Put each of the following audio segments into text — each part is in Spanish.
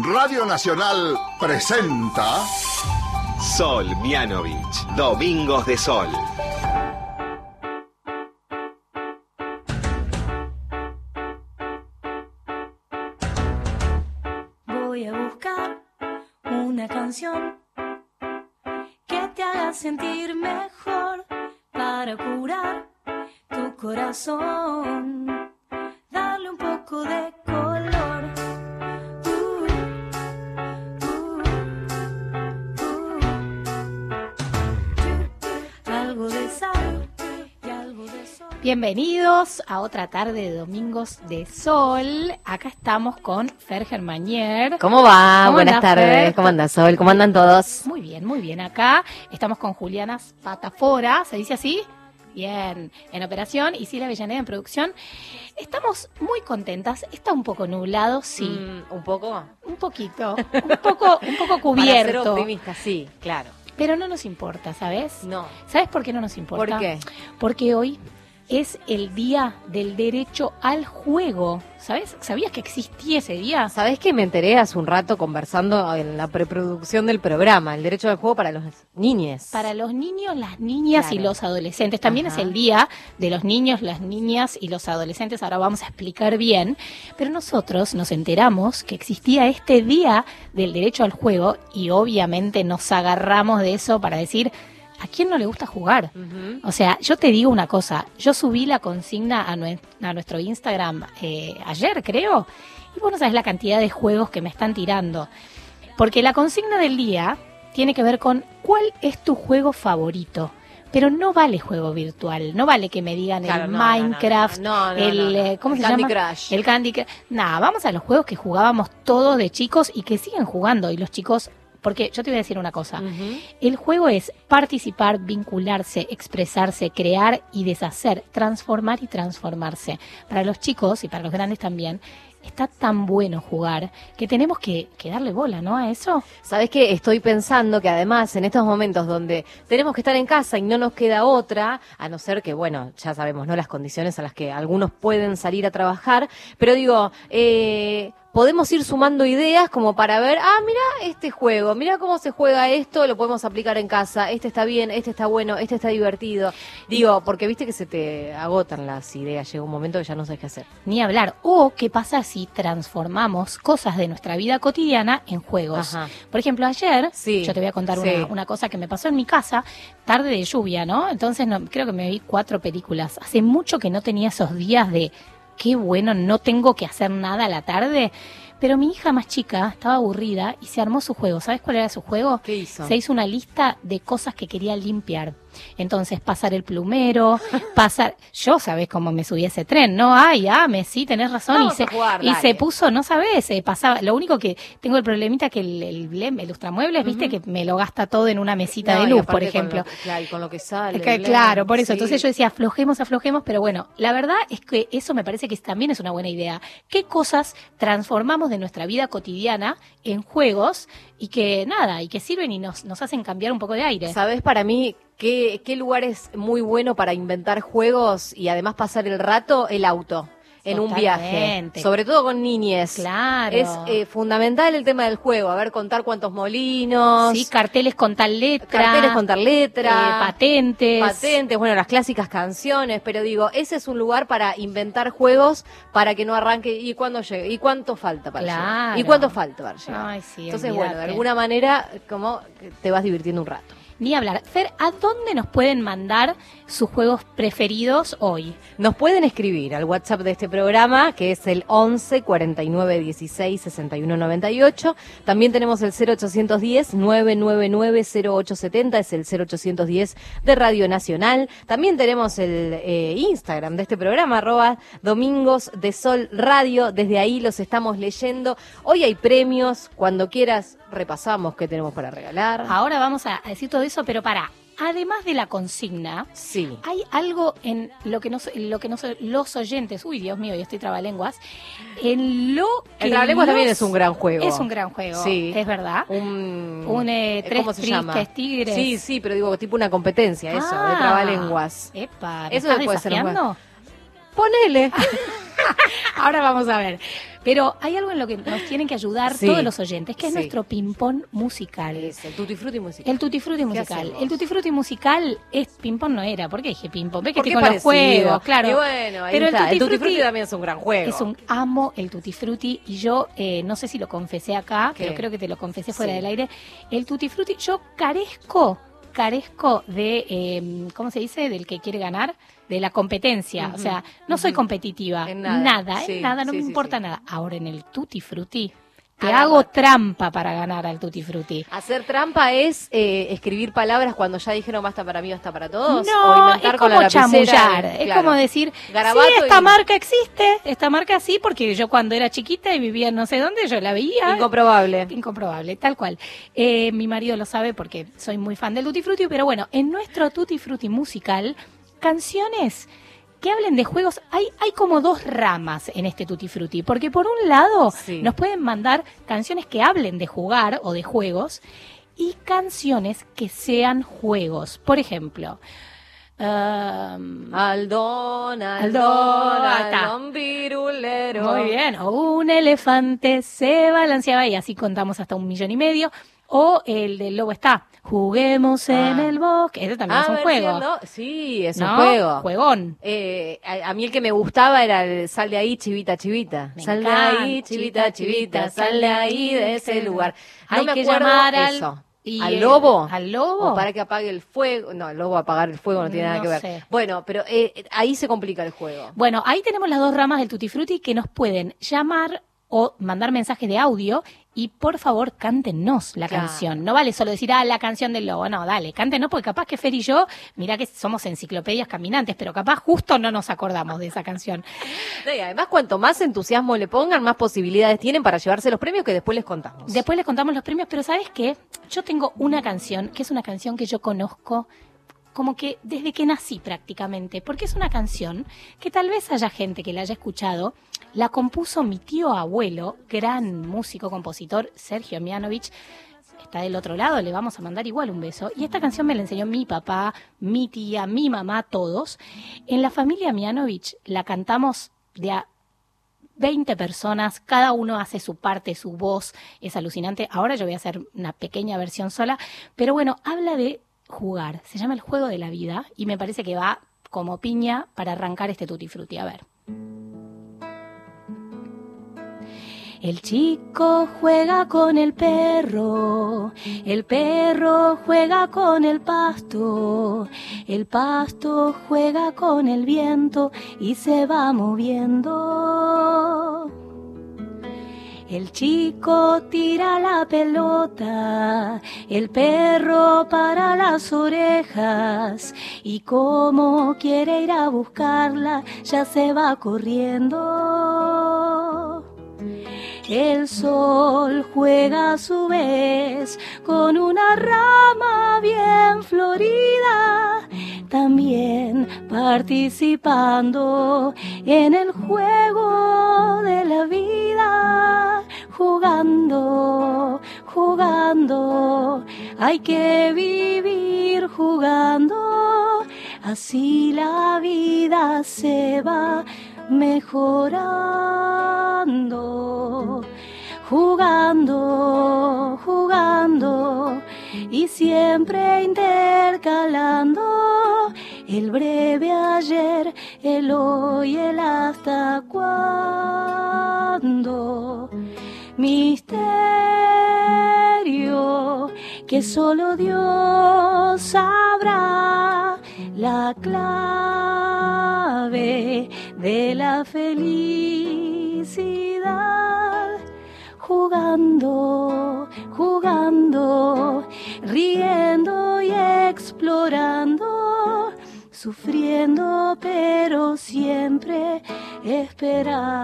Radio Nacional presenta Sol Mianovich, Domingos de Sol. Voy a buscar una canción que te haga sentir mejor para curar tu corazón. Bienvenidos a otra tarde de Domingos de Sol. Acá estamos con Fer Germanier. ¿Cómo va? ¿Cómo Buenas tardes. Fer? ¿Cómo andas, Sol? ¿Cómo andan todos? Muy bien, muy bien. Acá estamos con Juliana Patafora, ¿se dice así? Bien, en operación y Silvia Avellaneda en producción. Estamos muy contentas. Está un poco nublado, sí. Mm, ¿Un poco? Un poquito, un poco, un poco Para ser cubierto. optimista, sí, claro. Pero no nos importa, ¿sabes? No. ¿Sabes por qué no nos importa? ¿Por qué? Porque hoy es el día del derecho al juego. ¿Sabes? ¿Sabías que existía ese día? ¿Sabés que me enteré hace un rato conversando en la preproducción del programa? El derecho al juego para los niñes. Para los niños, las niñas y los adolescentes. También Ajá. es el día de los niños, las niñas y los adolescentes. Ahora vamos a explicar bien. Pero nosotros nos enteramos que existía este día del derecho al juego y obviamente nos agarramos de eso para decir, ¿a quién no le gusta jugar? O sea, yo te digo una cosa, yo subí la consigna a, nue- a nuestro Instagram eh, ayer, creo, y vos no sabés la cantidad de juegos que me están tirando. Porque la consigna del día tiene que ver con cuál es tu juego favorito. Pero no vale juego virtual, no vale que me digan Claro, el no, Minecraft, no, no, el, eh, ¿cómo El se Candy llama? Crush. El Candy Crush. Nada, vamos a los juegos que jugábamos todos de chicos y que siguen jugando. Y los chicos, porque yo te voy a decir una cosa, el juego es participar, vincularse, expresarse, crear y deshacer, transformar y transformarse. Para los chicos y para los grandes también, está tan bueno jugar que tenemos que, que darle bola, ¿no? A eso. ¿Sabés que Estoy pensando que además en estos momentos donde tenemos que estar en casa y no nos queda otra, a no ser que, bueno, ya sabemos, ¿no? Las condiciones a las que algunos pueden salir a trabajar, pero digo, eh, podemos ir sumando ideas como para ver, ah, mira este juego, mira cómo se juega esto, lo podemos aplicar en casa, este está bien, este está bueno, este está divertido. Digo, porque viste que se te agotan las ideas, llega un momento que ya no sabes qué hacer. Ni hablar. O qué pasa si transformamos cosas de nuestra vida cotidiana en juegos. Ajá. Por ejemplo, ayer, Sí, yo te voy a contar sí. una, una cosa que me pasó en mi casa, tarde de lluvia, ¿no? Entonces no, creo que me vi cuatro películas. Hace mucho que no tenía esos días de qué bueno, no tengo que hacer nada a la tarde. Pero mi hija más chica estaba aburrida y se armó su juego. ¿Sabes cuál era su juego? ¿Qué hizo? Se hizo una lista de cosas que quería limpiar. Entonces, pasar el plumero, pasar... Yo, ¿sabes cómo me subí a ese tren? No, ay, ame, sí, tenés razón. Vamos y se, jugar, y se puso, no sabes, se pasaba... Lo único que tengo el problemita que el, el, el lustramuebles, viste, que me lo gasta todo en una mesita No, de luz, por con ejemplo. lo- claro, y con lo que sale. Que- claro, por eso. sí. Entonces yo decía, aflojemos, aflojemos, pero bueno, la verdad es que eso me parece que también es una buena idea. ¿Qué cosas transformamos de nuestra vida cotidiana en juegos y que nada, y que sirven y nos, nos hacen cambiar un poco de aire? ¿Sabes para mí qué, qué lugar es muy bueno para inventar juegos y además pasar el rato? El auto. En un viaje. Sobre todo con niñes. Claro. Es eh, fundamental el tema del juego. A ver, contar cuántos molinos. Sí, carteles con tal letra. carteles, contar letra. eh, patentes. Patentes, bueno, las clásicas canciones, pero digo, ese es un lugar para inventar juegos para que no arranque. ¿Y cuándo llegue? ¿Y cuánto falta para Claro. llegar? ¿Y cuánto falta para llegar? Ay, sí, Entonces, bueno, de alguna manera, como te vas divirtiendo un rato. Ni hablar. Fer, ¿a dónde nos pueden mandar sus juegos preferidos hoy? Nos pueden escribir al WhatsApp de este programa, que es el 11 49 16 61 98. También tenemos el 0810 999 0870, es el 0810 de Radio Nacional. También tenemos el eh, Instagram de este programa, arroba Domingos de Sol Radio. Desde ahí los estamos leyendo. Hoy hay premios. Cuando quieras, repasamos qué tenemos para regalar. Ahora vamos a decir todo eso, pero para. Además de la consigna, Sí. hay algo en lo que nos, lo que nos, los oyentes, uy Dios mío, yo estoy trabalenguas, en lo que El Trabalenguas los- también es un gran juego. Es un gran juego, Sí. es verdad. Un, Un, eh, eh, tres ¿cómo se llama? tigres. Sí, sí, pero digo, tipo una competencia, eso, de Ah, trabalenguas. Epa, ¿me Eso estás puede ser un desafiando? Ponele. Ahora vamos a ver. Pero hay algo en lo que nos tienen que ayudar Sí. todos los oyentes, que es Sí. nuestro ping-pong musical. Es el tutti frutti musical. El tutti frutti musical. El tutti frutti musical es ping-pong no era. ¿Por qué dije ping-pong? Ves que estoy con los juegos, claro. Y bueno, ahí Pero está. el tutti frutti también es un gran juego. es un amo el tutti frutti y yo eh, no sé si lo confesé acá, ¿Qué? pero creo que te lo confesé fuera Sí. del aire. El tutti frutti yo carezco carezco de eh, ¿cómo se dice? del que quiere ganar, de la competencia, o sea, no soy competitiva, En nada. nada, Sí, en nada, no sí, me importa sí. nada. Ahora en el tutti frutti te hago trampa para ganar al tutti frutti. Hacer trampa es eh, escribir palabras cuando ya dijeron basta para mí, basta para todos. o No, inventar es con la como chamullar, es claro. como decir, sí, esta y- marca existe, esta marca sí, porque yo cuando era chiquita y vivía no sé dónde, yo la veía. Incomprobable. Incomprobable, tal cual. Eh, mi marido lo sabe porque soy muy fan del Tutti Frutti, pero bueno, en nuestro Tutti Frutti musical, canciones que hablen de juegos, hay, hay como dos ramas en este Tutti Frutti, porque por un lado Sí. nos pueden mandar canciones que hablen de jugar o de juegos y canciones que sean juegos. Por ejemplo, um, Aldón, Aldón, Aldón, virulero. Muy bien. O un elefante se balanceaba y así contamos hasta un millón y medio. O el del lobo está. Juguemos en Ah. el bosque. Ese también Ah, es un juego. ¿sí, no? Sí, es un ¿no? juego. Juegón. Eh, a, a mí el que me gustaba era el sal de ahí, chivita, chivita. Me sal de ahí, chivita, chivita, sal de ahí, de ese lugar. No Hay me que llamar al- eso. y ¿Al lobo? ¿Al lobo? O para que apague el fuego. No, el lobo apagar el fuego no tiene nada No que ver. sé. Bueno, pero eh, ahí se complica el juego. Bueno, ahí tenemos las dos ramas del Tutti Frutti que nos pueden llamar o mandar mensajes de audio y por favor cántenos la Claro. canción. No vale solo decir, ah, la canción del lobo. No, dale, cántenos porque capaz que Fer y yo, mira que somos enciclopedias caminantes, pero capaz justo no nos acordamos de esa canción. No, y además, cuanto más entusiasmo le pongan, más posibilidades tienen para llevarse los premios que después les contamos. Después les contamos los premios, pero ¿sabes qué? Yo tengo una canción, que es una canción que yo conozco como que desde que nací prácticamente, porque es una canción que tal vez haya gente que la haya escuchado, la compuso mi tío abuelo, gran músico, compositor, Sergio Mianovich, está del otro lado, le vamos a mandar igual un beso. Y esta canción me la enseñó mi papá, mi tía, mi mamá, todos. En la familia Mianovich la cantamos de a 20 personas, cada uno hace su parte, su voz, es alucinante. Ahora yo voy a hacer una pequeña versión sola, pero bueno, habla de jugar, se llama el juego de la vida y me parece que va como piña para arrancar este tutti frutti. A ver. El chico juega con el perro, el perro juega con el pasto, el pasto juega con el viento y se va moviendo. El chico tira la pelota, el perro para las orejas y como quiere ir a buscarla, ya se va corriendo. El sol juega a su vez con una rama bien florida, también participando en el juego de la vida, jugando, jugando, hay que vivir jugando, así la vida se va mejorando, jugando, jugando y siempre intercalando el breve ayer, el hoy, el hasta cuándo. Misterio que solo Dios sabrá la clave de la felicidad. Jugando, jugando, riendo y explorando, sufriendo pero siempre esperando.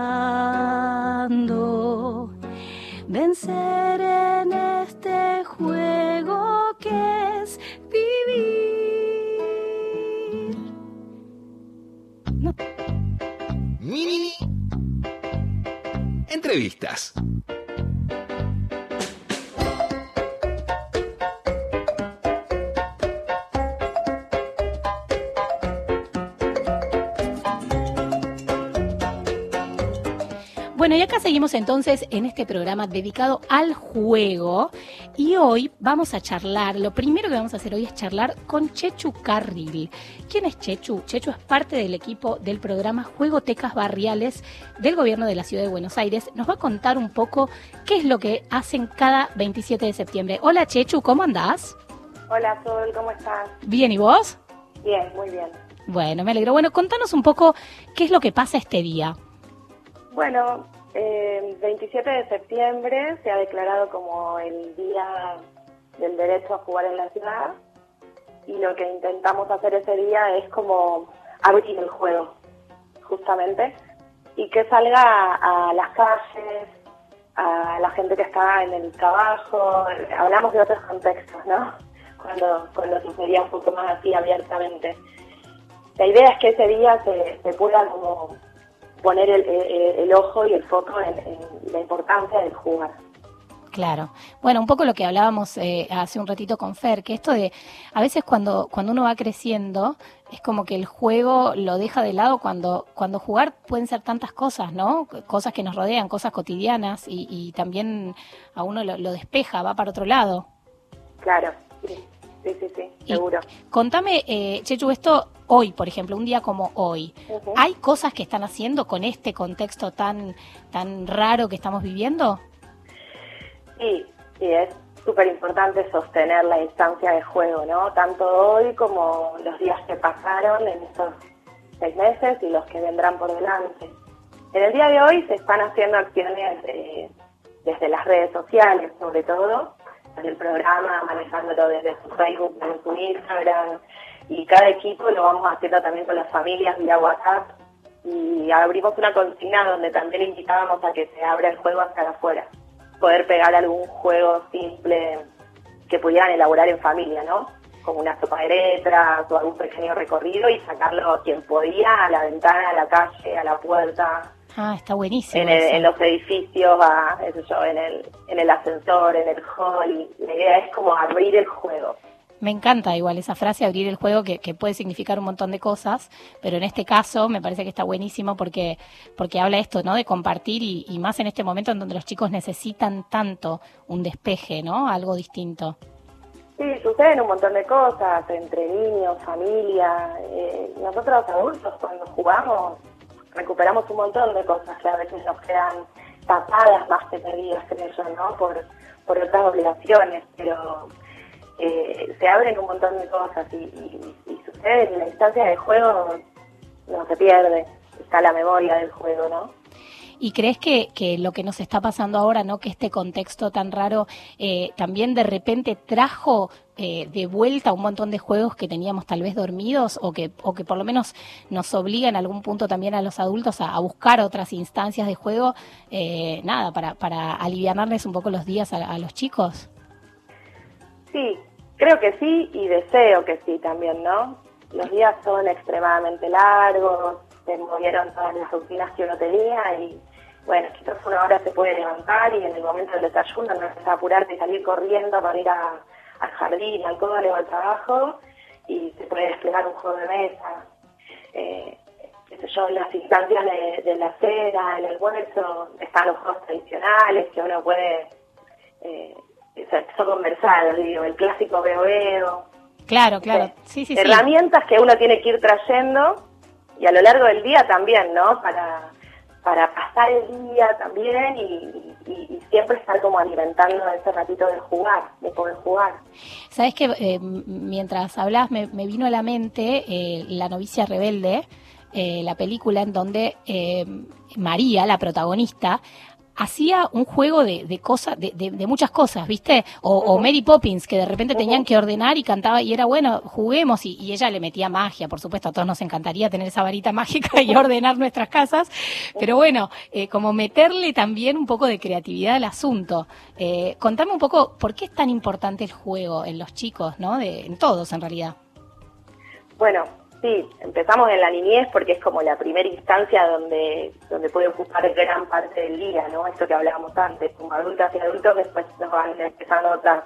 Vencer en este juego que es vivir. Mini Entrevistas. Bueno, y acá seguimos entonces en este programa dedicado al juego y hoy vamos a charlar, lo primero que vamos a hacer hoy es charlar con Chechu Carril. ¿Quién es Chechu? Chechu es parte del equipo del programa Juegotecas Barriales del gobierno de la ciudad de Buenos Aires. Nos va a contar un poco qué es lo que hacen cada 27 de septiembre. Hola Chechu, ¿cómo andás? Hola Sol, ¿cómo estás? Bien, ¿y vos? Bien, muy bien. Bueno, me alegro. Bueno, contanos un poco qué es lo que pasa este día. Bueno, el 27 de septiembre se ha declarado como el Día del Derecho a Jugar en la Ciudad y lo que intentamos hacer ese día es como abrir el juego, justamente, y que salga a, las calles, a la gente que está en el trabajo, hablamos de otros contextos, ¿no? Cuando, cuando sucedía un poco más así abiertamente. La idea es que ese día se, se pueda como poner el, el- el ojo y el foco en, en la importancia del jugar. Claro. Bueno, un poco lo que hablábamos eh, hace un ratito con Fer, que esto de, a veces cuando, cuando uno va creciendo, es como que el juego lo deja de lado cuando, cuando jugar pueden ser tantas cosas, ¿no? Cosas que nos rodean, cosas cotidianas, y, y también a uno lo, lo despeja, va para otro lado. Claro, sí, sí, sí, sí, Y seguro. Contame, eh, Chechu, esto hoy, por ejemplo, un día como hoy. ¿hay cosas que están haciendo con este contexto tan, tan raro que estamos viviendo? Sí, sí, es súper importante sostener la instancia de juego, ¿no? Tanto hoy como los días que pasaron en estos seis meses y los que vendrán por delante. En el día de hoy se están haciendo acciones eh, desde las redes sociales, sobre todo, desde el programa, manejándolo desde su Facebook, desde su Instagram, y cada equipo lo vamos haciendo también con las familias vía WhatsApp, y abrimos una consigna donde también invitábamos a que se abra el juego hacia afuera. Poder pegar algún juego simple que pudieran elaborar en familia, ¿no? Como una sopa de letras o algún pequeño recorrido y sacarlo quien podía a la ventana, a la calle, a la puerta, Ah, está buenísimo. en, el- eso. en los edificios, a, sé yo, en, el, en el ascensor, en el hall. La idea es como abrir el juego. Me encanta igual esa frase, abrir el juego, que, que puede significar un montón de cosas, pero en este caso me parece que está buenísimo porque, porque habla esto, ¿no? De compartir y, y más en este momento en donde los chicos necesitan tanto un despeje, ¿no? Algo distinto. Sí, suceden un montón de cosas entre niños, familia. eh, nosotros adultos cuando jugamos recuperamos un montón de cosas que a veces nos quedan tapadas más que perdidas, creo yo, ¿no? Por, por otras obligaciones, pero eh, se abren un montón de cosas y, y, y sucede en la instancia de juego, no se pierde, está la memoria del juego, ¿no? ¿Y crees que, que lo que nos está pasando ahora, ¿no? Que este contexto tan raro eh, también de repente trajo eh, de vuelta un montón de juegos que teníamos tal vez dormidos o que, o que por lo menos nos obliga en algún punto también a los adultos a, buscar otras instancias de juego, eh, nada, para, para aliviarles un poco los días a los chicos? Sí, creo que sí y deseo que sí también, ¿no? Los días son extremadamente largos, se movieron todas las rutinas que uno tenía y bueno, quizás una hora se puede levantar y en el momento del desayuno no es apurarte y salir corriendo para ir a- al jardín, al cole o al trabajo y se puede desplegar un juego de mesa. Eh, qué sé yo, las instancias de, de la cena, el almuerzo, están los juegos tradicionales que uno puede eh, son conversados, digo, el clásico veo veo. Claro, claro. Sí, sí, sí. Herramientas que uno tiene que ir trayendo y a lo largo del día también, ¿no? Para, para pasar el día también y, siempre estar como alimentando ese ratito de jugar, de poder jugar. Sabes que eh, mientras hablas me, vino a la mente eh, La novicia rebelde, eh, la película en donde María, la protagonista, hacía un juego de, de cosas, de, de- de muchas cosas, ¿viste? O, o Mary Poppins, que de repente tenían que ordenar y cantaba y era bueno, juguemos y, y ella le metía magia, por supuesto, a todos nos encantaría tener esa varita mágica y ordenar nuestras casas, pero bueno, eh, como meterle también un poco de creatividad al asunto. Eh, contame un poco por qué es tan importante el juego en los chicos, ¿no? De, en todos en realidad. Bueno, sí, empezamos en la niñez porque es como la primera instancia donde, donde puede ocupar gran parte del día, ¿no? Esto que hablábamos antes, como adultas y adultos después nos van empezando otras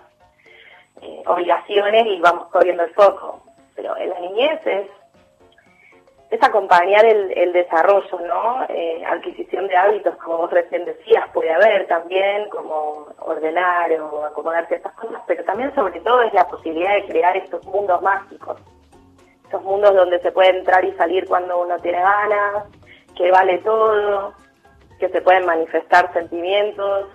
eh, obligaciones y vamos corriendo el foco. Pero en la niñez es, es acompañar el, el desarrollo, ¿no? Eh, adquisición de hábitos, como vos recién decías, puede haber también, como ordenar o acomodar ciertas cosas, pero también sobre todo es la posibilidad de crear estos mundos mágicos, estos mundos donde se puede entrar y salir cuando uno tiene ganas, que vale todo, que se pueden manifestar sentimientos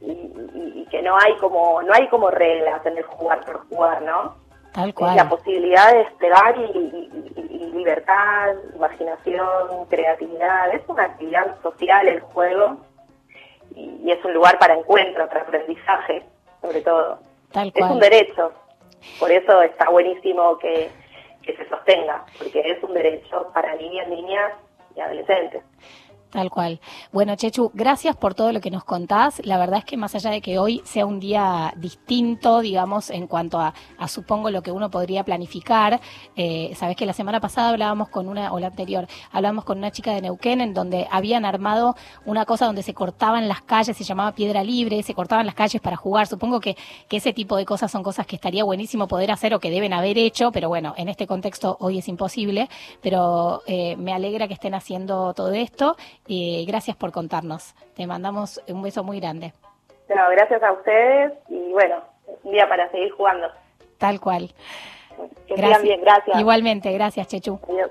y, y- y que no hay como no hay como reglas en el jugar por jugar, ¿no? Tal cual. la posibilidad de desplegar y, y- libertad, imaginación, creatividad. Es una actividad social el juego y, es un lugar para encuentro, para aprendizaje, sobre todo. Tal Es un cual. derecho, por eso está buenísimo que, que se sostenga, porque es un derecho para niñas, niñas y adolescentes. Tal cual. Bueno, Chechu, gracias por todo lo que nos contás. La verdad es que más allá de que hoy sea un día distinto, digamos, en cuanto a, a supongo lo que uno podría planificar, eh, sabes que la semana pasada hablábamos con una, o la anterior, hablábamos con una chica de Neuquén en donde habían armado una cosa donde se cortaban las calles, se llamaba Piedra Libre, se cortaban las calles para jugar. Supongo que, que ese tipo de cosas son cosas que estaría buenísimo poder hacer o que deben haber hecho, pero bueno, en este contexto hoy es imposible. Pero eh, me alegra que estén haciendo todo esto. Y gracias por contarnos. Te mandamos un beso muy grande. Bueno, gracias a ustedes y bueno, un día para seguir jugando. Tal cual. Que sigan bien, gracias. Igualmente, gracias, Chechu. Adiós.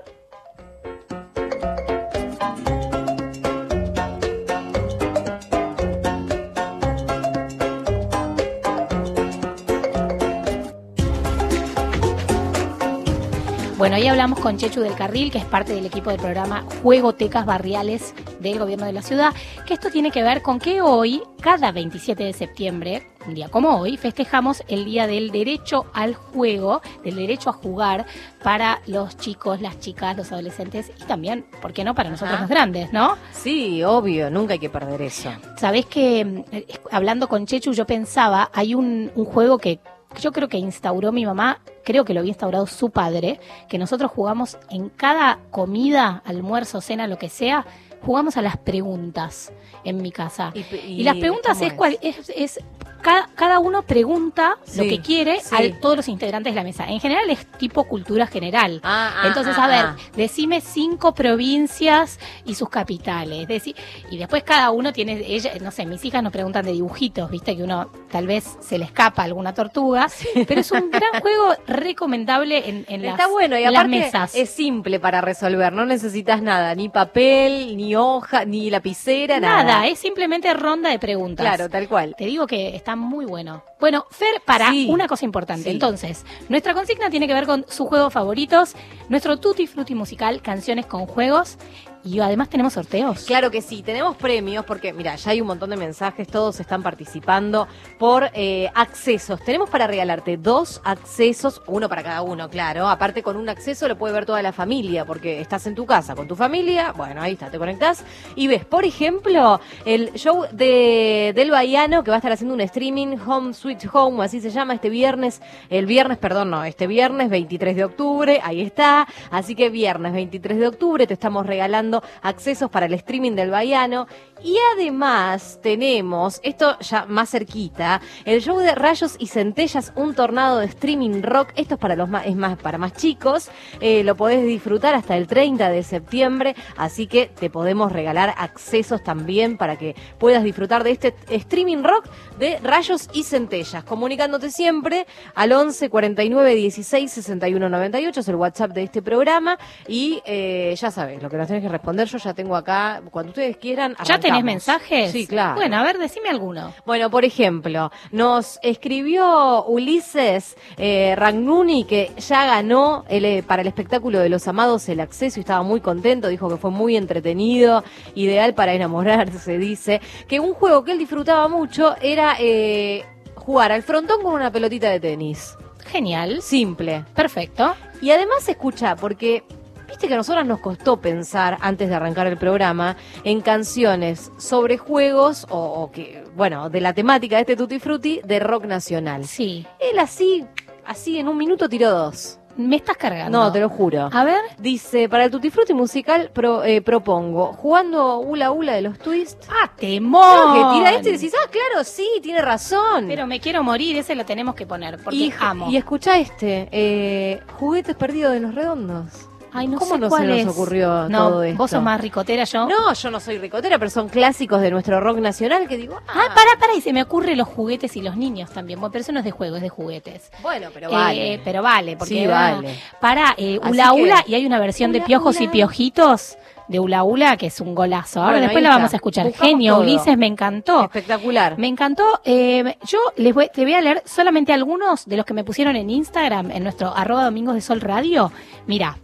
Bueno, ahí hablamos con Chechu del Carril, que es parte del equipo del programa Juegotecas Barriales del Gobierno de la Ciudad, que esto tiene que ver con que hoy, cada 27 de septiembre, un día como hoy, festejamos el Día del Derecho al Juego, del derecho a jugar para los chicos, las chicas, los adolescentes y también, ¿por qué no?, para nosotros Ajá. los grandes, ¿no? Sí, obvio, nunca hay que perder eso. Sabés que eh, hablando con Chechu yo pensaba, hay un, un juego que yo creo que instauró mi mamá, creo que lo había instaurado su padre, que nosotros jugamos en cada comida, almuerzo, cena, lo que sea, jugamos a las preguntas en mi casa. Y, las preguntas ¿cómo es, cual, es, es cada, cada uno pregunta lo que quiere sí. a todos los integrantes de la mesa. En general es tipo cultura general. Ah, ah, Entonces, ah, a ver, ah. decime cinco provincias y sus capitales. Deci- y después cada uno tiene, ella, no sé, mis hijas nos preguntan de dibujitos, viste que uno tal vez se le escapa alguna tortuga, pero es un gran juego recomendable en, en las, Está bueno y las aparte mesas. es simple para resolver, no necesitas nada, ni papel, ni hoja, ni lapicera, nada. Nada, es simplemente ronda de preguntas. Claro, tal cual. Te digo que está muy bueno. Bueno, Fer, para Sí. una cosa importante. Sí. Entonces, nuestra consigna tiene que ver con sus juegos favoritos, nuestro tutti frutti musical, canciones con juegos, y además tenemos sorteos. Claro que sí, tenemos premios porque, mira, ya hay un montón de mensajes, todos están participando por eh, accesos. Tenemos para regalarte dos accesos, uno para cada uno, claro. Aparte, con un acceso lo puede ver toda la familia porque estás en tu casa con tu familia, bueno, ahí está, te conectás y ves, por ejemplo, el show de, del Bahiano que va a estar haciendo un streaming, Home Sweet Home, así se llama, este viernes, el viernes, perdón, no, este viernes 23 de octubre, ahí está. Así que viernes 23 de octubre te estamos regalando accesos para el streaming del Bahiano. Y además tenemos, esto ya más cerquita, el show de Rayos y Centellas, un tornado de streaming rock. Esto es para los más, es más para más chicos. Eh, lo podés disfrutar hasta el 30 de septiembre. Así que te podemos regalar accesos también para que puedas disfrutar de este streaming rock de Rayos y Centellas. Comunicándote siempre al 11 49 16 61 98, es el WhatsApp de este programa. Y eh, ya sabes, lo que nos tenés que responder, yo ya tengo acá, cuando ustedes quieran. ¿Ya tenés arrancamos. mensajes? Sí, claro. Bueno, a ver, decime alguno. Bueno, por ejemplo, nos escribió Ulises eh, Ragnuni que ya ganó el, eh, para el espectáculo de los amados el acceso y estaba muy contento, dijo que fue muy entretenido, ideal para enamorarse, dice, que un juego que él disfrutaba mucho era eh, jugar al frontón con una pelotita de tenis. Genial. Simple. Perfecto. Y además escucha, porque viste que a nosotras nos costó pensar antes de arrancar el programa en canciones sobre juegos o, o que, bueno, de la temática de este Tutti Frutti de rock nacional. Sí. Él así, así en un minuto tiró dos. Me estás cargando. No, te lo juro. A ver. Dice, para el Tutti Frutti musical pro- eh, propongo, jugando Hula Hula de los Twists. ¡Ah, temor! Que tira este y decís, ah, claro, sí, tiene razón. Pero me quiero morir, ese lo tenemos que poner, porque y, amo. y escucha este, eh, Juguetes Perdidos de los Redondos. Ay, no ¿Cómo sé no se nos ocurrió no, todo esto? Vos sos más ricotera, yo. No, yo no soy ricotera, pero son clásicos de nuestro rock nacional que digo, Ah, para, para, y se me ocurre los juguetes y los niños también. Bueno, pero eso no es de juego, es de juguetes. Bueno, pero Eh, vale. pero vale, porque Sí, ah, vale. para eh, Ula que- Ula y hay una versión de Ula, Piojos y. Piojitos de Ula Ula que es un golazo. Ahora Bueno, después la vamos a escuchar. Buscamos Genio, todo. Ulises, me encantó. Espectacular. Me encantó. Eh, yo les voy, te voy a leer solamente algunos de los que me pusieron en Instagram, en nuestro arroba Domingos de Sol Radio. Mira,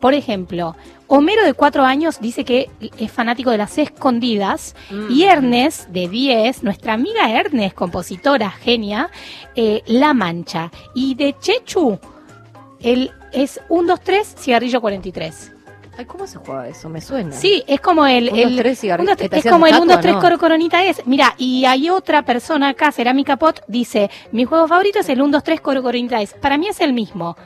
por ejemplo, Homero de cuatro años dice que es fanático de las escondidas Mm. y Ernest de 10, nuestra amiga Ernest, compositora, genia, eh, La Mancha. Y de Chechu, él es 1, 2, 3, cigarrillo 43. Ay, ¿cómo se juega eso? Me suena. Sí, es como el, Un, dos, el tres, cigarrillo. un, dos, ¿Te tres, es hacías como el estatua, 1 2 3 no? coro coronita es. Mira, y hay otra persona acá, Cerámica Pot, dice, "Mi juego favorito es el 1 2 3 coro coronita es." Para mí es el mismo.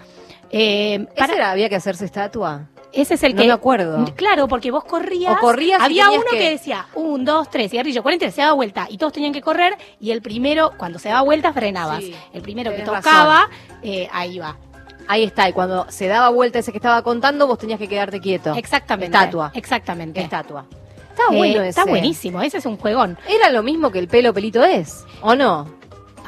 Eh, ¿Ese para- era- había que hacerse estatua? ese es el No que me acuerdo. Claro, porque vos corrías, O corrías y había uno que... que- decía, 1 2 3 cigarrillo 43 se daba vuelta y todos tenían que correr y el primero cuando se daba vuelta frenabas. Sí, el primero que tocaba eh, ahí va. Ahí está, y cuando se daba vuelta ese que estaba contando, vos tenías que quedarte quieto. Exactamente. Estatua. Exactamente. Estatua. Estaba Eh, bueno ese. Está buenísimo, ese es un juegón. Era lo mismo que el pelo pelito es, ¿o no?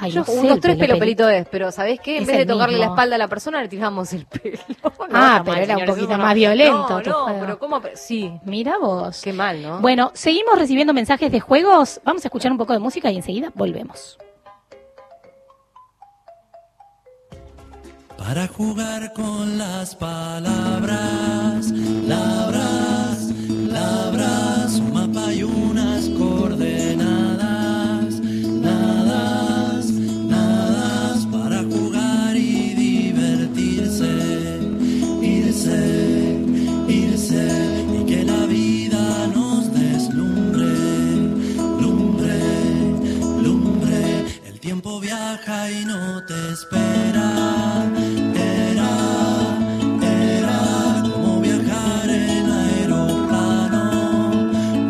Ay, Yo, no sé, unos tres pelo pelito es, pero ¿sabés qué? En Es vez de tocarle la espalda a la persona, le tiramos el pelo. No, Ah, pero mal, era un poquito más violento No, no, pero ¿cómo? Sí, Mira vos. qué mal, ¿no? Bueno, seguimos recibiendo mensajes de juegos. Vamos a escuchar un poco de música y enseguida volvemos. Para jugar con las palabras, labras, labras, un mapa y unas viaja y no te espera. Era, era como viajar en aeroplano,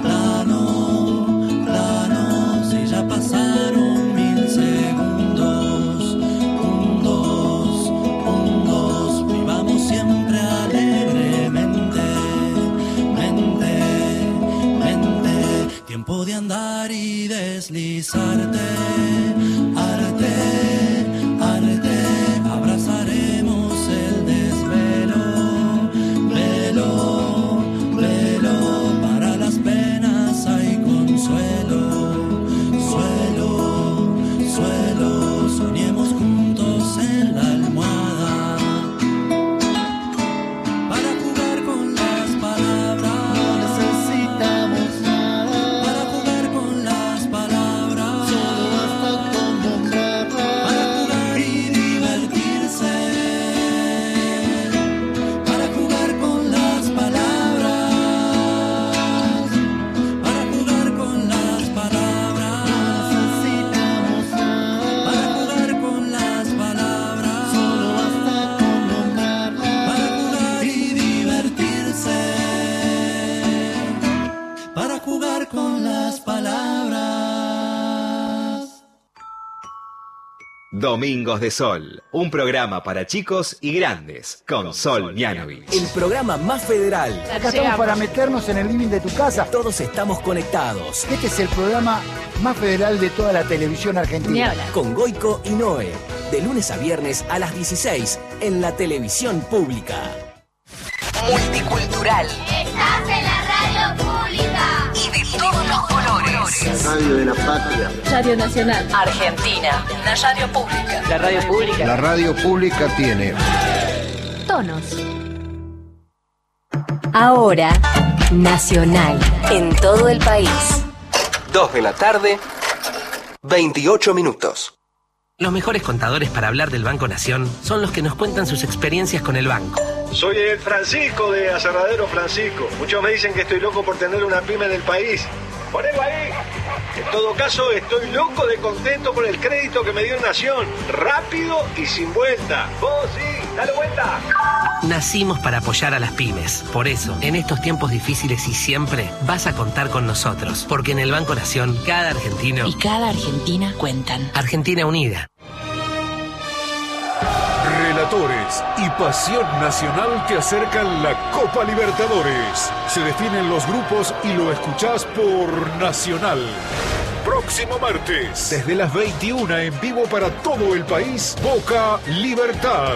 plano, plano. Si ya pasaron mil segundos, un, dos, un, dos. Vivamos siempre alegremente, mente, mente. Tiempo de andar y deslizarte, Domingos de Sol, un programa para chicos y grandes, con Sol Mianovich. El programa más federal. Acá estamos para meternos en el living de tu casa. Todos estamos conectados. Este es el programa más federal de toda la televisión argentina. Con Goico y Noé. De lunes a viernes a las 16 en la televisión pública. Multicultural. Estás en la radio pública. Y de todos los Radio de la Patria. Radio Nacional. Argentina, la radio pública. La radio pública. La radio pública tiene Tonos. Ahora, Nacional, en todo el país. 2 de la tarde, 28 minutos. Los mejores contadores para hablar del Banco Nación son los que nos cuentan sus experiencias con el banco. Soy el Francisco de Aserradero Francisco. Muchos me dicen que estoy loco por tener una pyme en el país. Ponelo ahí. En todo caso, estoy loco de contento por el crédito que me dio Nación. Rápido y sin vuelta. Vos sí, dale vuelta. Nacimos para apoyar a las pymes. Por eso, en estos tiempos difíciles y siempre, vas a contar con nosotros. Porque en el Banco Nación, cada argentino Y cada Argentina cuentan. Argentina Unida. Y Pasión Nacional te acercan la Copa Libertadores. Se definen los grupos y lo escuchás por Nacional. Próximo martes, desde las 21 en vivo para todo el país, Boca Libertad.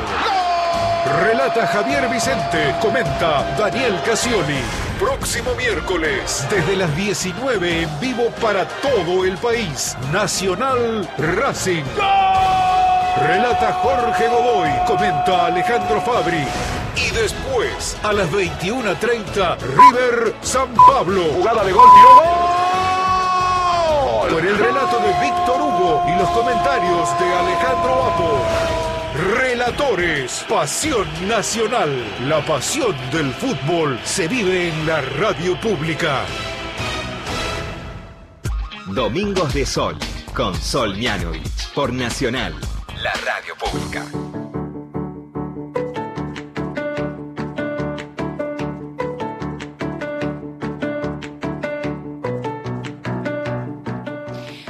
Relata Javier Vicente, comenta Daniel Casioli. Próximo miércoles, desde las 19 en vivo para todo el país, Nacional Racing. Relata Jorge Godoy, comenta Alejandro Fabri. Y después, a las 21.30, River San Pablo. Jugada de gol, tiró gol. Con el relato de Víctor Hugo y los comentarios de Alejandro Apo. Relatores, Pasión Nacional. La pasión del fútbol se vive en la radio pública. Domingos de Sol, con Sol Mianovich, por Nacional, la radio pública.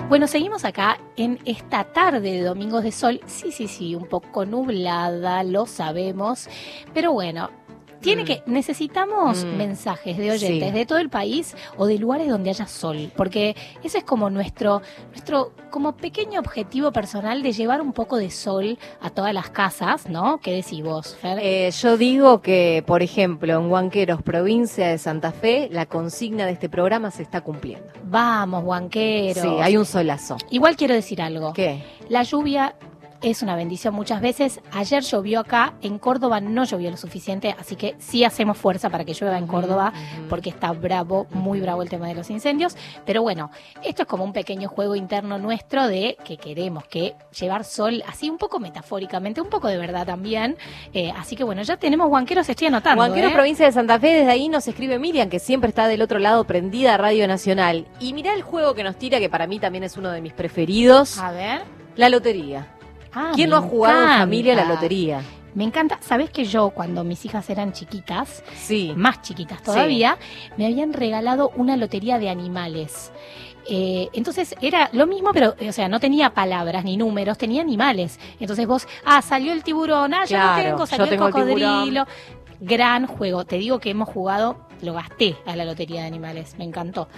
Bueno, seguimos acá en esta tarde de Domingos de Sol. Sí, sí, sí, un poco nublada, lo sabemos. Pero bueno, tiene Mm. que necesitamos Mm. mensajes de oyentes Sí. de todo el país o de lugares donde haya sol, porque ese es como nuestro nuestro como pequeño objetivo personal de llevar un poco de sol a todas las casas, ¿no? ¿Qué decís vos, Fer? Eh, yo digo que, por ejemplo, en Huanqueros, provincia de Santa Fe, la consigna de este programa se está cumpliendo. Vamos, guanqueros. Sí, hay un solazo. Igual quiero decir algo. ¿Qué? La lluvia es una bendición muchas veces. Ayer llovió acá, en Córdoba no llovió lo suficiente, así que sí hacemos fuerza para que llueva en Córdoba, porque está bravo, muy bravo el tema de los incendios. Pero bueno, esto es como un pequeño juego interno nuestro de que queremos que llevar sol, así un poco metafóricamente, un poco de verdad también. Eh, así que bueno, ya tenemos guanqueros, estoy anotando. Huanqueros, ¿eh? provincia de Santa Fe, desde ahí nos escribe Miriam, que siempre está del otro lado prendida a Radio Nacional. Y mirá el juego que nos tira, que para mí también es uno de mis preferidos. A ver. La lotería. Ah, ¿Quién no ha jugado en familia la lotería? Me encanta. ¿Sabes que yo, cuando mis hijas eran chiquitas, Sí. más chiquitas todavía, me habían regalado una lotería de animales? Eh, entonces era lo mismo, pero, o sea, no tenía palabras ni números, tenía animales. Entonces vos, ah, salió el tiburón, ah, yo Claro, no tengo, yo salió tengo el cocodrilo. Gran juego. Te digo que hemos jugado, lo gasté a la lotería de animales. Me encantó.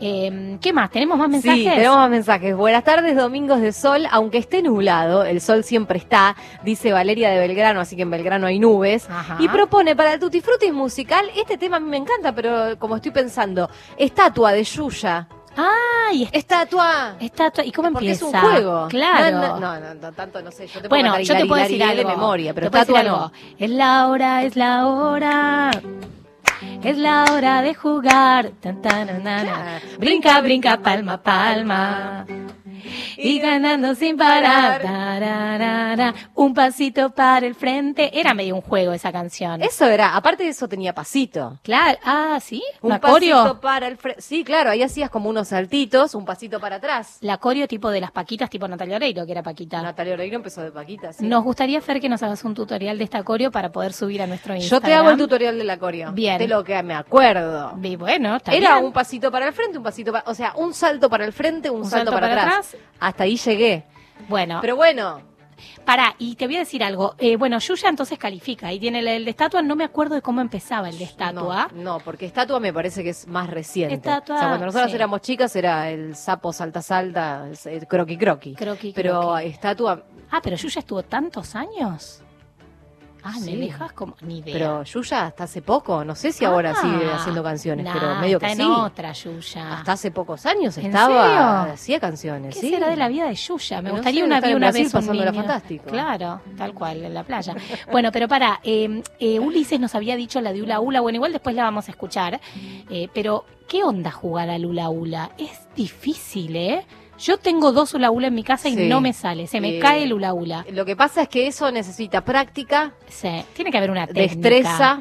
Eh, ¿Qué más? ¿Tenemos más mensajes? Sí, tenemos más mensajes. Buenas tardes, domingos de sol. Aunque esté nublado, el sol siempre está, dice Valeria de Belgrano, así que en Belgrano hay nubes. Ajá. Y propone para el Tutti Frutti musical, este tema a mí me encanta, pero como estoy pensando, estatua de Yuya. ¡Ay! Estatua. Estatua. ¿Y cómo Porque es empieza? un juego. Claro. No, no, no, no, tanto no sé. Yo te puedo Bueno, cantar yo te puedo decir algo. de memoria, pero puedo estatua no. Es la hora, es la hora. Es la hora de jugar. Tan, tan. Brinca, brinca, palma, palma. Y ganando sin parar. Tararara. Un pasito para el frente. Era medio un juego esa canción. Eso era, aparte de eso tenía pasito. Claro, ah, ¿sí? Un ¿Una pasito coreo? para el frente. Sí, claro, ahí hacías como unos saltitos, un pasito para atrás. La coreo tipo de las Paquitas, tipo Natalia Oreiro, que era Paquita. Natalia Oreiro empezó de Paquita, sí. Nos gustaría, Fer, que nos hagas un tutorial de esta coreo para poder subir a nuestro Yo Instagram. te hago el tutorial de la coreo. Bien. De lo que me acuerdo. Y bueno, está Era bien. un pasito para el frente, un pasito para... O sea, un salto para el frente, un, Un salto, salto para, para atrás. atrás. Hasta ahí llegué. Bueno, Pero bueno, Pará, y te voy a decir algo. Eh, bueno, Yuya entonces califica. Ahí tiene el, el de estatua. No me acuerdo de cómo empezaba el de estatua. no, no, porque estatua me parece que es más reciente. Estatua, o sea, cuando nosotros sí. éramos chicas era el sapo salta salta, el croqui croqui. Croqui, Pero croqui. estatua, Ah, pero Yuya estuvo tantos años. Ah, me Sí. dejas como ni idea. pero Yuya hasta hace poco, no sé si ahora Ah. sigue haciendo canciones, pero medio está que en sí. otra Yuya. Hasta hace pocos años ¿En estaba, serio? hacía canciones, ¿Qué sí. será de la vida de Yuya? Me No gustaría sé, una, estar en una Brasil vez un pasándola niño. fantástico. Claro, tal cual, en la playa. Bueno, pero para, eh, eh, Ulises nos había dicho la de Ula Ula, bueno, igual después la vamos a escuchar, eh, pero ¿qué onda jugar al Ula Ula? Es difícil, ¿eh? Yo tengo dos Ula Ula en mi casa y Sí. no me sale, se me Eh, cae el Ula Ula. Lo que pasa es que eso necesita práctica, Sí, tiene que haber una técnica. destreza,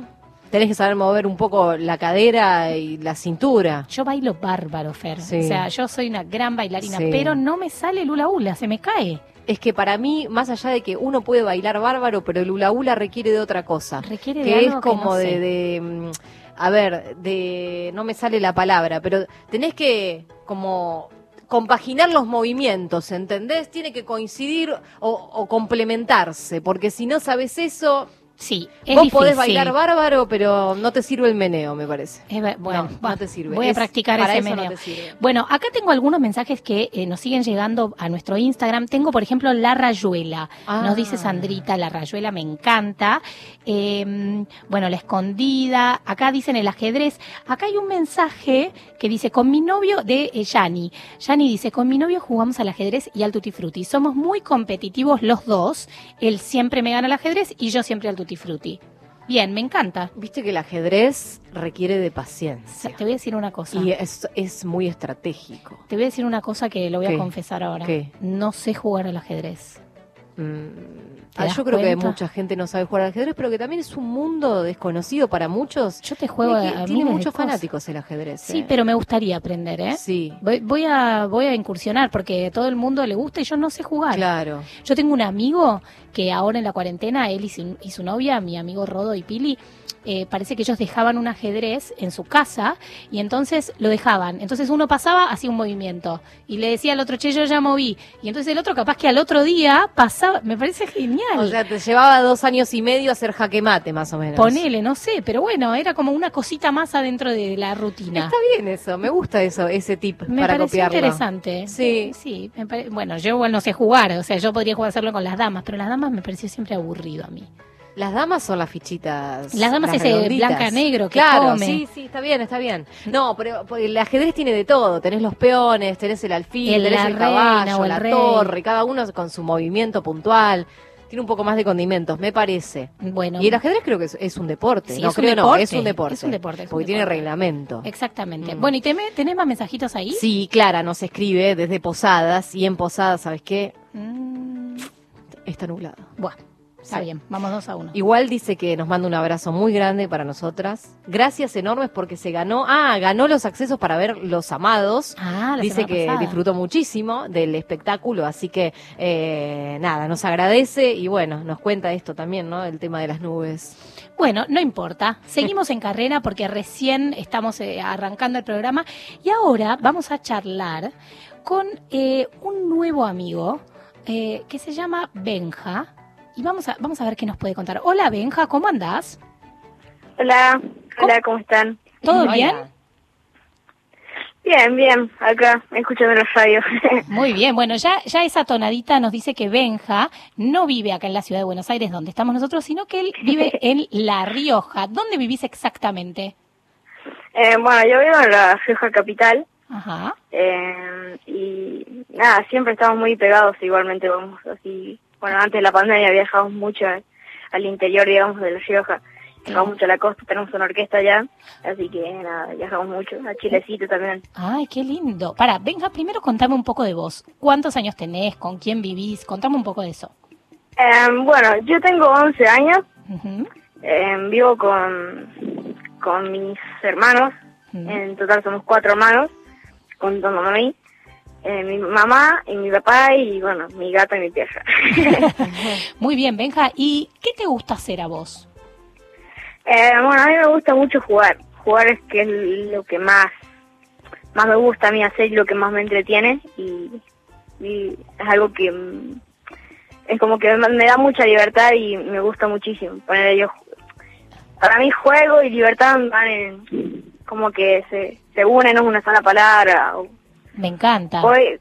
tenés que saber mover un poco la cadera y la cintura. Yo bailo bárbaro, Fer. Sí. O sea, yo soy una gran bailarina, pero no me sale el Ula Ula, se me cae. Es que para mí, más allá de que uno puede bailar bárbaro, pero el hula hula requiere de otra cosa. Requiere de que algo es que como no de, sé. de, mm, a ver, de, no me sale la palabra, pero tenés que como compaginar los movimientos, ¿entendés? Tiene que coincidir o, o complementarse, porque si no sabes eso, Sí, es vos podés difícil. bailar bárbaro, pero no te sirve el meneo, me parece. Bueno, No, no te sirve. Voy a Es- practicar para ese eso no meneo. te sirve. Bueno, acá tengo algunos mensajes que eh, nos siguen llegando a nuestro Instagram. Tengo, por ejemplo, La Rayuela. Ah. Nos dice Sandrita, La Rayuela me encanta. Eh, bueno, La Escondida. Acá dicen el ajedrez. Acá hay un mensaje que dice, con mi novio de eh, Yani. Yani dice, con mi novio jugamos al ajedrez y al tutti frutti. Somos muy competitivos los dos. Él siempre me gana al ajedrez y yo siempre al tutti frutti. Bien, me encanta. Viste que el ajedrez requiere de paciencia. Te voy a decir una cosa. Y es, es muy estratégico. Te voy a decir una cosa que lo voy ¿Qué? a confesar ahora. ¿Qué? No sé jugar al ajedrez. Ah, das yo creo que mucha gente no sabe jugar al ajedrez, pero que también es un mundo desconocido para muchos. Yo te juego Tiene, que- a tiene muchos fanáticos el ajedrez. Sí, ¿eh? pero me gustaría aprender, ¿eh? Sí. Voy, voy a voy a incursionar porque a todo el mundo le gusta y yo no sé jugar. Claro. Yo tengo un amigo que ahora en la cuarentena, él y su, y su novia, mi amigo Rodo y Pili, eh, parece que ellos dejaban un ajedrez en su casa y entonces lo dejaban. Entonces uno pasaba, hacía un movimiento y le decía al otro, che, yo ya moví. Y entonces el otro capaz que al otro día pasaba, me parece genial. O sea, te llevaba dos años y medio a hacer jaque mate, más o menos. Ponele, no sé, pero bueno, era como una cosita más adentro de la rutina. Está bien eso, me gusta eso, ese tip Me para copiarlo. interesante. Sí. Sí, me pare- bueno, yo igual no sé jugar, o sea, yo podría jugar hacerlo con las damas, pero las damas me pareció siempre aburrido a mí. Las damas son las fichitas. Las damas ese redonditas. blanca-negro que claro, come. sí, sí, está bien, está bien. No, pero porque el ajedrez tiene de todo. Tenés los peones, tenés el alfil, El- tenés la el caballo, el la rey. torre, cada uno con su movimiento puntual. Tiene un poco más de condimentos, me parece. Bueno. Y el ajedrez creo que es, es un deporte. Sí, no es un creo, no, deporte, es un deporte. es un deporte, es un Porque tiene reglamento. Exactamente. Mm. Bueno, ¿y teme- tenés más mensajitos ahí? Sí, Clara nos escribe desde Posadas y en Posadas, ¿sabes qué? Mm, Está nublado. bueno, está Sí. bien, vamos dos a uno. Igual dice que nos manda un abrazo muy grande para nosotras. Gracias enormes porque se ganó, ah, ganó los accesos para ver Los Amados. Ah, la dice que pasada. disfrutó muchísimo del espectáculo, así que eh, nada, nos agradece y bueno, nos cuenta esto también, ¿no? El tema de las nubes. Bueno, no importa. Seguimos en carrera porque recién estamos eh, arrancando el programa y ahora vamos a charlar con eh, un nuevo amigo que se llama Benja y vamos a vamos a ver qué nos puede contar. Hola Benja, ¿cómo andás? Hola, hola, ¿cómo están? ¿Todo Hola. bien? Bien, bien, acá, escuchando la radio. Muy bien, bueno, ya, ya esa tonadita nos dice que Benja no vive acá en la ciudad de Buenos Aires, donde estamos nosotros, sino que él vive en La Rioja. ¿Dónde vivís exactamente? Eh, bueno, yo vivo en la Rioja Capital Ajá. eh, y nada, siempre estamos muy pegados igualmente, vamos así. Bueno, antes de la pandemia viajamos mucho al, al interior, digamos, de la Rioja. Vamos mucho a la costa, tenemos una orquesta allá, así que nada, viajamos mucho. A Chilecito también. Ay, qué lindo. Para, Benja, primero contame un poco de vos. ¿Cuántos años tenés? ¿Con quién vivís? Contame un poco de eso. Eh, bueno, yo tengo 11 años, eh, vivo con, con mis hermanos, en total somos cuatro hermanos, contándome a mí, eh, mi mamá y mi papá y bueno, mi gato y mi perra. Muy bien, Benja. ¿Y qué te gusta hacer a vos? Eh, bueno, a mí me gusta mucho jugar, jugar es que es lo que más, más me gusta a mí hacer y lo que más me entretiene y, y es algo que mm, es como que me me da mucha libertad y me gusta muchísimo. Poner yo, para mí juego y libertad van en- como que se, se unen, no es una sola palabra. o- Me encanta. Hoy,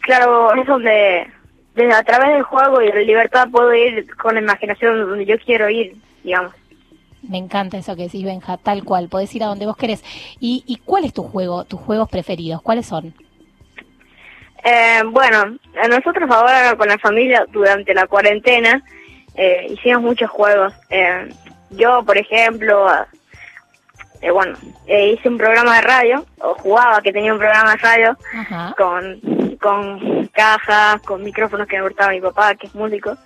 claro, es donde, desde a través del juego y de la libertad puedo ir con la imaginación donde yo quiero ir, digamos. Me encanta eso que decís, Benja, tal cual. Podés ir a donde vos querés. ¿Y, y cuál es tu juego, tus juegos preferidos? ¿Cuáles son? Eh, bueno, a nosotros ahora con la familia durante la cuarentena eh, hicimos muchos juegos. Eh, yo, por ejemplo, eh, bueno, eh, hice un programa de radio, o jugaba que tenía un programa de radio Ajá. con, con cajas, con micrófonos que me gustaba mi papá, que es músico.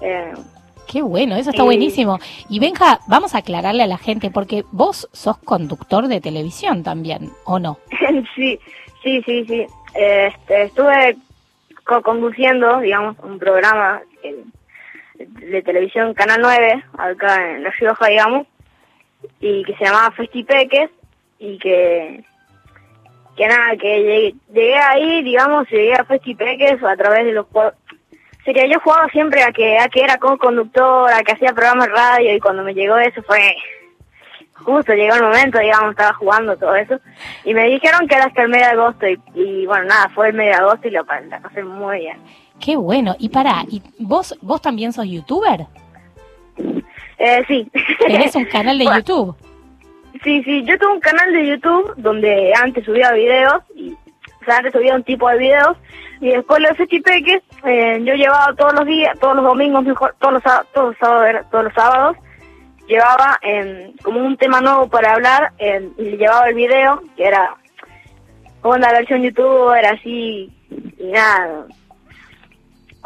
Eh, Qué bueno, eso está Y- buenísimo. Y Benja, vamos a aclararle a la gente, porque vos sos conductor de televisión también, ¿o no? sí, sí, sí, sí. Este, estuve co- conduciendo, digamos, un programa eh, de televisión Canal 9, acá en La Rioja, digamos, y que se llamaba Festipeques, y que que nada, que llegué, llegué ahí, digamos, llegué a Festipeques a través de los. Sería, yo jugaba siempre a que, a que era co-conductor, a que hacía programas de radio y cuando me llegó eso fue justo, llegó el momento, digamos, estaba jugando todo eso y me dijeron que era hasta el mes de agosto y, bueno, nada, fue el mes de agosto y lo la pasé muy bien. Qué bueno. Y pará, ¿y vos, vos también sos youtuber? Eh, sí. Tenés un canal de Bueno, YouTube. Sí, sí, yo tengo un canal de YouTube donde antes subía videos, y, o sea, antes subía un tipo de videos, y después lo de Festipeques, eh, yo llevaba todos los días, todos los domingos, mejor, todos los, todos los sábados, todos los sábados, llevaba em, como un tema nuevo para hablar, em, y le llevaba el video, que era como la versión YouTube, era así, y nada.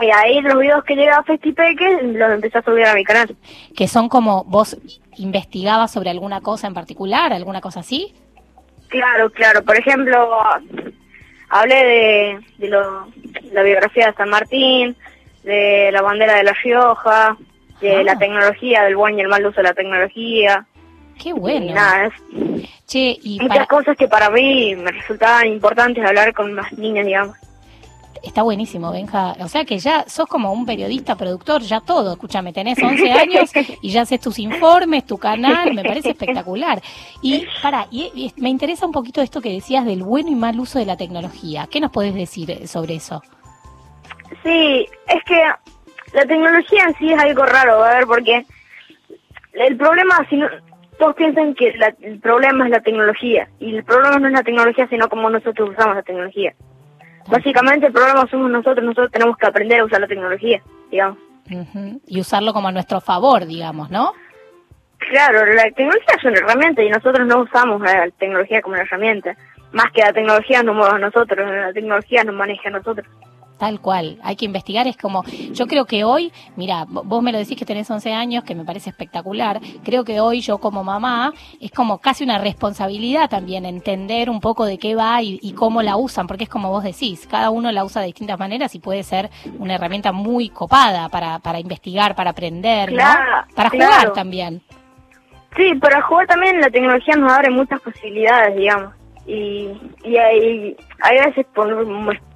Y ahí los videos que llegaba a Festipeques los empecé a subir a mi canal. Que son como vos investigabas sobre alguna cosa en particular, alguna cosa así. Claro, claro. Por ejemplo, hablé de, de lo- la biografía de San Martín, de la bandera de La Rioja, de la tecnología, del buen y el mal uso de la tecnología. Qué bueno. Y nada, es Che, y muchas para- cosas que para mí me resultaban importantes hablar con más niñas, digamos. Está buenísimo, Benja. O sea que ya sos como un periodista, productor, ya todo. Escúchame, tenés 11 años y ya haces tus informes, tu canal, me parece espectacular. Y para, y, y me interesa un poquito esto que decías del bueno y mal uso de la tecnología. ¿Qué nos podés decir eh, sobre eso? Sí, es que la tecnología en sí es algo raro, a ver, porque el problema, si no, todos piensan que la- el problema es la tecnología, y el problema no es la tecnología, sino cómo nosotros usamos la tecnología. Básicamente el problema somos nosotros, nosotros tenemos que aprender a usar la tecnología, digamos. Ujú. Y usarlo como a nuestro favor, digamos, ¿no? Claro, la tecnología es una herramienta y nosotros no usamos la tecnología como una herramienta. Más que la tecnología nos mueve a nosotros, la tecnología nos maneja a nosotros. Tal cual, hay que investigar, es como, yo creo que hoy, mira, vo- vos me lo decís que tenés 11 años, que me parece espectacular, creo que hoy yo como mamá es como casi una responsabilidad también entender un poco de qué va y, y cómo la usan, porque es como vos decís, cada uno la usa de distintas maneras y puede ser una herramienta muy copada para, para investigar, para aprender, Para claro. jugar también. Sí, para jugar también la tecnología nos abre muchas posibilidades, digamos. Y, y hay, hay veces por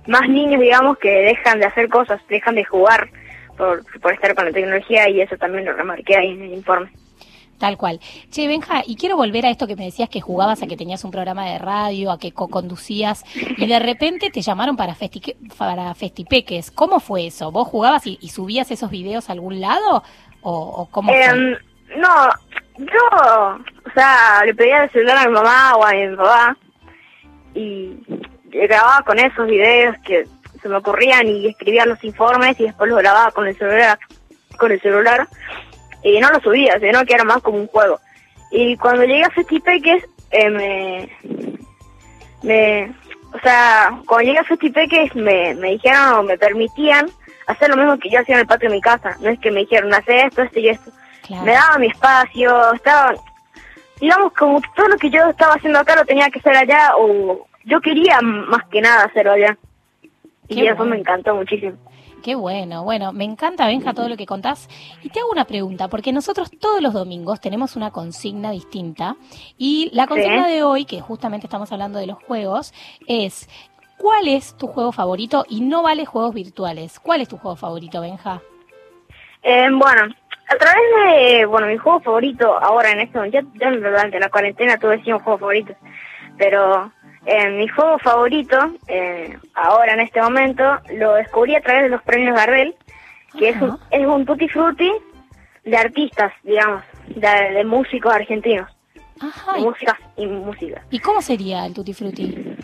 más niños, digamos, que dejan de hacer cosas, dejan de jugar por, por estar con la tecnología y eso también lo remarqué ahí en el informe. Tal cual. Che, Benja, y quiero volver a esto que me decías que jugabas, a que tenías un programa de radio, a que co-conducías, y de repente te llamaron para, festique- para Festipeques. ¿Cómo fue eso? ¿Vos jugabas y, y subías esos videos a algún lado? ¿O, o cómo fue? Em, no, yo, o sea, le pedía el celular a mi mamá o a mi papá y grababa con esos videos que se me ocurrían y escribía los informes y después los grababa con el celular, con el celular y no los subía, sino que era más como un juego. Y cuando llegué a Festipeques, eh, me, me, o sea, cuando llegué a Festipeques me, me dijeron o me permitían hacer lo mismo que yo hacía en el patio de mi casa. No es que me dijeron, hace esto, esto y esto. Me daba mi espacio, estaba, digamos, como que todo lo que yo estaba haciendo acá lo tenía que hacer allá o yo quería más que nada hacerlo allá. Y Qué eso bueno. me encantó muchísimo. Qué bueno, bueno, me encanta, Benja, todo lo que contás. Y te hago una pregunta, porque nosotros todos los domingos tenemos una consigna distinta. Y la consigna Sí. de hoy, que justamente estamos hablando de los juegos, es ¿cuál es tu juego favorito? Y no vale juegos virtuales. ¿Cuál es tu juego favorito, Benja? Eh, bueno, a través de, bueno, mi juego favorito ahora en ya, ya durante la cuarentena tuve sí un juego favorito, pero eh, mi juego favorito, eh, ahora en este momento, lo descubrí a través de los premios Gardel, que es un, es un tutti frutti de artistas, digamos, de, de músicos argentinos, de músicas y música. ¿Y cómo sería el Tutti Frutti?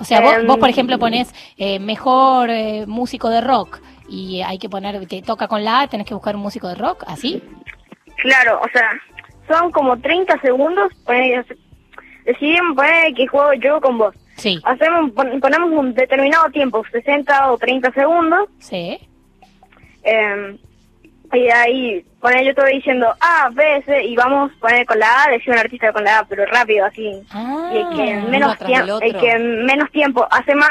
O sea, vos, Em, vos, por ejemplo, pones eh, mejor eh, músico de rock y hay que poner, te toca con la A, tenés que buscar un músico de rock, ¿así? Claro, o sea, son como 30 segundos, decidimos poner que juego yo con vos. Sí. Hacemos, pon- ponemos un determinado tiempo, 60 o 30 segundos. Sí. eh, y ahí, poner yo estoy diciendo A, B, C, y vamos a poner con la A, decir un artista con la A, pero rápido, así. y el que, en menos el que en menos tiempo hace más,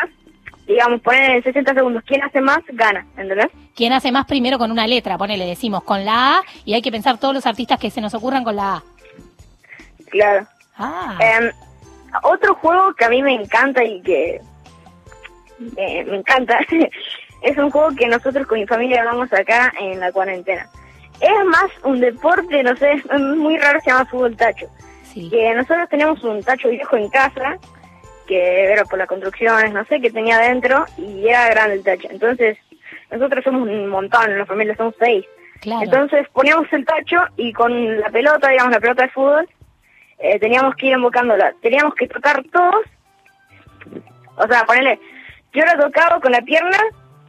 digamos, poner en 60 segundos, quien hace más, gana, ¿entendés? ¿Quién hace más primero con una letra? Ponele, decimos con la A y hay que pensar todos los artistas que se nos ocurran con la A. Claro. Ah. Em, otro juego que a mí me encanta y que eh, me encanta es un juego que nosotros con mi familia vamos acá en la cuarentena. Es más un deporte, no sé, es muy raro, se llama fútbol tacho. Que nosotros tenemos un tacho viejo en casa, que era por las construcciones, no sé, que tenía adentro y era grande el tacho. Entonces, nosotros somos un montón, en la familia somos seis. Claro. Entonces poníamos el tacho y con la pelota, digamos, la pelota de fútbol, eh, teníamos que ir invocándola. Teníamos que tocar todos. O sea, ponerle, yo la tocaba con la pierna,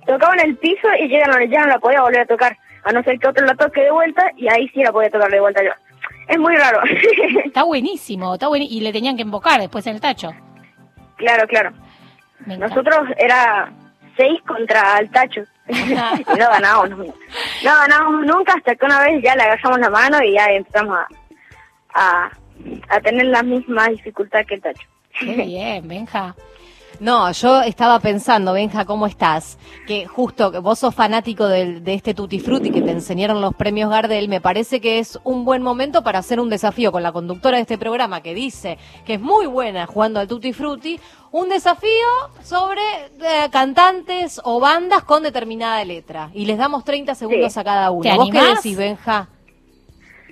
tocaba en el piso y ya no, ya no la podía volver a tocar. A no ser que otro la toque de vuelta y ahí sí la podía tocar de vuelta yo. Es muy raro. Está buenísimo, está buen... y le tenían que invocar después en el tacho. claro, claro. Nosotros era seis contra el tacho. y no ganábamos. No ganábamos nunca hasta que una vez ya le agarramos la mano y ya empezamos a, a, a tener la misma dificultad que el tacho. Qué bien, Benja. No, yo estaba pensando, Benja, ¿cómo estás? Que justo que vos sos fanático del- de este Tutti Frutti que te enseñaron los premios Gardel, me parece que es un buen momento para hacer un desafío con la conductora de este programa que dice que es muy buena jugando al Tutti Frutti, un desafío sobre eh, cantantes o bandas con determinada letra. Y les damos 30 segundos a cada uno. ¿Te ¿Vos qué decís, Benja?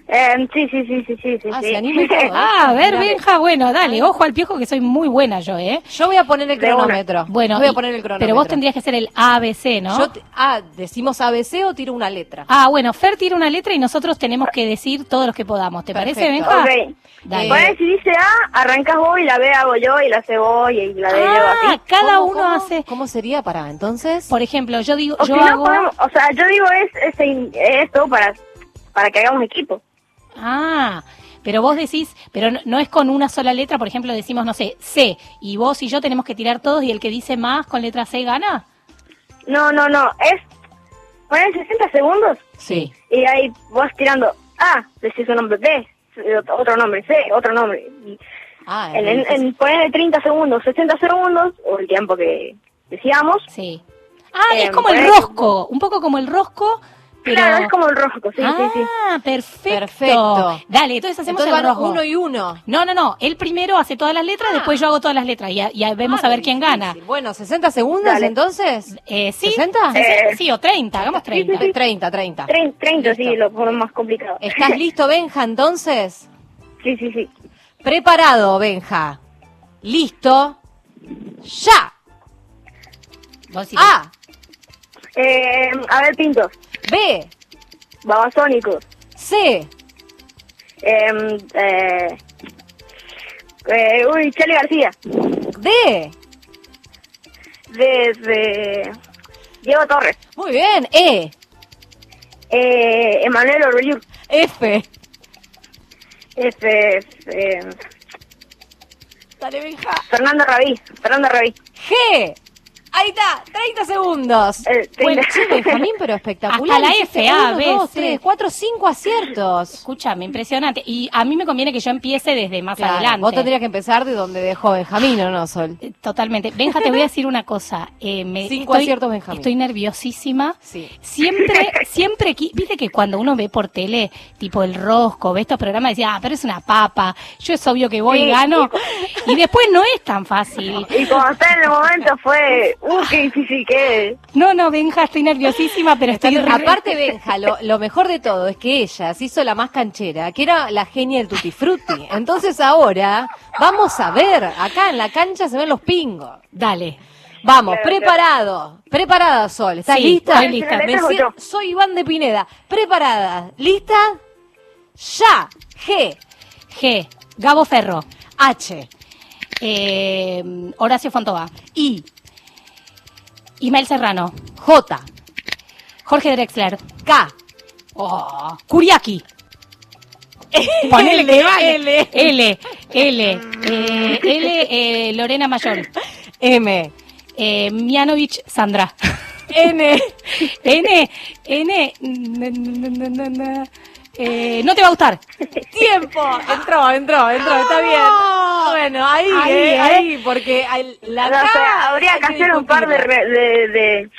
Eh, sí, sí, sí, sí, sí, sí. Ah, sí. se anima todo. Ah, a ver, Dale. Benja, bueno, dale, ojo al piojo que soy muy buena yo, ¿eh? Yo voy a poner el cronómetro. Bueno, voy a poner el cronómetro. pero vos tendrías que hacer el ABC, ¿no? Yo te- ah, ¿decimos ABC o tiro una letra? Ah, bueno, Fer tira una letra y nosotros tenemos que decir todos los que podamos. ¿Te parece, Perfecto. Benja? Ok. Dale. Bueno, si dice A, arrancas vos y la B hago yo y la C vos y la D yo Ah, así. cada ¿Cómo, uno cómo? hace. ¿Cómo sería para entonces? Por ejemplo, yo digo, O yo si no hago. podemos, o sea, yo digo es, es esto para, para que hagamos equipo. Ah, pero vos decís, pero no, no es con una sola letra, por ejemplo, decimos, no sé, C, y vos y yo tenemos que tirar todos y el que dice más con letra C gana. No, no, no, es poner 60 segundos Sí. y ahí vos tirando A, decís un nombre B, otro nombre C, otro nombre. Y Ah, en, en, en ponerle 30 segundos, 60 segundos, o el tiempo que decíamos. Sí. Ah, es Eh, como el rosco, un poco como el rosco, pero... Claro, es como el rosco, sí, sí, sí. Ah, perfecto. Perfecto. Dale, entonces hacemos Entonces el van rosco. uno y uno. No, no, no. Él primero hace todas las letras, después yo hago todas las letras y, a- y a- vemos Ah, a ver quién difícil. gana. Bueno, 60 segundos Dale. entonces. Eh, ¿Sí? ¿60? Sí, sí, o 30, hagamos 30. 30, 30. 30, 30 sí, lo ponemos más complicado. ¿Estás listo, Benja, entonces? Sí, sí, sí. Preparado, Benja. Listo. Ya. Vos sí. A, Eh, a ver, Pinto, B, Babasónicos, C, eh, eh, eh, uy, Charlie García, D. de, de Diego Torres, Muy bien. E, eh, Emanuel Orbeliur, F. este, eh, Dale. Fernando Rabí, Fernando Rabí. G. Ahí está, 30 segundos. Eh, 30. Bueno, che, Benjamín, pero espectacular. Hasta la Hiciste F, A, uno, B, dos, C. tres, cuatro, cinco aciertos. Escúchame, impresionante. Y a mí me conviene que yo empiece desde más Claro, adelante. Vos tendrías que empezar de donde dejó Benjamín, ¿o no, Sol? Eh, Totalmente. Benja, te voy a decir una cosa. Eh, me, Cinco estoy, aciertos, Benjamín. Estoy nerviosísima. Sí. Siempre, siempre, viste que cuando uno ve por tele, tipo el rosco, ve estos programas, decía, ah, pero es una papa, yo es obvio que voy y Sí. gano. Y después no es tan fácil. Y como está en el momento fue, uh, qué difícil que es. No, no, Benja, estoy nerviosísima, pero estoy... re- Aparte, Benja, lo, lo mejor de todo es que ella se hizo la más canchera, que era la genia del Tutti Frutti. Entonces ahora, vamos a ver, acá en la cancha se ven los pingos. Dale. Vamos, Claro, preparado, preparada Sol, ¿estás Sí, lista? estoy lista. Soy Iván de Pineda, preparada, ¿lista? Ya, G, G, Gabo Ferro. H, Eh, Horacio Fontova. I. Ismael Serrano. J, Jorge Drexler. K, Oh, Kuriaki. Ponele que vale. L. L. L. Eh, L. eh, Lorena Mayor. M, Eh, Mianovich Sandra. N, N. N. n- n- n- n- n- eh, no te va a gustar. Tiempo. Entró, entró, entró, está bien. Bueno, ahí, Ahí, eh, ¿eh? ahí, porque al- la No, o K sea, habría hay que hacer un par de, de, de-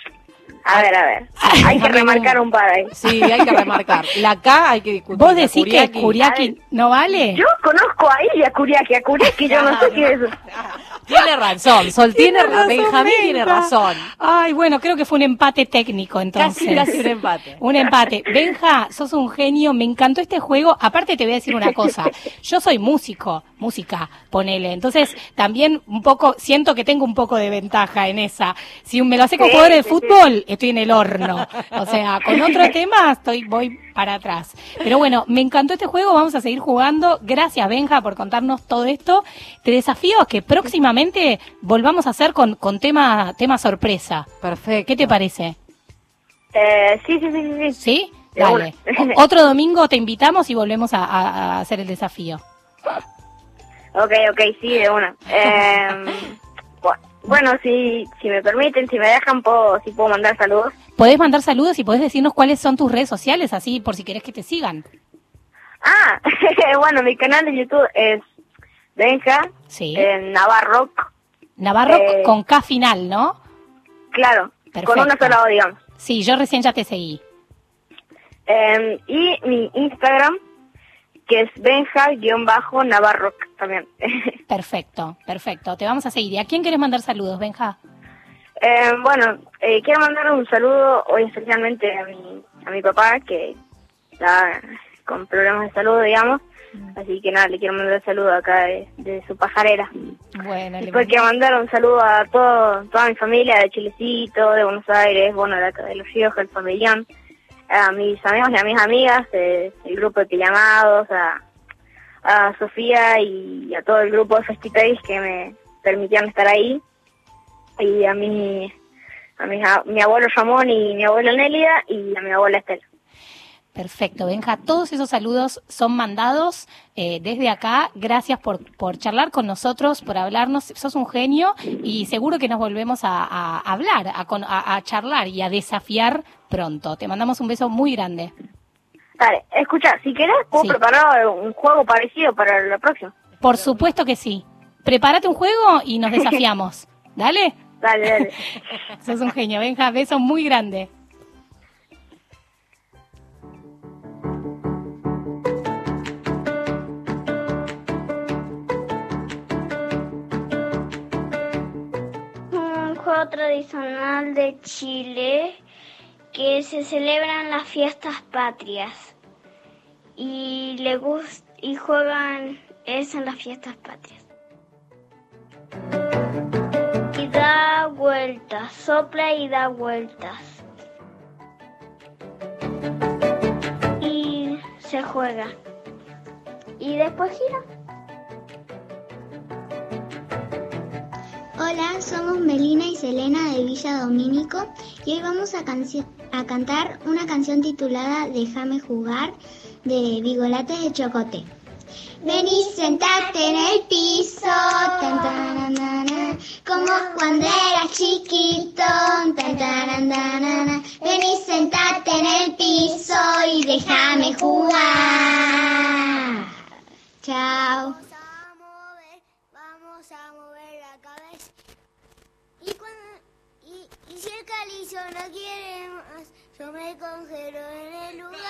A ver, a ver. Hay que remarcar un par ahí. Sí, hay que remarcar. La K hay que discutir. ¿Vos decís que Kuriaki no vale? Yo conozco ahí a Kuriaki, a Kuriaki yo no sé qué es eso. Tiene razón, Sol tiene, Tiene razón. Benjamín tiene razón. Ay, bueno, creo que fue un empate técnico entonces. Casi, casi un empate. Un empate. Benja, sos un genio, me encantó este juego. Aparte te voy a decir una cosa, yo soy músico, música, ponele. Entonces también un poco, siento que tengo un poco de ventaja en esa. Si me lo hace con jugador de fútbol, estoy en el horno. O sea, con otro tema estoy, voy para atrás. Pero bueno, me encantó este juego, vamos a seguir jugando. Gracias Benja por contarnos todo esto. Te desafío a que próximamente volvamos a hacer con, con tema, tema sorpresa. Perfecto. ¿Qué te parece? Eh, sí, sí, sí, sí, sí. Dale. Otro domingo te invitamos y volvemos a, a- a hacer el desafío. Ok, ok, sí, de una. Eh, bu- bueno, si, si me permiten, si me dejan, puedo, si puedo mandar saludos. Podés mandar saludos y podés decirnos cuáles son tus redes sociales, así por si querés que te sigan. Ah, bueno, mi canal de YouTube es Benja Sí. eh, Navarro. Navarro Eh, con K final, ¿no? Claro, Perfecto. con una sola O, digamos. Sí, yo recién ya te seguí. Eh, y mi Instagram, que es Benja-Navarro también. Perfecto, perfecto. Te vamos a seguir. ¿Y a quién querés mandar saludos, Benja? Eh, bueno, eh, quiero mandar un saludo hoy especialmente a mi, a mi papá, que está con problemas de salud, digamos. Así que nada, le quiero mandar un saludo acá de, de su pajarera. Bueno, le Después quiero mandar un saludo a todo, toda mi familia de Chilecito, de Buenos Aires, bueno, de acá de Los Riojas, el familión, a mis amigos y a mis amigas, eh, el grupo de Pijamados, a, a Sofía y a todo el grupo de Festipace que me permitieron estar ahí, y a mi, a mi, a mi abuelo Ramón y mi abuela Nélida y a mi abuela Estela. Perfecto, Benja. Todos esos saludos son mandados eh, desde acá. Gracias por, por charlar con nosotros, por hablarnos. Sos un genio y seguro que nos volvemos a, a hablar, a, a- a charlar y a desafiar pronto. Te mandamos un beso muy grande. Dale, escucha, si querés puedo Sí. preparar un juego parecido para la próxima. Por supuesto que sí. Prepárate un juego y nos desafiamos. Dale. Dale, dale. Sos un genio, Benja. Beso muy grande. Tradicional de Chile que se celebran las fiestas patrias y le gust y juegan es en las fiestas patrias. Y da vueltas, sopla y da vueltas. Y se juega. Y después gira. Hola, somos Melina y Selena de Villa Domínico y hoy vamos a, cantar una canción titulada Déjame jugar de Bigolates de Chocote. Vení, sentate en el piso, tan, tan, na, na, como cuando eras chiquito. Tan, tan, na, na. Vení, sentate en el piso y déjame jugar. Chao. Vamos a mover la cabeza. Y, cuando, y, y si calizo no quiere más, yo me congelo en el lugar.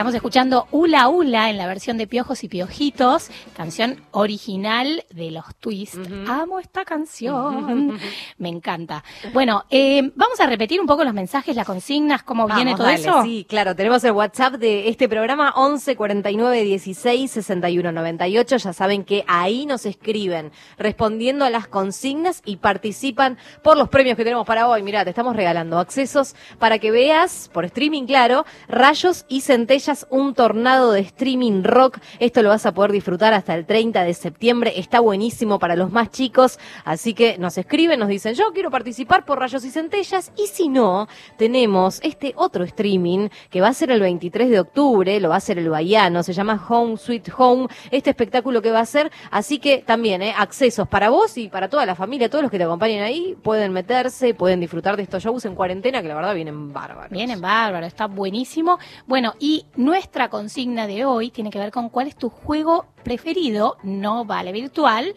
Estamos escuchando Ula Ula en la versión de Piojos y Piojitos, canción original de los Twist. Amo esta canción. Me encanta. Bueno, eh, vamos a repetir un poco los mensajes, las consignas, cómo viene todo dale, eso. Sí, claro, tenemos el WhatsApp de este programa 11 49 16 61 98. Ya saben que ahí nos escriben respondiendo a las consignas y participan por los premios que tenemos para hoy. Mira, te estamos regalando accesos para que veas por streaming, claro, Rayos y Centellas, un tornado de streaming rock. Esto lo vas a poder disfrutar hasta el 30 de septiembre. Está buenísimo para los más chicos, así que nos escriben, nos dicen, yo quiero participar por Rayos y Centellas. Y si no, tenemos este otro streaming que va a ser el 23 de octubre, lo va a hacer el Bahiano, se llama Home Sweet Home, este espectáculo que va a ser. Así que también, eh, accesos para vos y para toda la familia, todos los que te acompañen ahí, pueden meterse, pueden disfrutar de estos shows en cuarentena, que la verdad vienen bárbaros. Vienen bárbaro, está buenísimo. Bueno, y nuestra consigna de hoy tiene que ver con cuál es tu juego preferido, no vale virtual.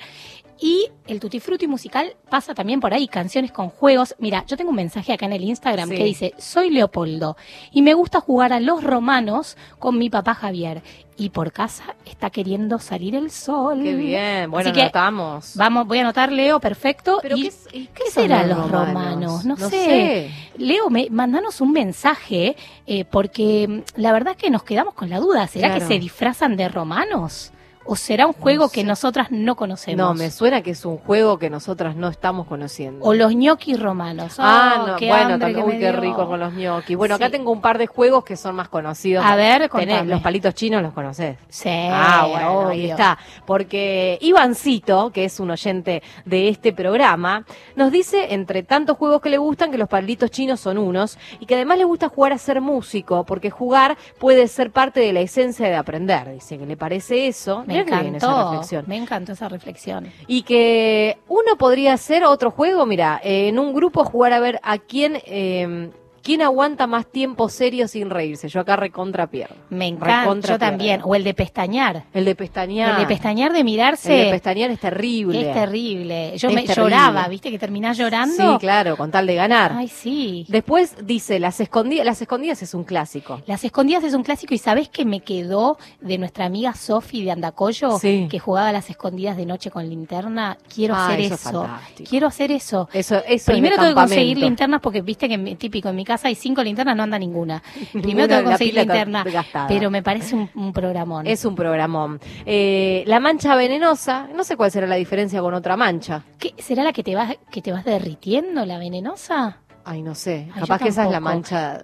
Y el Tutti Frutti musical pasa también por ahí, canciones con juegos. Mira, yo tengo un mensaje acá en el Instagram Sí. que dice, soy Leopoldo y me gusta jugar a los romanos con mi papá Javier. Y por casa está queriendo salir el sol. Qué bien, bueno, Así que anotamos. Vamos, voy a anotar, Leo, perfecto. Pero y, ¿qué es- y ¿qué, qué son serán los romanos? romanos? No, No sé. sé. Leo, me, mandanos un mensaje, eh, porque mm, la verdad que nos quedamos con la duda. ¿Será Claro. que se disfrazan de romanos? ¿O será un juego que nosotras no conocemos? No, me suena que es un juego que nosotras no estamos conociendo. O los ñoquis romanos. Ah, Oh, no, qué bueno, también, uy, qué rico con los ñoquis. Bueno, acá tengo un par de juegos que son más conocidos. A ver, Tenés los palitos chinos, ¿los conocés? Sí, Ah, bueno, ahí está. Porque Ivancito, que es un oyente de este programa, nos dice, entre tantos juegos que le gustan, que los palitos chinos son unos y que además le gusta jugar a ser músico, porque jugar puede ser parte de la esencia de aprender. Dice que le parece eso. Me Qué bien esa encantó, reflexión. me encantó esa reflexión. Y que uno podría hacer otro juego, mira, eh, en un grupo jugar a ver a quién, eh, quién aguanta más tiempo serio sin reírse. Yo acá recontra pierdo. Me encanta, Recontra yo también. O el de pestañear. El de pestañear. El de pestañear de mirarse. El de pestañear es terrible. Es terrible. Yo Es me terrible. lloraba, ¿viste? Que terminás llorando. Sí, claro, con tal de ganar. Ay, sí. Después dice, las escondidas, las escondidas es un clásico. Las escondidas es un clásico y ¿sabés que me quedó de nuestra amiga Sofi de Andacollo? Sí. Que jugaba las escondidas de noche con linterna. Quiero Ah, hacer eso eso. es. Quiero hacer eso. Eso, eso es Primero de tengo que conseguir linternas porque viste que mi- típico en mi casa hay cinco linternas, no anda ninguna. Primero Ninguna, tengo que la conseguir está linterna. gastada. Pero me parece un, un programón. Es un programón. Eh, la mancha venenosa, no sé cuál será la diferencia con otra mancha. ¿Qué, ¿Será la que te vas que te vas derritiendo, la venenosa? Ay, no sé. Ay, Capaz que esa es la mancha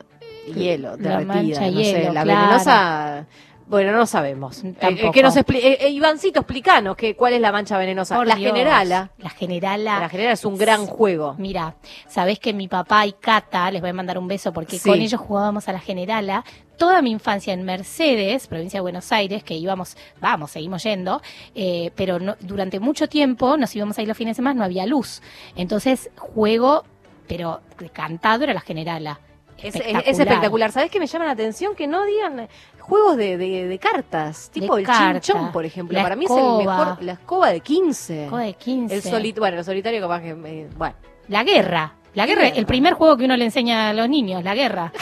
hielo, La derretida. mancha no sé. hielo, La claro. venenosa. Bueno, no sabemos. Eh, Tampoco. eh, que nos expli- eh, eh, Ivancito, explicanos que, cuál es la mancha venenosa. Por la Dios. generala. La generala. La generala es un gran juego. Mira, sabés que mi papá y Cata, les voy a mandar un beso porque Sí. con ellos jugábamos a la generala. Toda mi infancia en Mercedes, provincia de Buenos Aires, que íbamos, vamos, seguimos yendo, eh, pero no- durante mucho tiempo nos íbamos ahí los fines de semana, no había luz. Entonces, juego, pero cantado era la generala. Es, es- es espectacular. ¿Sabés qué me llama la atención? Que no digan juegos de, de- de cartas, tipo De el carta. chinchón, por ejemplo. La Para mí es el escoba. mejor. La escoba de 15. Escoba de 15. El solitario, bueno, el solitario capaz que. eh, bueno. La guerra. La ¿Qué guerra, guerra? el primer juego que uno le enseña a los niños, la guerra.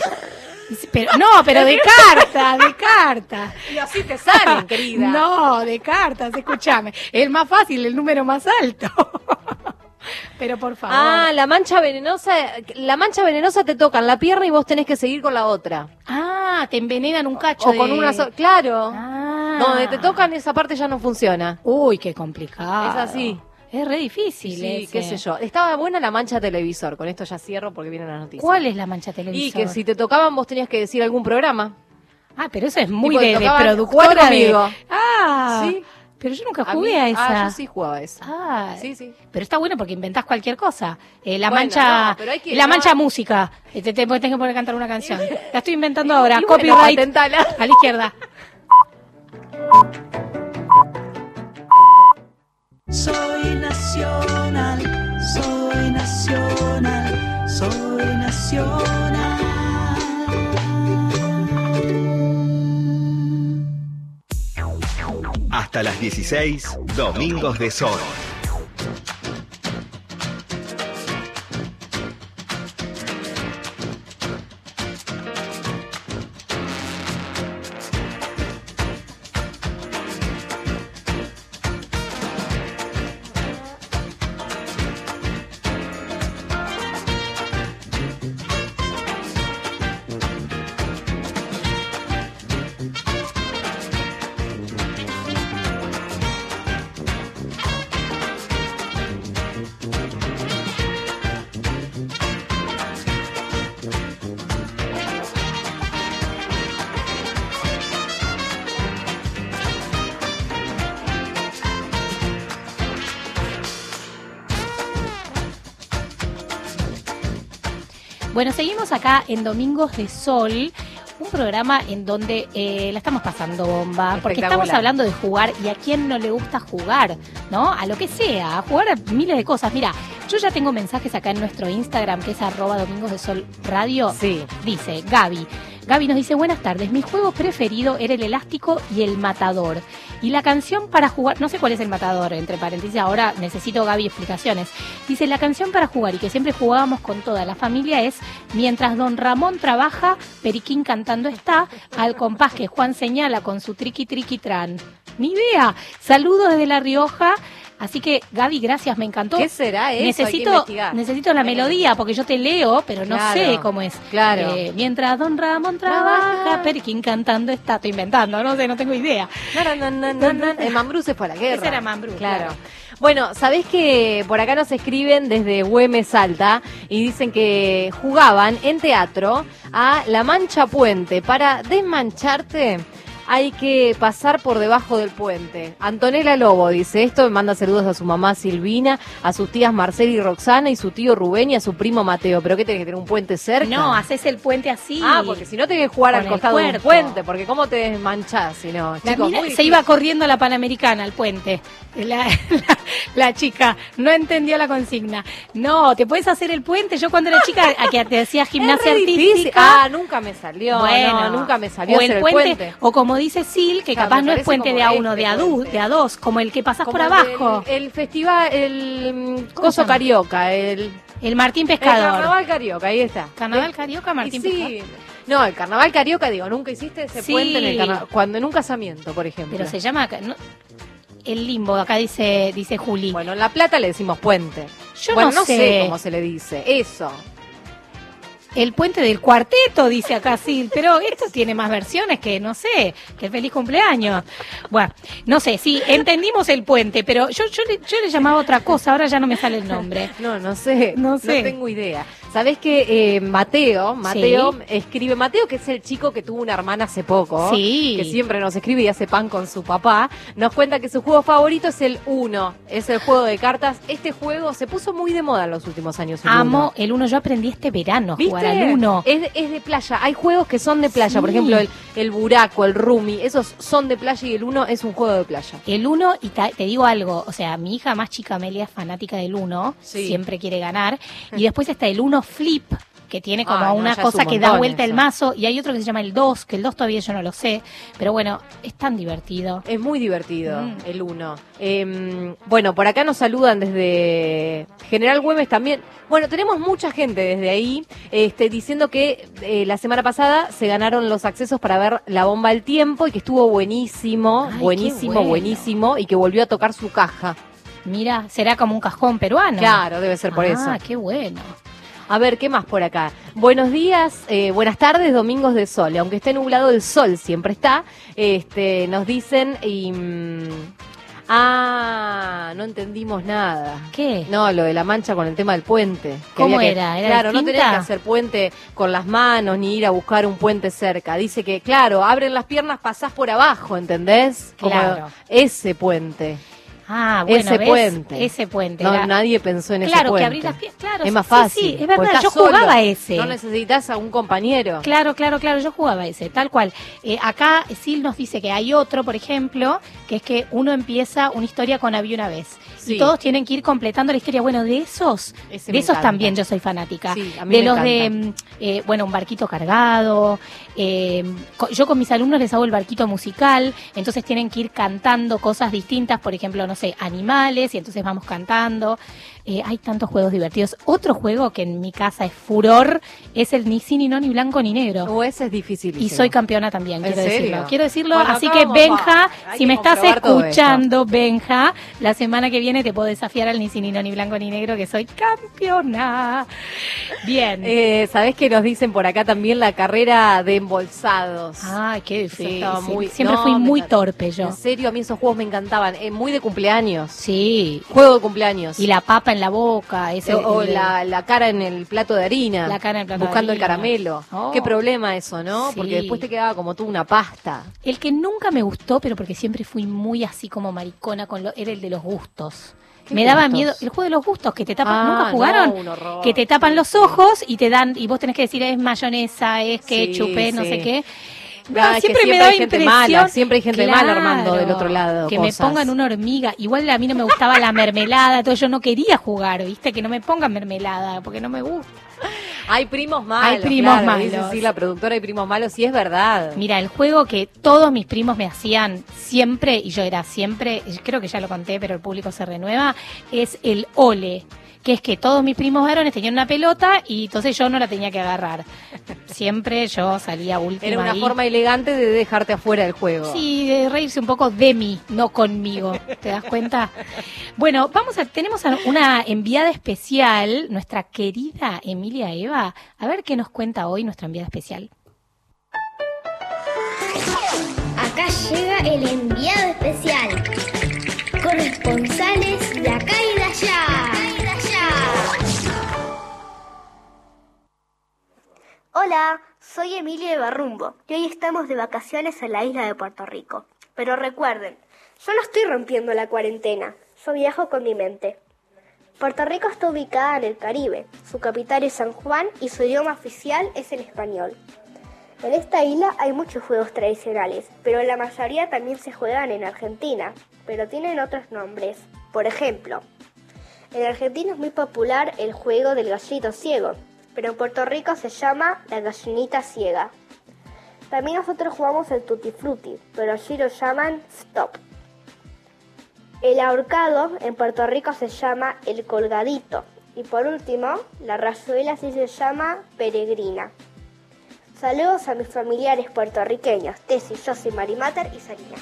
Pero, no, pero de carta, de carta. Y así te salen, querida. No, de cartas, escúchame. El más fácil, el número más alto. Pero por favor. Ah, la mancha venenosa, la mancha venenosa te toca en la pierna y vos tenés que seguir con la otra. Ah, te envenenan un cacho O con una sola, claro. Ah. Donde te tocan esa parte ya no funciona. Uy, qué complicado. Es así. Es re difícil Sí, ese. qué sé yo. Estaba buena la mancha televisor. Con esto ya cierro porque vienen las noticias. ¿Cuál es la mancha Y televisor? que si te tocaban vos tenías que decir algún programa. Ah, pero eso es muy Tipo, de, productora. Ah, Sí. Pero yo nunca A jugué mí- a, esa. Ah, yo sí jugaba a esa. Ah, Sí, sí. Pero está bueno porque inventás cualquier cosa. Eh, la Bueno, mancha, no, pero hay que- la no. mancha música. Eh, Te, te, tenés que poner a cantar una canción. La estoy inventando ahora. y bueno, Copyright. A la izquierda. Soy nacional, soy nacional, soy nacional. Hasta las 16, Domingos de Sol. Bueno, seguimos acá en Domingos de Sol, un programa en donde eh, la estamos pasando bomba, porque estamos hablando de jugar y a quién no le gusta jugar, ¿no? A lo que sea, a jugar a miles de cosas. Mira, yo ya tengo mensajes acá en nuestro Instagram, que es arroba Domingos de Sol Radio. Sí. Dice Gaby. Gaby nos dice, buenas tardes, mi juego preferido era el elástico y el matador. Y la canción para jugar, no sé cuál es el matador, entre paréntesis, ahora necesito Gaby explicaciones. Dice, la canción para jugar y que siempre jugábamos con toda la familia es Mientras don Ramón trabaja, Periquín cantando está, al compás que Juan señala con su triqui triqui tran. Ni idea. Saludos desde La Rioja. Así que, Gaby, gracias, me encantó. ¿Qué será eso? Necesito, necesito la melodía, porque yo te leo, pero no Claro, sé cómo es. claro. Eh, mientras don Ramón trabaja, Periquín cantando está. Estoy inventando, no sé, no tengo idea. El Mambrú se fue a la guerra. Ese era Mambrú, Claro. claro. Bueno, ¿sabés que por acá nos escriben desde Güemes Salta y dicen que jugaban en teatro a La Mancha Puente? Para desmancharte hay que pasar por debajo del puente. Antonella Lobo dice esto, me manda saludos a su mamá Silvina, a sus tías Marcela y Roxana y su tío Rubén y a su primo Mateo. ¿Pero qué tenés que tener un puente cerca? No, haces el puente así. Ah, porque si no tenés que jugar al costado de un cuerpo. puente, porque ¿cómo te desmanchás si no? Chicos, muy se iba corriendo a la Panamericana, al puente. La, la- la chica no entendió la consigna. No, te puedes hacer el puente. Yo cuando era chica, a que te hacía gimnasia artística. Ah, nunca me salió. Bueno, no, nunca me salió o hacer el el puente, puente. o como dice Sil, que Claro, capaz no es puente de a uno, este de a, du- puente. de a dos, como el que pasás por Como abajo. El, festival, el mm, ¿Cómo se coso carioca, el, El Martín el Pescador. carnaval carioca, ahí está. Carnaval Eh, Carioca, Martín sí. No, el carnaval carioca, digo, nunca hiciste ese Sí. puente en el carnaval, cuando en un casamiento, por ejemplo. Pero se llama no, el limbo, acá dice dice Juli. Bueno, en La Plata le decimos puente. Yo bueno, no sé. sé. cómo se le dice. Eso. El puente del cuarteto, dice acá Sil, pero esto tiene más versiones que, no sé, que el feliz cumpleaños. Bueno, no sé, sí, entendimos el puente, pero yo, yo, le, yo le llamaba otra cosa, ahora ya no me sale el nombre. No, no sé. No sé. No tengo idea. Sabés que eh, Mateo, Mateo escribe, Mateo que es el chico que tuvo una hermana hace poco, Sí. que siempre nos escribe y hace pan con su papá, nos cuenta que su juego favorito es el Uno, es el juego de cartas. Este juego se puso muy de moda en los últimos años. el Amo Uno. el uno, yo aprendí este verano a ¿Viste? jugar al uno. Es, de- es de playa. Hay juegos que son de playa. Por ejemplo, el, el buraco, el rumi. Esos son de playa y el uno es un juego de playa. El uno, y ta- te digo algo, o sea, mi hija más chica Amelia es fanática del uno, Sí. siempre quiere ganar. Y después está el uno flip, que tiene como Ah, una cosa un que da vuelta el eso. mazo, y hay otro que se llama el 2, que el 2 todavía yo no lo sé, pero bueno, es tan divertido. Es muy divertido Mm. el uno. Eh, bueno, por acá nos saludan desde General Güemes también. Bueno, tenemos mucha gente desde ahí este, diciendo que eh, la semana pasada se ganaron los accesos para ver La Bomba al Tiempo y que estuvo buenísimo, Ay, buenísimo, bueno. buenísimo y que volvió a tocar su caja. Mira, será como un cajón peruano. Claro, debe ser por ah, eso. qué bueno. A ver, ¿qué más por acá? Buenos días, eh, buenas tardes, domingos de sol. Y Aunque esté nublado, el sol siempre está. Este, nos dicen y... mm, ah, no entendimos nada. ¿Qué? No, lo de la mancha con el tema del puente. Que ¿Cómo que- era? ¿Era claro, no tenés que hacer puente con las manos ni ir a buscar un puente cerca. Dice que, claro, abren las piernas, pasás por abajo, ¿entendés? Como Claro. ese puente. Ah, bueno, ese ¿ves? puente. Ese puente. No, nadie pensó en ese Claro, puente. que abrir las piernas, claro. Es más fácil. Sí, es verdad, yo solo. jugaba ese. No necesitas a un compañero. Claro, claro, claro, yo jugaba ese, tal cual. Eh, acá Sil nos dice que hay otro, por ejemplo, que es que uno empieza una historia con había una vez. Sí. Todos tienen que ir completando la historia. Bueno, de esos, Ese de esos encanta. también yo soy fanática. Sí, a mí de me los de, mm, eh, bueno, un barquito cargado. eh, yo con mis alumnos les hago el barquito musical, entonces tienen que ir cantando cosas distintas, por ejemplo, no sé, animales, y entonces vamos cantando. Eh, hay tantos juegos divertidos. Otro juego que en mi casa es furor es el ni sí, ni no, ni blanco, ni negro. O ese es difícil. Y soy campeona también, ¿En quiero serio? decirlo. Quiero decirlo, Bueno, así que Benja, si que me estás escuchando, Benja, la semana que viene te puedo desafiar al ni sí, ni no, ni blanco, ni negro, que soy campeona. Bien. Eh, ¿Sabés que nos dicen por acá también la carrera de embolsados? Ay, qué difícil. muy- Siempre no, fui muy torpe yo. En serio, a mí esos juegos me encantaban. Eh, muy de cumpleaños. Sí. Juego de cumpleaños. Y la papa en la boca. Ese, o el- la, la cara en el plato de harina. La cara en el plato de Buscando el caramelo. Oh. Qué problema eso, ¿no? Sí. Porque después te quedaba como tú una pasta. El que nunca me gustó, pero porque siempre fui muy así como maricona, con lo, era el de los gustos. ¿Qué Me daba miedo. El juego de los gustos, que te tapan. Ah, ¿Nunca no, jugaron? que te tapan los ojos y te dan. Y vos tenés que decir es mayonesa, es ketchup, es no sí. sé qué. No, Ah, que siempre, me da hay gente mala, siempre hay gente mala armando del otro lado Que me pongan una hormiga. Igual a mí no me gustaba la mermelada, todo yo no quería jugar, ¿viste? Que no me pongan mermelada, porque no me gusta. Hay primos malos. Hay primos claro, dice malos. sí, la productora hay primos malos y es verdad. Mira, el juego que todos mis primos me hacían siempre, y yo era siempre, creo que ya lo conté, pero el público se renueva, es el ole. Que es que todos mis primos varones tenían una pelota y entonces yo no la tenía que agarrar. Siempre yo salía última. Era una ahí. forma elegante de dejarte afuera del juego. Sí, de reírse un poco de mí, no conmigo. ¿Te das cuenta? Bueno, vamos a, tenemos a una enviada especial, nuestra querida Emilia Eva. A ver qué nos cuenta hoy nuestra enviada especial. Acá llega el enviado especial. Corresponsales de acá y de allá. Hola, soy Emilia de Barrumbo y hoy estamos de vacaciones en la isla de Puerto Rico. Pero recuerden, yo no estoy rompiendo la cuarentena, yo viajo con mi mente. Puerto Rico está ubicada en el Caribe, su capital es San Juan y su idioma oficial es el español. En esta isla hay muchos juegos tradicionales, pero la mayoría también se juegan en Argentina, pero tienen otros nombres. Por ejemplo, en Argentina es muy popular el juego del gallito ciego, pero en Puerto Rico se llama la gallinita ciega. También nosotros jugamos el tutti frutti, pero allí lo llaman stop. El ahorcado en Puerto Rico se llama el colgadito. Y por último, la rayuela sí se llama peregrina. Saludos a mis familiares puertorriqueños, Tessy, Josie, Marimater y Sarina.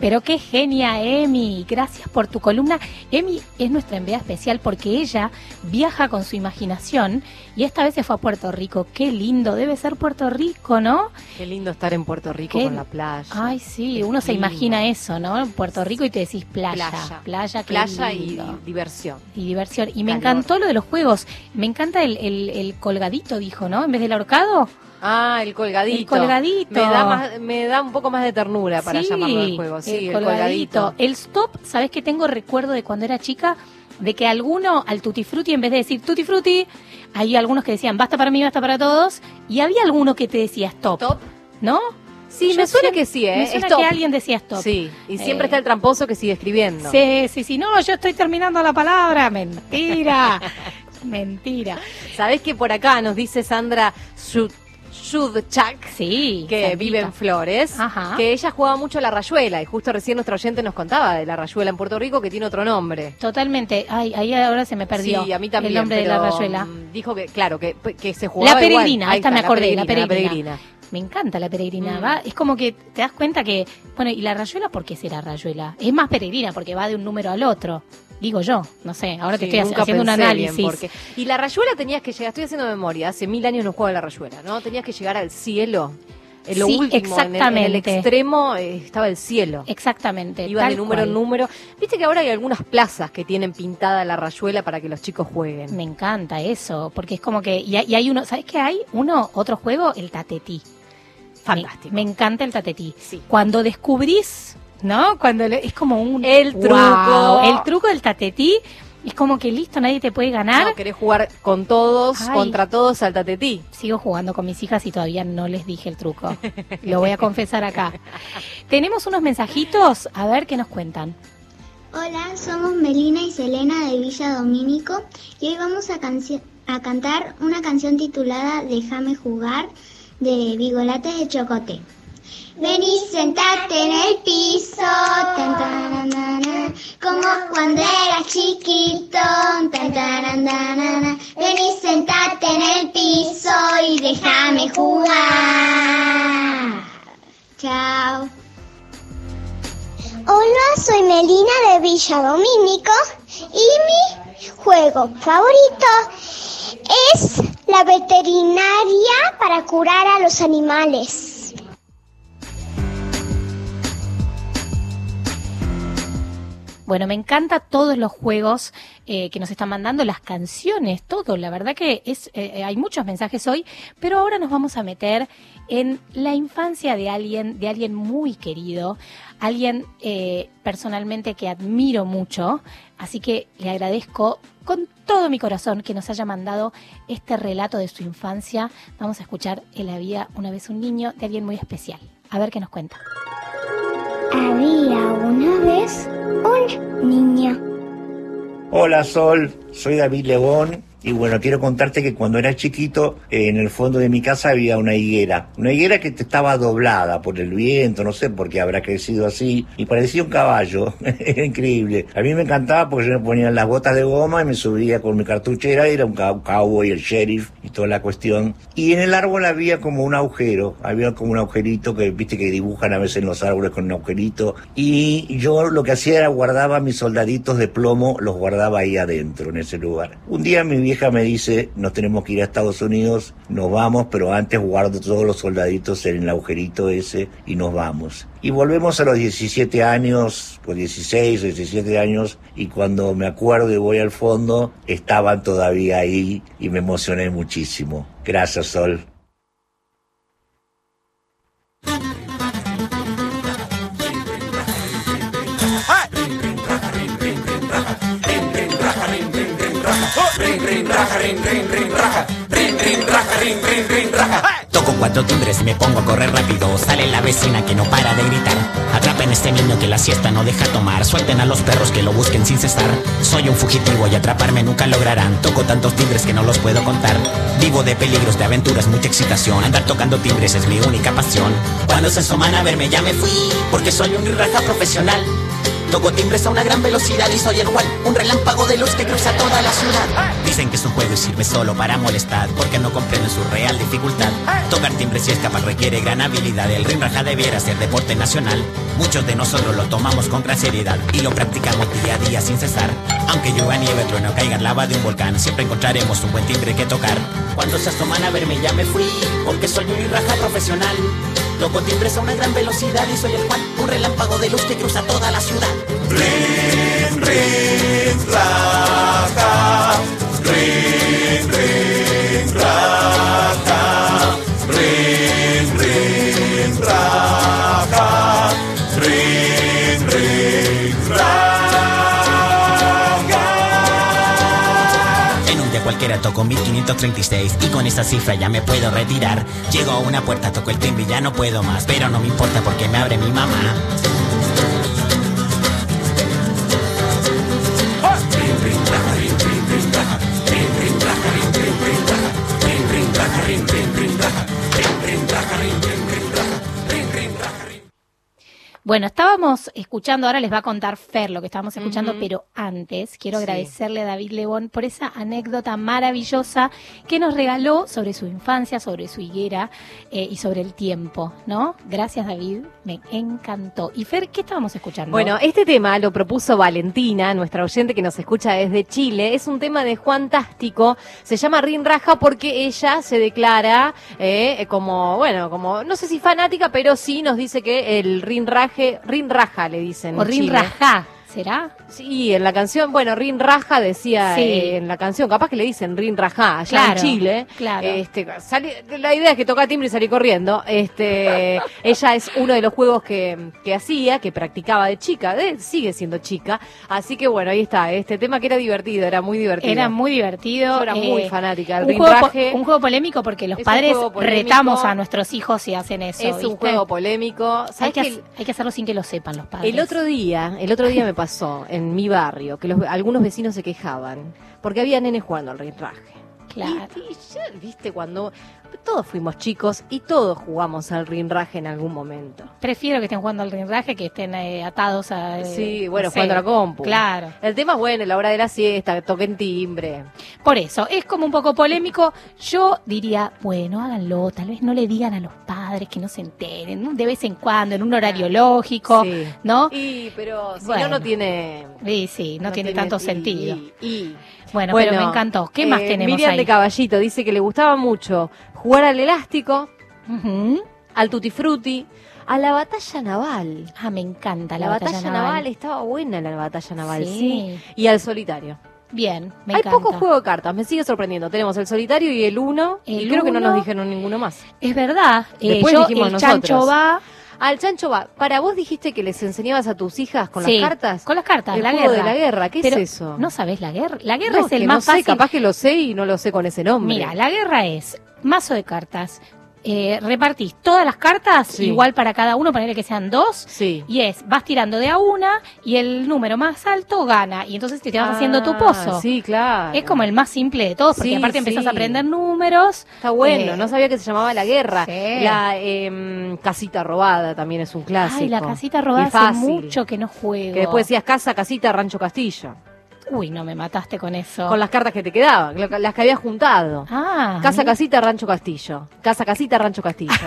Pero qué genia, Emi. Gracias por tu columna. Emi es nuestra enviada especial porque ella viaja con su imaginación y esta vez se fue a Puerto Rico. Qué lindo, debe ser Puerto Rico, ¿no? Qué lindo estar en Puerto Rico Qué- con la playa. Ay, sí, uno se imagina eso, ¿no? Puerto Rico y te decís playa. Playa. Playa, qué Playa y lindo. diversión. y diversión. Y me encantó lo de los juegos. Me encanta el, el, el colgadito, dijo, ¿no? En vez del ahorcado. Ah, el colgadito. El colgadito. Me da, más, me da un poco más de ternura para Sí, llamarlo el juego. Sí, el, colgadito. colgadito. El stop, ¿sabes qué tengo recuerdo de cuando era chica? De que alguno al tutti frutti, en vez de decir tutti frutti, hay algunos que decían basta para mí, basta para todos. Y había alguno que te decía stop. Stop. ¿No? Sí, Yo me suena que sí, ¿eh? Me suena Stop. que alguien decía stop. Sí, y siempre Eh, está el tramposo que sigue escribiendo. Sí, sí, sí. No, yo estoy terminando la palabra. Mentira. Mentira. ¿Sabés que por acá nos dice Sandra Shud- Shudchak, Sí. que vive en Flores, Ajá. que ella jugaba mucho a la rayuela y justo recién nuestro oyente nos contaba de la rayuela en Puerto Rico que tiene otro nombre. Totalmente. Ay, ahí ahora se me perdió. Sí, a mí también. El nombre de la rayuela. mm, Dijo que, claro, que, que se jugaba La igual. peregrina, Ahí esta me está, acordé, la peregrina, peregrina. Me encanta la peregrina, Mm. va, es como que te das cuenta que, bueno, ¿y la rayuela por qué será rayuela? Es más peregrina porque va de un número al otro, digo yo, no sé, ahora te Sí, estoy nunca haciendo un análisis. Y la rayuela tenías que llegar, estoy haciendo memoria, hace mil años no jugaba la rayuela, ¿no? Tenías que llegar al cielo. En lo Sí, último, en el- En el, exactamente. extremo eh, estaba el cielo. Exactamente. Iba de número en número. Viste que ahora hay algunas plazas que tienen pintada la rayuela para que los chicos jueguen. Me encanta eso, porque es como que, y, hay- y hay uno, ¿sabes qué hay? Uno, otro juego, el tatetí. Fantástico. Me, me encanta el tatetí. Cuando descubrís, ¿no? Cuando le- es como un... El ¡Wow! truco. El truco del tatetí es como que listo, nadie te puede ganar. No, querés jugar con todos, Ay. contra todos al tatetí. Sigo jugando con mis hijas y todavía no les dije el truco. Lo voy a confesar acá. Tenemos unos mensajitos, a ver qué nos cuentan. Hola, somos Melina y Selena de Villa Domínico y hoy vamos a, canci- a cantar una canción titulada Déjame jugar de Bigolates de Chocote. Ven y sentate en el piso, tan, tan, tan, tan, como cuando eras chiquito. Tan, tan, tan. Ven y sentate en el piso y déjame jugar. Chao. Hola, soy Melina de Villa Domínico y mi juego favorito es la veterinaria para curar a los animales. Bueno, me encanta todos los juegos eh, que nos están mandando, las canciones, todo. La verdad que es, eh, hay muchos mensajes hoy, pero ahora nos vamos a meter en la infancia de alguien, de alguien muy querido, alguien eh, personalmente que admiro mucho. Así que le agradezco con todo mi corazón que nos haya mandado este relato de su infancia. Vamos a escuchar En la vida una vez un niño de alguien muy especial. A ver qué nos cuenta. Había una vez un niño. Hola Sol, soy David León y bueno, quiero contarte que cuando era chiquito, eh, en el fondo de mi casa había una higuera. Una higuera que estaba doblada por el viento, no sé por qué habrá crecido así, y parecía un caballo. era increíble. A mí me encantaba porque yo me ponía las botas de goma y me subía con mi cartuchera, era un cow- cowboy, el sheriff y toda la cuestión. Y en el árbol había como un agujero, había como un agujerito que viste que dibujan a veces en los árboles con un agujerito. Y yo lo que hacía era guardaba mis soldaditos de plomo, los guardaba ahí adentro, en ese lugar. Un día mi vieja me dice, nos tenemos que ir a Estados Unidos, nos vamos, pero antes guardo todos los soldaditos en el agujerito ese y nos vamos. Y volvemos a los 17 años, pues 16 o 17 años, y cuando me acuerdo y voy al fondo, estaban todavía ahí y me emocioné muchísimo. Gracias, Sol. Toco cuatro timbres y me pongo a correr rápido. Sale la vecina que no para de gritar. Atrapen a este niño que la siesta no deja tomar. Suelten a los perros que lo busquen sin cesar. Soy un fugitivo y atraparme nunca lograrán. Toco tantos timbres que no los puedo contar. Vivo de peligros, de aventuras, mucha excitación. Andar tocando timbres es mi única pasión. Cuando se asoman a verme ya me fui. Porque soy un raja profesional. Toco timbres a una gran velocidad y soy el Juan, un relámpago de luz que cruza toda la ciudad. Dicen que es un juego y sirve solo para molestar, porque no comprenden su real dificultad. Tocar timbres y escapar requiere gran habilidad, el ring raja debiera ser deporte nacional. Muchos de nosotros lo tomamos con gran seriedad y lo practicamos día a día sin cesar. Aunque llueva nieve, trueno, caiga lava de un volcán, siempre encontraremos un buen timbre que tocar. Cuando se asoman a verme ya me fui, porque soy un raja profesional. Toco timbres a una gran velocidad y soy el Juan, un relámpago de luz que cruza toda la ciudad. Rin, rin, raja. Rin, rin, raja. Rin, rin, raja. Cualquiera toco 1536 y con esa cifra ya me puedo retirar. Llego a una puerta, toco el timbre y ya no puedo más, pero no me importa porque me abre mi mamá. Bueno, estábamos escuchando, ahora les va a contar Fer lo que estábamos escuchando, pero antes quiero Sí. agradecerle a David León por esa anécdota maravillosa que nos regaló sobre su infancia, sobre su higuera eh, y sobre el tiempo, ¿no? Gracias David, me encantó. Y Fer, ¿qué estábamos escuchando? Bueno, este tema lo propuso Valentina, nuestra oyente que nos escucha desde Chile. Es un tema de Juan Tástico. Se llama Rin Raja porque ella se declara eh, como, bueno, como, no sé si fanática, pero sí nos dice que el Rin Raje, Rin Raja le dicen. o en Rin Chile. Rajá, ¿será? Sí, en la canción, bueno, Rin Raja decía Sí. eh, en la canción, capaz que le dicen Rin Raja allá Claro, en Chile. claro. Este, sale- la idea es que toca timbre y salí corriendo. Este, ella es uno de los juegos que, que hacía, que practicaba de chica, de- sigue siendo chica. Así que bueno, ahí está, este tema que era divertido, era muy divertido. Era muy divertido. Yo era eh, muy fanática del un juego, po- rinraje. un juego polémico porque los padres retamos a nuestros hijos si hacen eso. Es un juego polémico. Hay ¿Sabes que, hay que hacerlo sin que lo sepan los padres. El otro día, el otro día me pasó en mi barrio que los- algunos vecinos se quejaban porque había nenes jugando al rinraje. Claro. Y, y ya, viste, cuando todos fuimos chicos y todos jugamos al rinraje en algún momento. Prefiero que estén jugando al rinraje que estén eh, atados a. eh, Sí, bueno, no sé. jugando a la compu. Claro. El tema es bueno, la hora de la siesta, toquen timbre. Por eso, es como un poco polémico. Yo diría, bueno, háganlo, tal vez no le digan a los padres que no se enteren, ¿no? de vez en cuando, en un horario lógico, Sí. ¿no? Y, pero si Bueno. no, no tiene... Sí, sí, no, no tiene, tiene- tanto y- sentido. y- y- Bueno, pero me encantó. ¿Qué más eh, tenemos Miriam ahí? de Caballito dice que le gustaba mucho jugar al elástico, al tutti frutti, A la batalla naval. Ah, me encanta La, batalla, naval. estaba buena la batalla naval, Sí. sí. Y al solitario. Bien, me Hay encanta. poco juego de cartas, me sigue sorprendiendo. Tenemos el solitario y el uno, y creo que no nos dijeron ninguno más. Es verdad. eh, Después yo, dijimos el nosotros. chancho va. Al chancho va. Para vos dijiste que les enseñabas a tus hijas con Sí, las cartas. Con las cartas, El la juego guerra. de la guerra, ¿qué Pero, es eso? ¿No sabés la guerra? La guerra No, es el que más no sé, fácil. capaz que lo sé y no lo sé con ese nombre. Mira, la guerra es mazo de cartas. Eh, repartís todas las cartas Sí. igual para cada uno, ponerle que sean dos. Sí. Y es, vas tirando de a una y el número más alto gana. Y entonces te, te vas Ah, haciendo tu pozo. Sí, claro. Es como el más simple de todos, porque Sí, aparte empezás a aprender números. Está bueno, Eh, no sabía que se llamaba La Guerra. La em, casita robada también es un clásico. Ay, la casita robada Y hace mucho que no juego. Que después decías casa, casita, rancho, castillo. Uy, no me mataste con eso. Con las cartas que te quedaban, las que habías juntado. Ah, Casa, mira. casita, rancho, castillo. Casa, casita, rancho, castillo.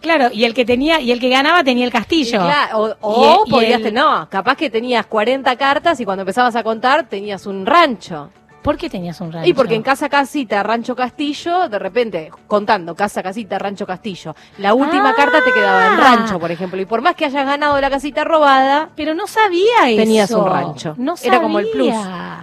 Claro, y el que tenía, y el que ganaba tenía el castillo. Y claro, o Y- o y podías el- tener- no, capaz que tenías 40 cartas y cuando empezabas a contar tenías un rancho. ¿Por qué tenías un rancho? Y porque en casa, casita, rancho, castillo, de repente, contando casa, casita, rancho, castillo, la última Ah. carta te quedaba en rancho, por ejemplo. Y por más que hayas ganado la casita robada, Pero no sabía eso. tenías un rancho. No Era como el plus.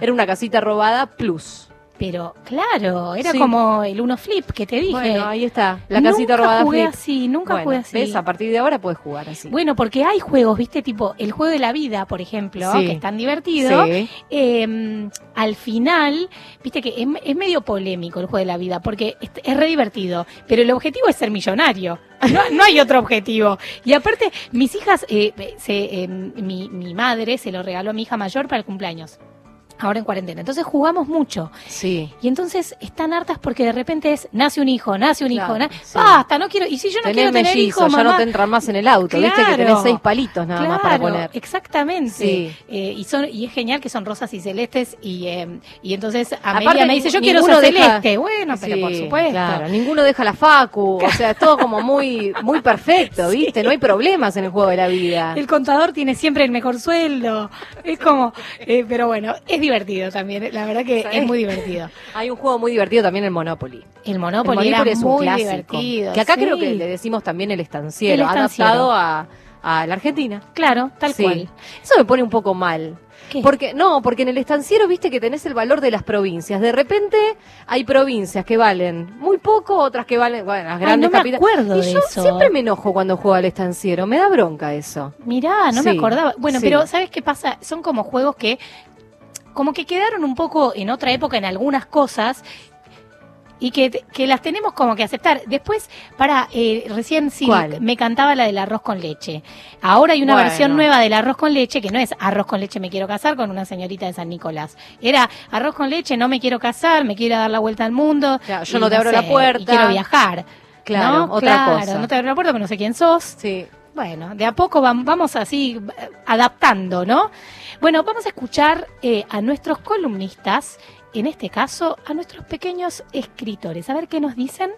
Era una casita robada plus. Pero claro, era Sí. como el uno flip que te dije. Bueno, ahí está. La Nunca casita robada jugué flip. así, nunca Bueno, jugué así. ¿Ves? A partir de ahora puedes jugar así. Bueno, porque hay juegos, viste, tipo el juego de la vida, por ejemplo, Sí. que es tan divertido. Sí. Eh, al final, viste que es, es medio polémico el juego de la vida, porque es, es re divertido, pero el objetivo es ser millonario. No, no hay otro objetivo. Y aparte, mis hijas, eh, se, eh, mi, mi madre se lo regaló a mi hija mayor para el cumpleaños. Ahora en cuarentena. Entonces jugamos mucho. Sí. Y entonces están hartas porque de repente es, nace un hijo, nace un hijo, Claro, na- sí. basta, no quiero, y si yo no Tenés quiero tener mellizos, hijos, ya no te entran más en el auto, viste que tenés Claro. seis palitos nada más para Claro, poner. Exactamente. Sí. Eh, y son y es genial que son rosas y celestes y eh, y entonces Aparte, Amelia me dice, yo quiero ser deja- celeste. Bueno, pero Sí, por supuesto. Claro, ninguno deja la facu, o sea, es todo como muy muy perfecto, ¿viste? No hay problemas en el juego de la vida. El contador tiene siempre el mejor sueldo. Es como, eh, pero bueno, es divertido también. La verdad que es muy divertido. Hay un juego muy divertido también el Monopoly. El Monopoly, el era es un muy clásico. divertido. Que acá sí. creo que le decimos también el estanciero, El estanciero. adaptado a, a la Argentina. Claro, tal Sí. cual. Eso me pone un poco mal. ¿Qué? Porque no, porque en el estanciero viste que tenés el valor de las provincias. De repente hay provincias que valen muy poco, otras que valen, bueno, las Ay, grandes no me capitales. acuerdo y de yo eso. siempre me enojo cuando juego al estanciero, me da bronca eso. Mirá, no me acordaba. Bueno, sí. pero ¿sabes qué pasa? Son como juegos que como que quedaron un poco en otra época en algunas cosas y que, que las tenemos como que aceptar. Después, para, eh, recién sí, ¿Cuál? me cantaba la del arroz con leche. Ahora hay una Bueno. versión nueva del arroz con leche que no es arroz con leche me quiero casar con una señorita de San Nicolás. Era arroz con leche no me quiero casar, me quiero dar la vuelta al mundo. Claro, yo y no te abro la sé, puerta. Y quiero viajar. Claro, ¿no? otra Claro, cosa. No te abro la puerta, pero no sé quién sos. Sí. Bueno, de a poco vam- vamos así eh, adaptando, ¿no? Bueno, vamos a escuchar eh, a nuestros columnistas, en este caso a nuestros pequeños escritores, a ver qué nos dicen.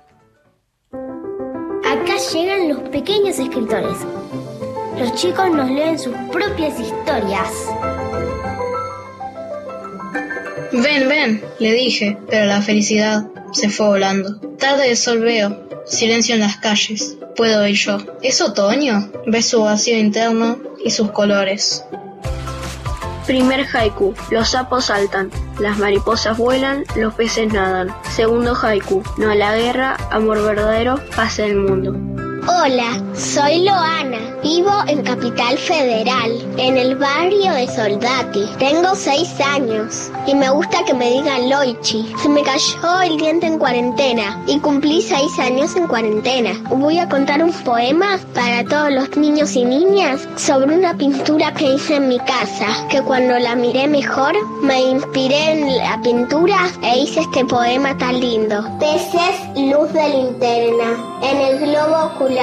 Acá llegan los pequeños escritores. Los chicos nos leen sus propias historias. Ven, ven, le dije, pero la felicidad se fue volando. Tarde de sol veo, silencio en las calles, puedo ir yo. Es otoño, ves su vacío interno y sus colores. Primer haiku, los sapos saltan, las mariposas vuelan, los peces nadan. Segundo haiku, no a la guerra, amor verdadero, paz en el mundo. Hola, soy Loana. Vivo en Capital Federal, en el barrio de Soldati. Tengo seis años y me gusta que me digan Loichi. Se me cayó el diente en cuarentena y cumplí seis años en cuarentena. Voy a contar un poema para todos los niños y niñas sobre una pintura que hice en mi casa, que cuando la miré mejor me inspiré en la pintura e hice este poema tan lindo. Peces, luz de linterna, en el globo ocular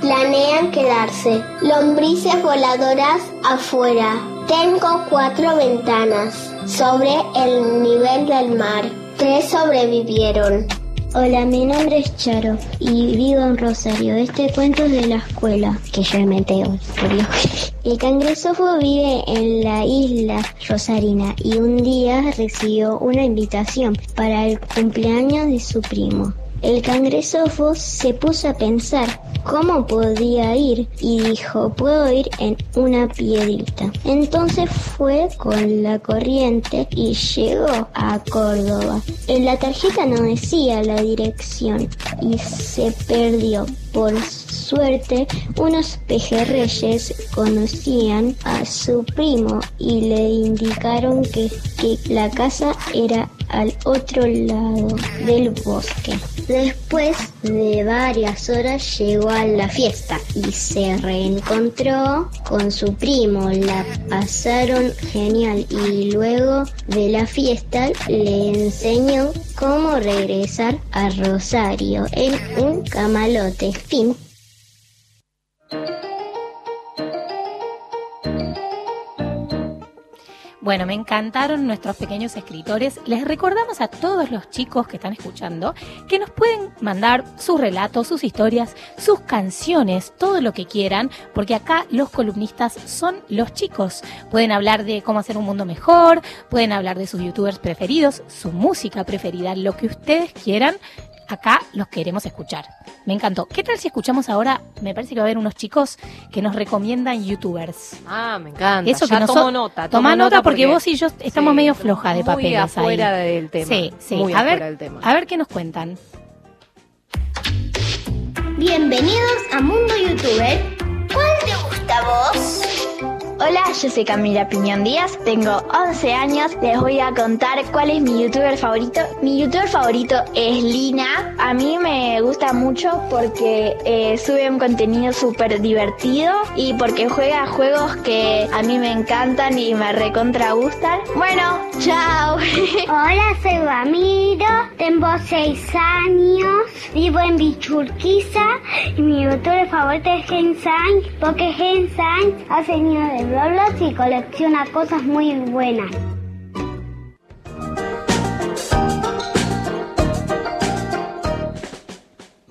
planean quedarse. Lombrices voladoras afuera. Tengo cuatro ventanas sobre el nivel del mar. Tres sobrevivieron. Hola, mi nombre es Charo y vivo en Rosario. Este cuento es de la escuela, que yo inventé hoy, obvio. El cangrejófobo vive en la isla Rosarina y un día recibió una invitación para el cumpleaños de su primo. El cangrejofo se puso a pensar cómo podía ir y dijo, puedo ir en una piedrita. Entonces fue con la corriente y llegó a Córdoba. En la tarjeta no decía la dirección y se perdió. Por suerte, unos pejerreyes conocían a su primo y le indicaron que, que la casa era al otro lado del bosque. Después de varias horas llegó a la fiesta y se reencontró con su primo. La pasaron genial y luego de la fiesta le enseñó cómo regresar a Rosario en un camalote. Fin. Bueno, me encantaron nuestros pequeños escritores. Les recordamos a todos los chicos que están escuchando que nos pueden mandar sus relatos, sus historias, sus canciones, todo lo que quieran, porque acá los columnistas son los chicos. Pueden hablar de cómo hacer un mundo mejor, pueden hablar de sus youtubers preferidos, su música preferida, lo que ustedes quieran. Acá los queremos escuchar. Me encantó. ¿Qué tal si escuchamos ahora? Me parece que va a haber unos chicos que nos recomiendan youtubers. Ah, me encanta. Eso Ya que tomo nota. Toma nota porque, porque vos y yo estamos sí, medio floja de papeles afuera ahí. del tema. Sí, sí. Muy a afuera ver, del tema. a ver qué nos cuentan. Bienvenidos a Mundo YouTuber. ¿Cuál te gusta a vos? Hola, yo soy Camila Piñón Díaz, tengo 11 años, les voy a contar cuál es mi youtuber favorito. Mi youtuber favorito es Lina, a mí me gusta mucho porque eh, sube un contenido súper divertido y porque juega juegos que a mí me encantan y me recontra gustan. Bueno, chao. Hola, soy Ramiro, tengo 6 años, vivo en Bichurquiza y mi youtuber favorito es Gen Sainz porque Gen Sainz hace niños de Roblox y colecciona cosas muy buenas.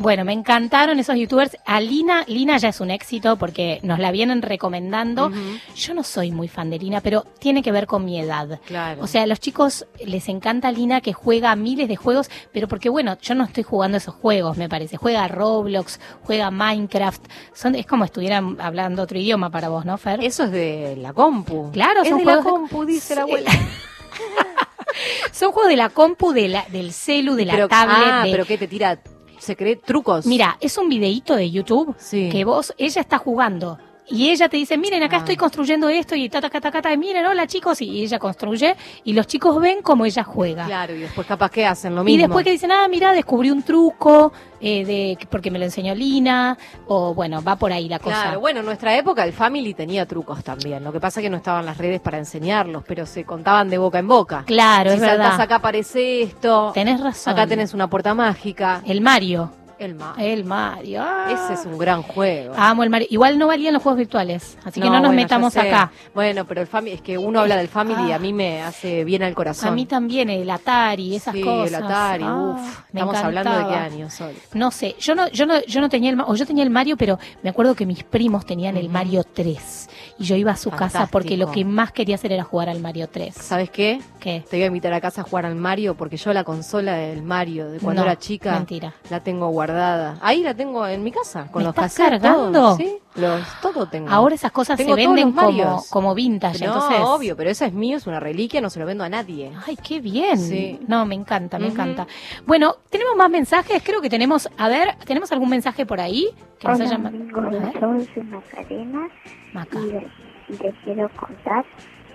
Bueno, me encantaron esos youtubers. A Lina, Lina ya es un éxito porque nos la vienen recomendando. Yo no soy muy fan de Lina, pero tiene que ver con mi edad. Claro. O sea, a los chicos les encanta Lina que juega miles de juegos, pero porque bueno, yo no estoy jugando esos juegos, me parece. Juega Roblox, juega Minecraft. Son, es como estuvieran hablando otro idioma para vos, ¿no, Fer? Eso es de la compu. Claro, es son de la juegos compu, dice la abuela. Son juegos de la compu, de la, del celu, de la pero, tablet. ah, de- pero ¿qué te tira? ¿Se cree trucos? Mira, es un videíto de YouTube Sí. que vos, ella está jugando. Y ella te dice, miren, acá Ah. estoy construyendo esto y ta, ta, ta, ta, ta, ta, miren, hola chicos, y ella construye, y los chicos ven cómo ella juega. Claro, y después capaz que hacen lo y mismo. después que dicen, ah, mira, descubrí un truco, eh, de porque me lo enseñó Lina, o bueno, va por ahí la cosa. Claro, bueno, en nuestra época el Family tenía trucos también. Lo que pasa es que no estaban las redes para enseñarlos, pero se contaban de boca en boca. Claro, si es verdad. acá aparece esto. Tenés razón. Acá tenés una puerta mágica. El Mario. El Mario. El Mario. ah. Ese es un gran juego. Amo el Mario. Igual no valían los juegos virtuales, así que no nos bueno, metamos acá. Bueno, pero el Family, es que uno habla del Family y a mí me hace bien al corazón. A mí también, el Atari, esas Sí, cosas. el Atari, Ah, uf. me Estamos hablando de qué años, Sol. No sé, yo no, yo no, yo no tenía el, o yo tenía el Mario, pero me acuerdo que mis primos tenían el Mario 3 y yo iba a su casa porque lo que más quería hacer era jugar al Mario 3. ¿Sabes qué? ¿Qué? Te voy a invitar a casa a jugar al Mario porque yo la consola del Mario de cuando No, era chica mentira. la tengo guardada. Ahí la tengo en mi casa con ¿Me los estás cassettes, cargando? ¿sí? Los, todo tengo. Ahora esas cosas Tengo se venden como, como vintage, No, entonces. obvio, pero esa es mío, es una reliquia, no se lo vendo a nadie. Ay, qué bien. Sí. No, me encanta, me encanta. Bueno, tenemos más mensajes, creo que tenemos, a ver, ¿tenemos algún mensaje por ahí? Nos Hola hayan ma- amigos, ver. yo soy Macarena Maca. y les, quiero contar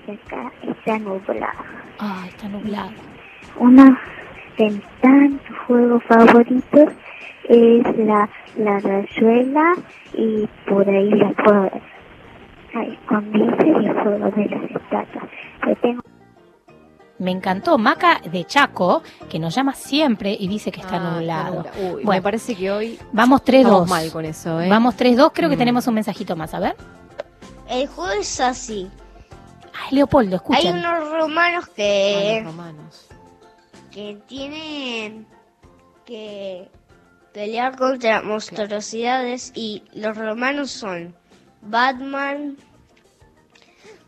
que acá está nublado. Ay, está nublado. Uno de mis tantos juegos favoritos es la, la rayuela y por ahí la juego a esconderse y el juego de las estatuas. Que tengo Me encantó Maca de Chaco, que nos llama siempre y dice que está Ah, nublado. está nublado. Uy, Bueno, me parece que hoy Vamos 3-2. estamos mal con eso, ¿eh? Vamos 3-2, creo que Mm. tenemos un mensajito más, a ver. El juego es así. Ay, Leopoldo, escuchen. Hay unos romanos que, Ah, los romanos. que tienen que pelear contra monstruosidades y los romanos son Batman,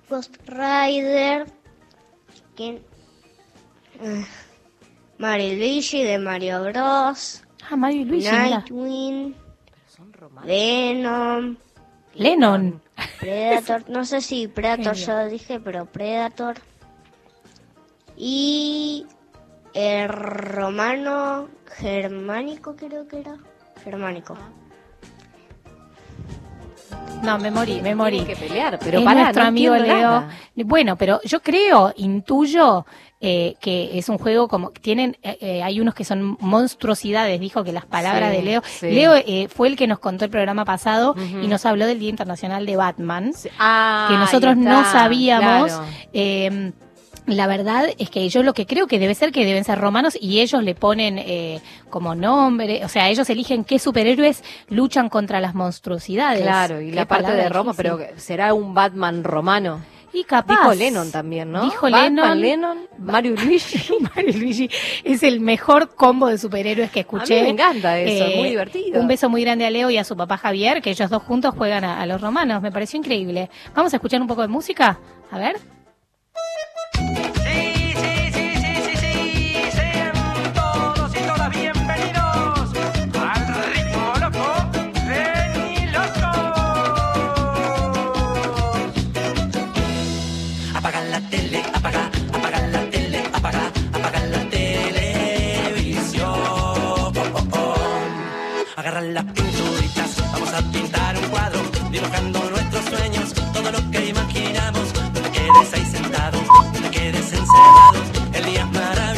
Ghost Rider, que, Mario Luigi de Mario Bros. Ah, Mario y Luigi. Nightwing, Venom, Lennon. Predator, no sé si Predator Genio. ya lo dije, pero Predator. Y el romano germánico creo que era. Germánico. No, me morí, me morí. Tienen que pelear, pero es pará, nuestro no amigo Leo. nada. Bueno, pero yo creo, intuyo eh, que es un juego como tienen, eh, eh, hay unos que son monstruosidades. Dijo que las palabras Sí, de Leo. sí. Leo fue el que nos contó el programa pasado y nos habló del Día Internacional de Batman, Ah, que nosotros no sabíamos. claro. La verdad es que yo lo que creo que debe ser que deben ser romanos y ellos le ponen eh, como nombre, o sea, ellos eligen qué superhéroes luchan contra las monstruosidades. Claro, y la parte de Roma, difícil. pero será un Batman romano. Y capaz. Dijo Lennon también, ¿no? Dijo Batman, Lennon. Lennon, Mario Luigi. Mario Luigi es el mejor combo de superhéroes que escuché. A mí me encanta eso, Eh, muy divertido. Un beso muy grande a Leo y a su papá Javier, que ellos dos juntos juegan a, a los romanos. Me pareció increíble. Vamos a escuchar un poco de música. A ver. Las pinturitas, vamos a pintar un cuadro, dibujando nuestros sueños, todo lo que imaginamos. No te quedes ahí sentado, no te quedes encerrado. El día es maravilloso,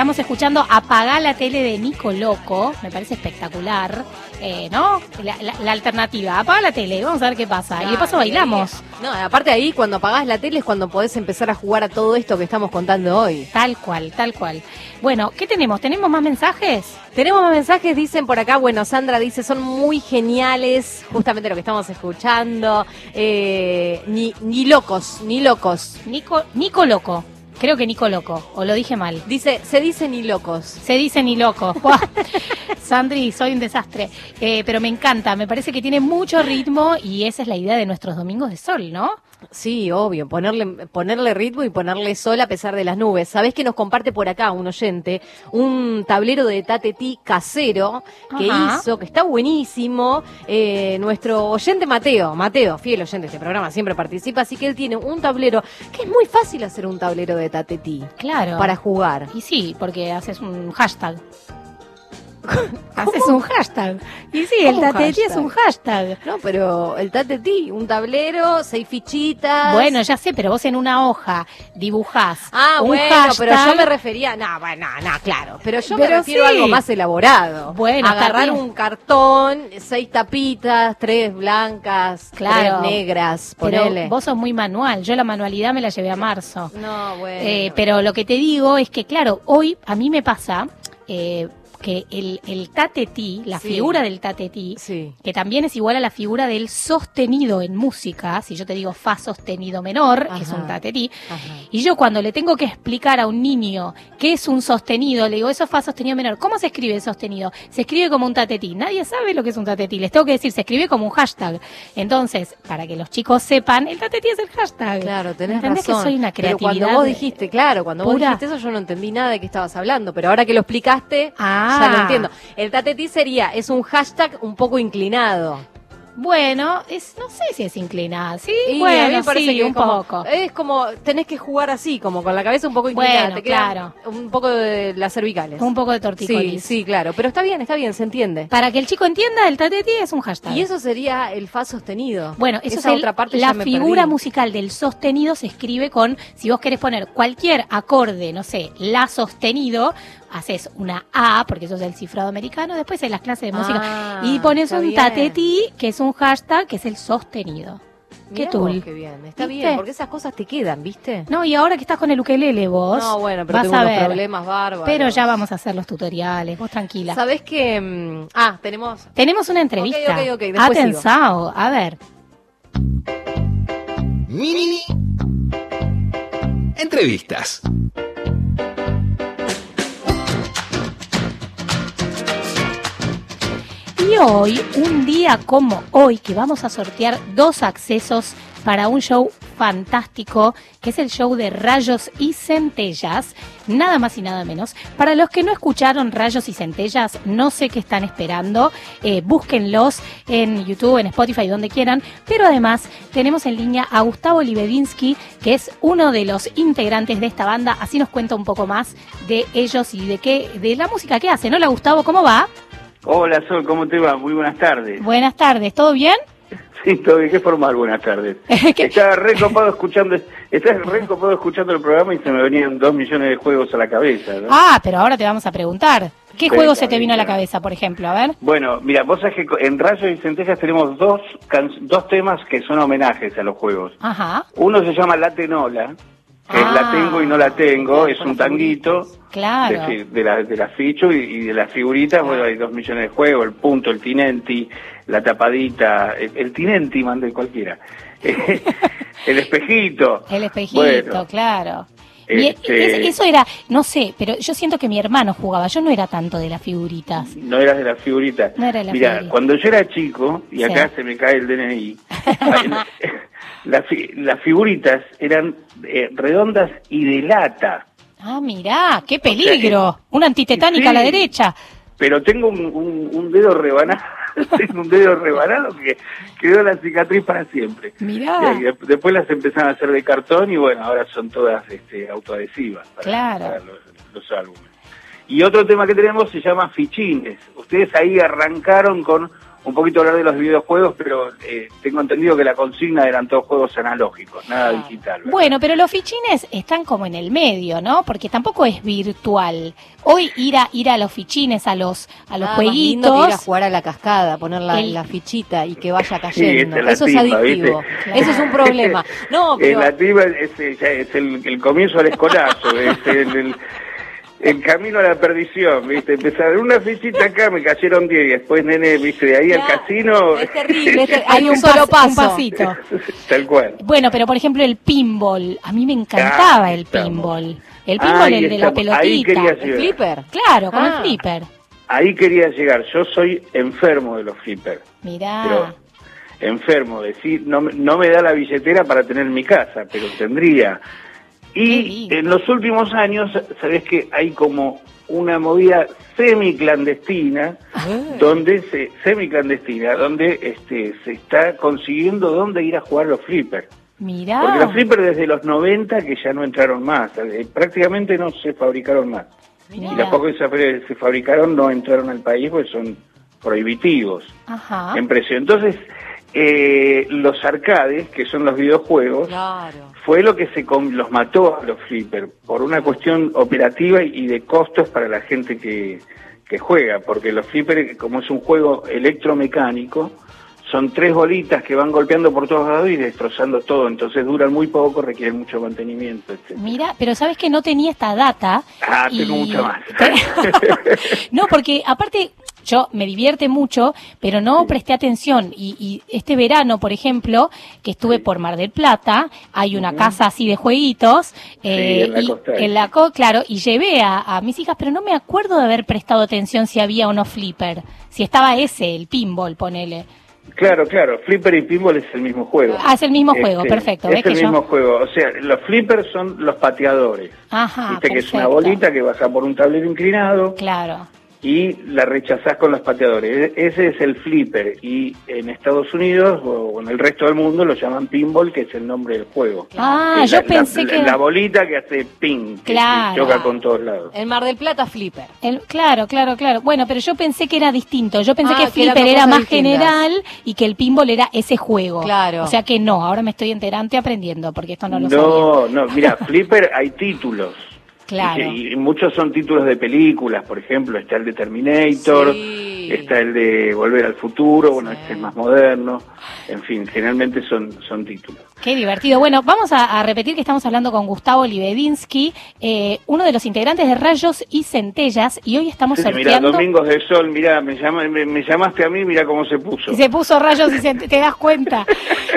Estamos escuchando Apagar la tele de Nico Loco. Me parece espectacular. Eh, ¿No? La, la- la alternativa. Apaga la tele. Vamos a ver qué pasa. y de paso bailamos. No, aparte ahí, cuando apagás la tele es cuando podés empezar a jugar a todo esto que estamos contando hoy. Tal cual, tal cual. Bueno, ¿qué tenemos? ¿Tenemos más mensajes? Tenemos más mensajes, dicen por acá, bueno, Sandra dice, son muy geniales, justamente lo que estamos escuchando. Eh, ni, ni locos, ni locos. Nico, Nico Loco. Creo que Nico Loco. O lo dije mal. Dice, se dice ni locos. Se dice ni loco. Buah. Sandri, soy un desastre. Eh, pero me encanta. Me parece que tiene mucho ritmo y esa es la idea de nuestros domingos de sol, ¿no? Sí, obvio, ponerle, ponerle ritmo y ponerle sol a pesar de las nubes. ¿Sabés que nos comparte por acá un oyente un tablero de tatetí casero que Ajá. hizo, que está buenísimo? Eh, nuestro oyente Mateo, Mateo, fiel oyente de este programa, siempre participa, así que él tiene un tablero que es muy fácil hacer un tablero de tatetí. Claro. Para jugar. Y sí, porque haces un hashtag. Haces un hashtag. Y sí, el ¿Cómo un tatetí es un hashtag. No, pero el tatetí, un tablero, seis fichitas. Bueno, ya sé, pero vos en una hoja dibujás Ah, un bueno, pero hashtag. yo me refería, no, bueno, no, claro, pero yo me Pero refiero a algo más elaborado. Bueno, agarrar un cartón, seis tapitas, tres blancas, Claro. tres negras, Pero ponele. vos sos muy manual. Yo la manualidad me la llevé a marzo. No, bueno. Eh, pero lo que te digo es que, claro, hoy a mí me pasa, eh, que el, el tatetí, la Sí. figura del tatetí, que también es igual a la figura del sostenido en música, si yo te digo fa sostenido menor, que es un tatetí, y yo cuando le tengo que explicar a un niño qué es un sostenido, le digo, eso es fa sostenido menor. ¿Cómo se escribe el sostenido? Se escribe como un tatetí. Nadie sabe lo que es un tatetí. Les tengo que decir, se escribe como un hashtag. Entonces, para que los chicos sepan, el tatetí es el hashtag. Claro, tenés ¿Entendés razón. que soy una Pero creatividad? cuando vos dijiste, claro, cuando vos dijiste eso yo no entendí nada de qué estabas hablando, pero ahora que lo explicaste, Ah. Ya lo entiendo. El tatetí sería, es un hashtag un poco inclinado. Bueno, es, no sé si es inclinada, ¿sí? Y a mí me parece sí, que un como, poco. Es como, tenés que jugar así, como con la cabeza un poco inclinada. Bueno, te queda claro. Un poco de las cervicales. Un poco de tortícolis. Sí, sí, claro. Pero está bien, está bien, se entiende. Para que el chico entienda, el tatetí es un hashtag. Y eso sería el fa sostenido. Bueno, eso Esa es el- otra parte la figura perdí. musical del sostenido se escribe con, si vos querés poner cualquier acorde, no sé, la sostenido, haces una A, porque eso es el cifrado americano, después en las clases de música, Ah, y pones un bien. tatetí, que es un hashtag, que es el sostenido. ¿Qué vos? Qué bien, está ¿Viste? bien, porque esas cosas te quedan, ¿viste? No, y ahora que estás con el ukelele vos, No, bueno, pero vas tengo a unos ver. problemas bárbaros. Pero ya vamos a hacer los tutoriales, vos tranquila. ¿Sabés que mm, Ah, tenemos... Tenemos una entrevista. Ok, ok, ok, después sigo. Atensao, a ver. Mini entrevistas. Y hoy, un día como hoy, que vamos a sortear dos accesos para un show fantástico, que es el show de Rayos y Centellas, nada más y nada menos. Para los que no escucharon Rayos y Centellas, no sé qué están esperando, eh, búsquenlos en YouTube, en Spotify, donde quieran, pero además tenemos en línea a Gustavo Libedinsky, que es uno de los integrantes de esta banda, así nos cuenta un poco más de ellos y de qué, de la música que hacen. Hola Gustavo, ¿cómo va? Hola Sol, ¿cómo te va? Muy buenas tardes. Buenas tardes, ¿todo bien? Sí, todo bien, qué formal, buenas tardes. Estaba re copado escuchando, estaba re copado escuchando el programa y se me venían dos millones de juegos a la cabeza, ¿no? Ah, pero ahora te vamos a preguntar. ¿Qué Sí, juego se te vino a la cabeza, por ejemplo? A ver. Bueno, mira, vos sabés que en Rayos y Centellas tenemos dos, can- dos temas que son homenajes a los juegos. Ajá, Uno se llama La Tenola, es Ah. La Tengo y No La Tengo, es un tanguito claro. de, la, de la y, y de las figuritas, bueno, hay dos millones de juegos, el punto, el tinenti, la tapadita, el, el tinenti mandé cualquiera, el espejito. El espejito, Bueno, claro. Mi- este- es- eso era, no sé, pero yo siento que mi hermano jugaba. Yo no era tanto de las figuritas. No eras de las figuritas. No era de las Mira, cuando yo era chico, y acá Sí. se me cae el DNI, las, las figuritas eran eh, redondas y de lata. Ah, mirá, qué peligro. Una antitetánica a la derecha. pero tengo un, un- un dedo rebanado, tengo un dedo rebanado que quedó la cicatriz para siempre. Mirá. Y después las empezaron a hacer de cartón y bueno, ahora son todas este, autoadhesivas para, Claro. para los, los álbumes. Y otro tema que tenemos se llama fichines. Ustedes ahí arrancaron con un poquito hablar de los videojuegos, pero eh, tengo entendido que la consigna eran todos juegos analógicos, nada digital. ¿verdad? Bueno, pero los fichines están como en el medio, ¿no? Porque tampoco es virtual. Hoy ir a ir a los fichines, a los a los más lindo que ir a jueguitos. jugar a la cascada, poner la, El- la fichita y que vaya cayendo. es Eso es adictivo. Eso es un problema. No, Eh, pero... la tipa es, es- es el, el comienzo del escolazo, es el, el- el camino a la perdición, ¿viste? Empezaron una fichita acá, me cayeron 10 y después, nene, ¿viste? De ahí al casino. Es terrible, es ter- Hay un solo pas- un paso. pasito. Tal cual. Bueno, pero por ejemplo el pinball, a mí me encantaba Ah, el pinball. El pinball, el de la estamos, pelotita. llegar. ¿El flipper? Claro, con Ah. el flipper. Ahí quería llegar. Yo soy enfermo de los flippers. Mirá. Pero enfermo, decir, no, me- no me da la billetera para tener mi casa, pero tendría. Y en los últimos años, sabes que hay como una movida semi-clandestina, donde se, semi-clandestina, donde este, se está consiguiendo dónde ir a jugar los flippers. Mirá. Porque los flippers desde los 90 que ya no entraron más, eh, prácticamente no se fabricaron más. Y las pocas que se, fabricaron no entraron al país porque son prohibitivos Ajá. en precio. Entonces, eh, los arcades, que son los videojuegos, fue lo que se los mató a los flippers por una cuestión operativa y de costos para la gente que, que juega, porque los flippers, como es un juego electromecánico, son tres bolitas que van golpeando por todos lados y destrozando todo, entonces duran muy poco, requieren mucho mantenimiento, etc. Mira, pero sabes que no tenía esta data. Ah, y- tengo mucha más. No, porque aparte yo me divierte mucho, pero no presté atención. Y, y este verano, por ejemplo, que estuve por Mar del Plata, hay una casa así de jueguitos. eh, en la y costa en la co- claro, y llevé a, a mis hijas, pero no me acuerdo de haber prestado atención si había o no flipper. Si estaba ese, el pinball, ponele. Claro, claro, flipper y pinball es el mismo juego. Ah, es el mismo juego, perfecto. Es ¿Ves el que yo- mismo juego, o sea, los flippers son los pateadores. Ajá, Viste que es una bolita que baja por un tablero inclinado Claro. Y la rechazás con los pateadores. E- Ese es el flipper y en Estados Unidos o en el resto del mundo lo llaman pinball, que es el nombre del juego. Ah, Es yo la- pensé la, que... La bolita que hace ping, que, que Claro. choca con todos lados. En Mar del Plata, flipper. El- claro, claro, claro. Bueno, pero yo pensé que era distinto. Yo pensé Ah, que que Flipper era más distintas. general y que el pinball era ese juego. Claro. O sea que no, ahora me estoy enterando y aprendiendo porque esto no lo No, no, mira, flipper hay títulos. Claro. Y, y muchos son títulos de películas, por ejemplo, está el de Terminator, está el de Volver al Futuro, bueno, este es más moderno, en fin, generalmente son, son títulos. Qué divertido. Bueno, vamos a, a repetir que estamos hablando con Gustavo Libedinsky, eh, uno de los integrantes de Rayos y Centellas, y hoy estamos Sí, mira, sorteando... Domingos de Sol, mira, me, llama, me, me llamaste a mí, mira cómo se puso. Se puso rayos y se, te das cuenta.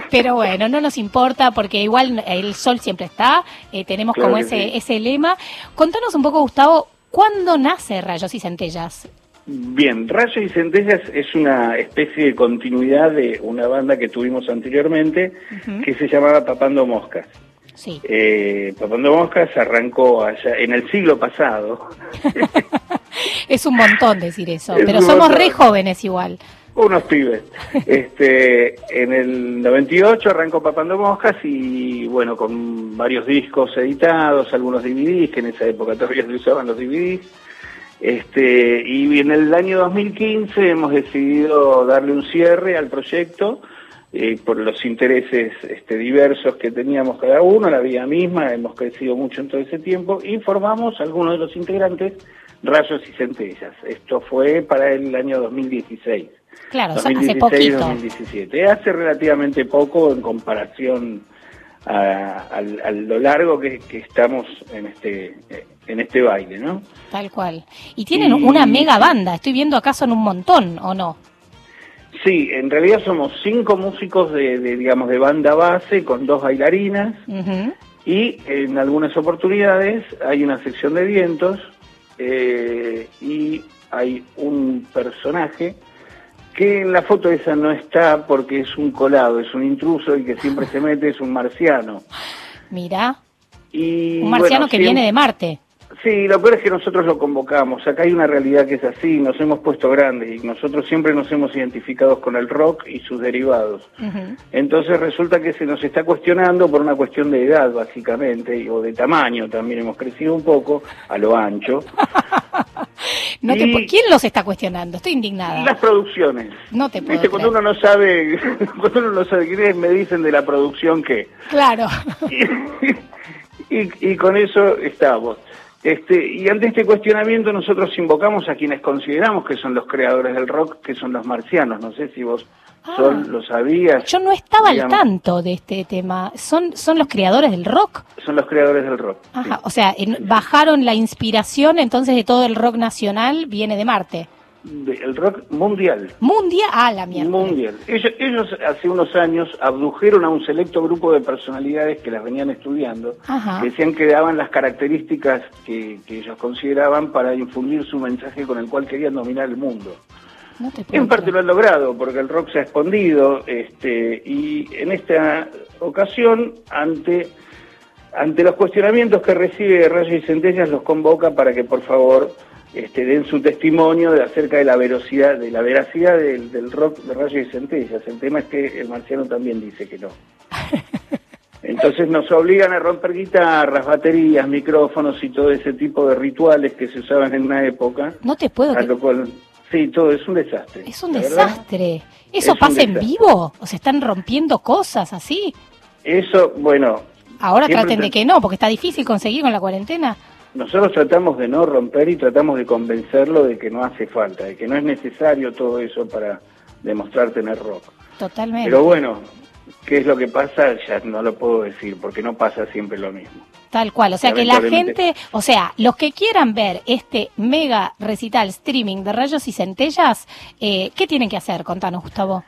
Pero bueno, no nos importa porque igual el sol siempre está, eh, tenemos Claro como ese, sí. ese lema. Contanos un poco, Gustavo, ¿cuándo nace Rayos y Centellas? Bien, Rayos y Centellas es una especie de continuidad de una banda que tuvimos anteriormente que se llamaba Papando Moscas. Sí. Eh, Papando Moscas arrancó allá en el siglo pasado. Es un montón decir eso, Es pero somos montón. re jóvenes igual. Unos pibes. Este, en el 98 arrancó Papando Moscas y bueno, con varios discos editados, algunos DVDs, que en esa época todavía se usaban los DVDs. Este, y en el año 2015 hemos decidido darle un cierre al proyecto eh, por los intereses este, diversos que teníamos cada uno, la vida misma, hemos crecido mucho en todo ese tiempo y formamos algunos de los integrantes Rayos y Centellas. Esto fue para el año 2016. Claro, o sea, hace 2016, poquito. 2017. Hace relativamente poco en comparación a, lo largo que, que estamos en este en este baile, ¿no? Tal cual. Y tienen Y- una mega banda, estoy viendo acá son un montón, ¿o no? Sí, en realidad somos cinco músicos de, de, digamos de banda base con dos bailarinas y en algunas oportunidades hay una sección de vientos eh, y hay un personaje que en la foto esa no está porque es un colado, es un intruso y que siempre se mete, es un marciano. Mira, Y, un marciano bueno, que siempre- viene de Marte. Sí, lo peor es que nosotros lo convocamos. Acá hay una realidad que es así, nos hemos puesto grandes y nosotros siempre nos hemos identificado con el rock y sus derivados. Ujú. Entonces resulta que se nos está cuestionando por una cuestión de edad, básicamente, y- o de tamaño también. Hemos crecido un poco a lo ancho. No te Y- ¿Quién los está cuestionando? Estoy indignada. Las producciones. No te puedo Viste, cuando uno no sabe, cuando uno no sabe quién es, me dicen de la producción que. Claro. Y, y con eso estamos. Este, y ante este cuestionamiento nosotros invocamos a quienes consideramos que son los creadores del rock, que son los marcianos. No sé si vos Sol, lo sabías. Ah. Yo no estaba Digamos, al tanto de este tema. ¿Son, son los creadores del rock? Son los creadores del rock. Ajá, o sea, en- bajaron la inspiración entonces de todo el rock nacional, viene de Marte. De- el rock mundial. Mundial, ah, la mierda. Mundial. Ellos, ellos hace unos años abdujeron a un selecto grupo de personalidades que las venían estudiando, Ajá. que decían que daban las características que, que ellos consideraban para infundir su mensaje con el cual querían dominar el mundo. No En parte lo han logrado, porque el rock se ha escondido, este, y en esta ocasión, ante, ante los cuestionamientos que recibe Rayos y Centellas, los convoca para que por favor este, den su testimonio de acerca de la veracidad, de la veracidad del, del rock de Rayos y Centellas. El tema es que el marciano también dice que no. Entonces nos obligan a romper guitarras, baterías, micrófonos y todo ese tipo de rituales que se usaban en una época. No te puedo A creer. lo cual, sí, todo es un desastre. Es un verdad. desastre. Es ¿Eso pasa en vivo? ¿O se están rompiendo cosas así? Eso, bueno. Ahora traten de que no, porque está difícil conseguir con la cuarentena. Nosotros tratamos de no romper y tratamos de convencerlo de que no hace falta, de que no es necesario todo eso para demostrar tener rock. Totalmente. Pero bueno, ¿qué es lo que pasa? Ya no lo puedo decir, porque no pasa siempre lo mismo. Tal cual, o sea que la gente, o sea, los que quieran ver este mega recital streaming de rayos y centellas, eh, ¿qué tienen que hacer? Contanos, Gustavo.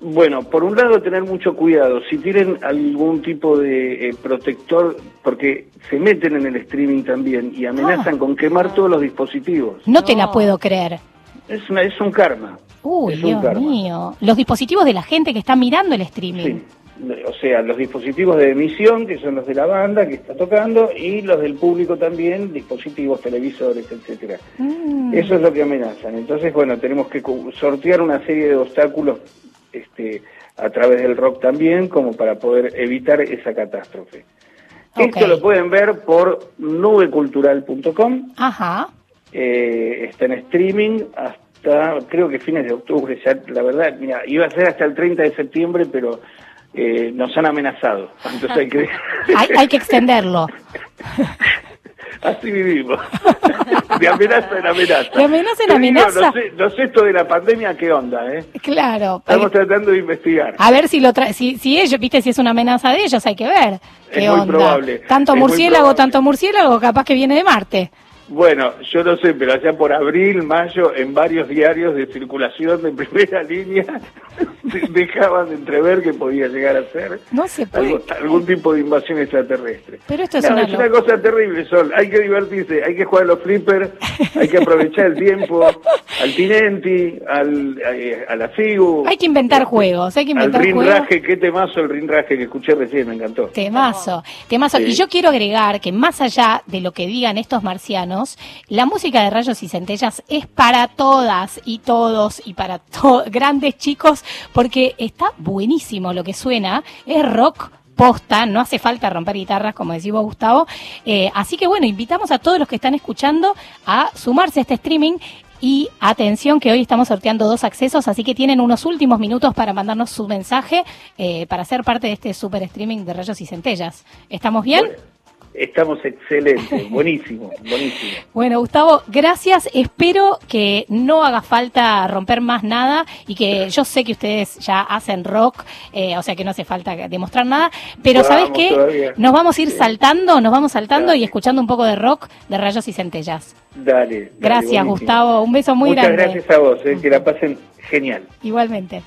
Bueno, por un lado tener mucho cuidado, si tienen algún tipo de eh, protector, porque se meten en el streaming también y amenazan con quemar todos los dispositivos. No te la puedo creer. Es, una, es un karma. Uy, Es un Dios karma. mío. Los dispositivos de la gente que está mirando el streaming. Sí. O sea, los dispositivos de emisión, que son los de la banda que está tocando, y los del público también, dispositivos, televisores, etcétera. Mm. Eso es lo que amenazan. Entonces, bueno, tenemos que cu- sortear una serie de obstáculos este, a través del rock también, como para poder evitar esa catástrofe. Esto lo pueden ver por nubecultural.com, Ajá. eh, está en streaming hasta, creo que fines de octubre, ya, la verdad, mira, iba a ser hasta el 30 de septiembre, pero eh, nos han amenazado. Entonces hay que... Hay, hay que extenderlo. Así vivimos. De amenaza en amenaza. De amenaza en amenaza. No sé, no sé esto de la pandemia, ¿qué onda? Eh? Claro. Estamos tratando de investigar. A ver si lo tra si, si ellos, viste, si es una amenaza de ellos, hay que ver. ¿Qué Es muy onda? probable, Tanto es muy murciélago, probable. tanto murciélago, capaz que viene de Marte. Bueno, yo no sé, pero allá por abril, mayo, en varios diarios de circulación de primera línea, dejaban de entrever que podía llegar a ser No se algún tipo de invasión extraterrestre. Pero esto es No, una es una cosa terrible, Sol. Hay que divertirse, hay que jugar a los flippers, hay que aprovechar el tiempo, al Tinenti, al, eh, a, la FIGU, Hay que inventar juegos, hay que al inventar juegos. Rinraje, qué temazo el Rinraje que escuché recién, me encantó. Temazo, temazo. Sí. Y yo quiero agregar que más allá de lo que digan estos marcianos, la música de rayos y centellas es para todas y todos y para grandes chicos porque está buenísimo lo que suena, es rock posta, no hace falta romper guitarras, como decís vos, Gustavo. Eh, así que bueno, invitamos a todos los que están escuchando a sumarse a este streaming. Y atención que hoy estamos sorteando dos accesos, así que tienen unos últimos minutos para mandarnos su mensaje eh, para ser parte de este super streaming de rayos y centellas. ¿Estamos bien? Estamos excelentes, buenísimo, buenísimo. Bueno, Gustavo, gracias. Espero que no haga falta romper más nada y que yo sé que ustedes ya hacen rock, eh, o sea que no hace falta demostrar nada, pero ¿sabes qué? todavía. Nos vamos a ir saltando, nos vamos saltando y escuchando un poco de rock de rayos y centellas. Dale. dale, Gracias, buenísimo. Gustavo. Un beso muy Muchas grande. gracias a vos, eh, que la pasen genial. Igualmente.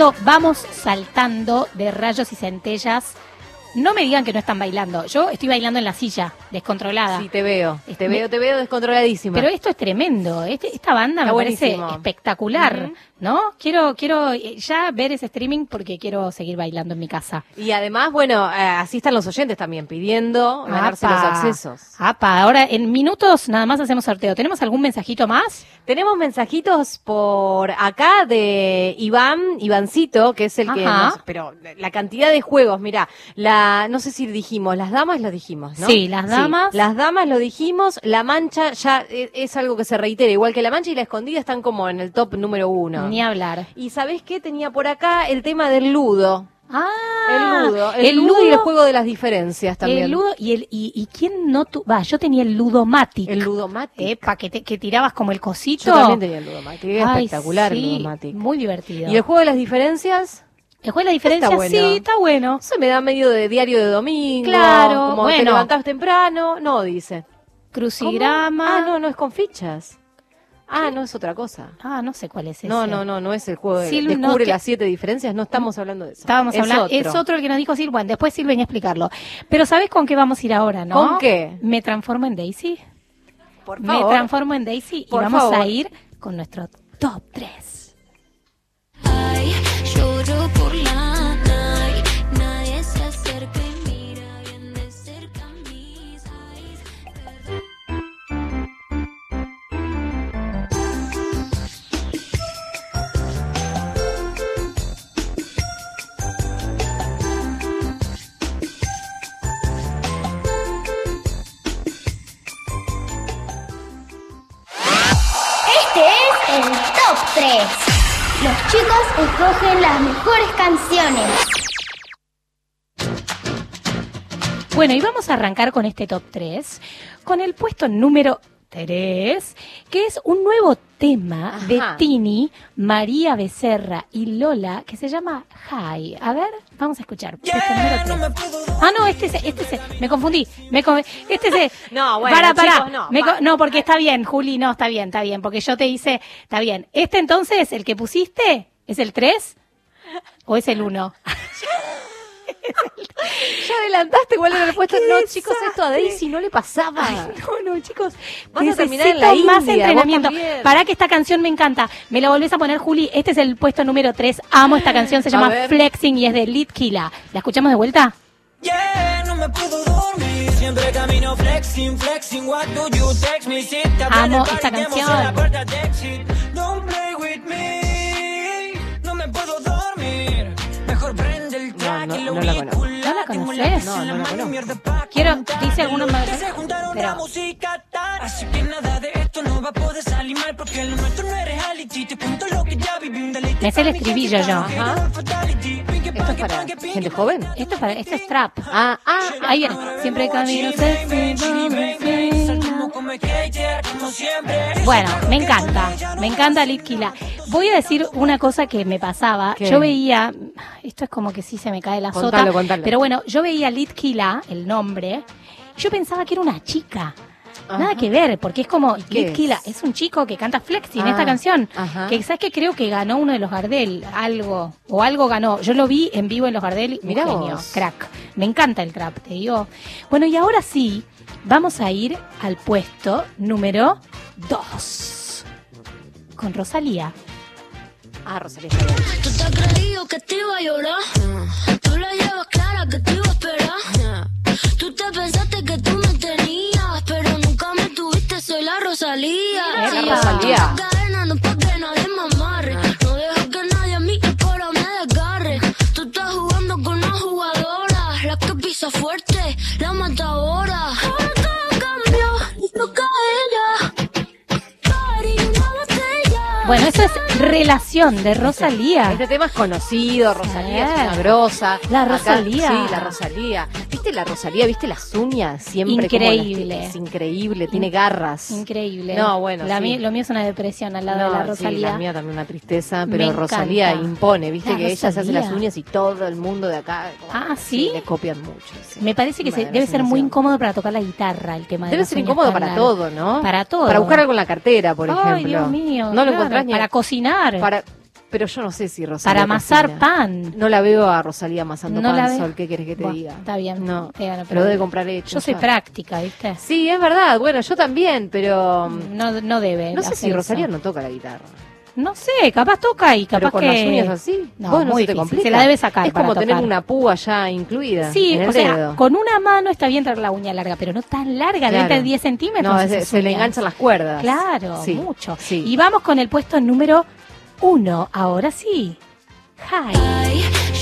Escuchando Vamos Saltando de Rayos y Centellas. No me digan que no están bailando. Yo estoy bailando en la silla, descontrolada. Sí, te veo. Este, Te veo, te veo descontroladísima. Pero esto es tremendo. Este- esta banda Está me parece espectacular. ¿no? Quiero, quiero eh, ya ver ese streaming porque quiero seguir bailando en mi casa. Y además, bueno, eh, así están los oyentes también pidiendo ganarse los accesos. Apa, ahora en minutos nada más hacemos sorteo. ¿Tenemos algún mensajito más? Tenemos mensajitos por acá de Iván, Ivancito, que es el que Ajá. nos- pero la cantidad de juegos, mira, la no sé si dijimos, las damas lo dijimos, ¿no? Sí, las damas. las damas lo dijimos, la mancha ya e- es, algo que se reitera, igual que la mancha y la escondida están como en el top número uno. Ni hablar. Y ¿sabés qué? Tenía por acá el tema del ludo. Ah, el ludo, el, el ludo y el juego de las diferencias también. El ludo y el y, y quién no tu va, yo tenía el ludomatic. El ludomatic. Epa, que, te- que tirabas como el cosito. Yo también tenía el ludomatic, era Ay, espectacular sí, el ludomatic. Muy divertido. ¿Y el juego de las diferencias? El juego de la diferencia Está bueno. sí, está bueno. Eso me da medio de diario de domingo. Claro, Como te bueno. levantás temprano. No, dice. Crucigrama. ¿Cómo? Ah, no, no es con fichas. Ah, no es otra cosa. Ah, no sé cuál es ese. No, no, no, no es el juego de Silvi, no, descubre que- las siete diferencias. No estamos hablando de eso. Estábamos Es hablando, otro. es otro el que nos dijo Silvia. Bueno, después venía a explicarlo. Pero ¿sabes con qué vamos a ir ahora, no? ¿Con qué? Me transformo en Daisy. Por Me favor. transformo en Daisy y vamos favor. a ir con nuestro top 3. Chicos escogen las mejores canciones. Bueno, y vamos a arrancar con este top 3, con el puesto número 3, que es un nuevo tema de. Tini, María Becerra y Lola, que se llama Hi. A ver, vamos a escuchar. Ah, no, este es, este es, me confundí, me con- este es, No, bueno, para, para, chicos, no, me co- va. no, porque está bien, Juli, no, está bien, está bien, porque yo te hice, está bien. Este entonces, el que pusiste, ¿es el 3 o es el 1? Ya adelantaste cuál era el puesto. No, chicos, esto a Daisy no le pasaba. no, no, chicos. Vas a terminar en la Necesito más India, entrenamiento. Para que esta canción me encanta. Me la volvés a poner, Juli. Este es el puesto número 3. Amo esta canción. Se llama. Flexing y es de Litkila. ¿La escuchamos de vuelta? Yeah, no me puedo dormir. Siempre camino flexing, flexing. What do you text me? Si te hablé Amo esta canción. No, no la conozco. ¿No la conoces? No, no la conozco. Quiero, dice algunos más. Se juntaron la Pero, Así que nada de esto no va a poder salir mal Porque lo nuestro no es reality Te cuento lo que ya viví un deleite me sé el estribillo yo. Ajá. ¿Esto es para gente joven? Esto es, para, esto es trap. Ah, ah, Ahí viene. Siempre camino Bueno, me encanta, me encanta Litkila. Voy a decir una cosa que me pasaba. ¿Qué? Yo veía, esto es como que sí se me cae la Contalo, sota, contalo. pero bueno, yo veía Litkila, el nombre, y yo pensaba que era una chica. Nada que ver, porque es como Litkila, es? un chico que canta Flexing Ah, esta canción. ajá. Que sabes que creo que ganó uno de los Gardel, algo, o algo ganó. Yo lo vi en vivo en los Gardel, un Mirá genio, vos. crack. Me encanta el trap, te digo. Bueno, y ahora sí, vamos a ir al puesto número 2. Con Rosalía. Ah, Rosalía. Creído que te iba a llorar. Tú la llevas clara que te iba a esperar. Tú te pensaste que tú me tenías, pero nunca me tuviste, soy la Rosalía. La Rosalía. no pa' que nadie me amarre. No dejo que nadie a cora me desgarre. Tú estás jugando con una jugadora, la que pisa fuerte, la matadora. Bueno, eso es Relación de Rosalía. Este tema es conocido, Rosalía es Eh. una grosa. La Acá- Rosalía. sí, la Rosalía. ¿Viste la Rosalía? ¿Viste las uñas? Siempre las- Increíble. es increíble, tiene garras. Increíble. No, bueno, La sí. mí- lo mío es una depresión al lado No, de la sí, Rosalía. la mía también una tristeza, Me pero Rosalía encanta. impone, viste La que ella se hace las uñas y todo el mundo de acá. como- Ah, ¿sí? Le copian mucho. sí. Me parece que se- debe ser muy incómodo para tocar la guitarra el tema de Debe las ser incómodo para todo, ¿no? Para todo. Para buscar algo en la cartera, por Ay, ejemplo. Dios mío. No lo claro, encontrás Para cocinar. Para... Pero yo no sé si Rosalía Para amasar cocina. pan. No la veo a Rosalía amasando No pan. Sol, ¿qué quieres que te diga? Está bien. No, Eh, lo debe comprar hecho. Yo soy ya. práctica, ¿viste? Sí, es verdad. Bueno, yo también, pero... No, no debe. No sé si Rosalía eso. no toca la guitarra. No sé, capaz toca y capaz Pero con que... las uñas así. No, Vos no muy se te complica. Se la debe sacar Es para como tener tocar. una púa ya incluida. Sí, en el o sea, dedo. con una mano está bien traer la uña larga, pero no tan larga, Claro. de 10 centímetros. No, se, se le enganchan las cuerdas. Claro, Sí, mucho. sí. Y vamos con el puesto número uno. Ahora sí. Hi.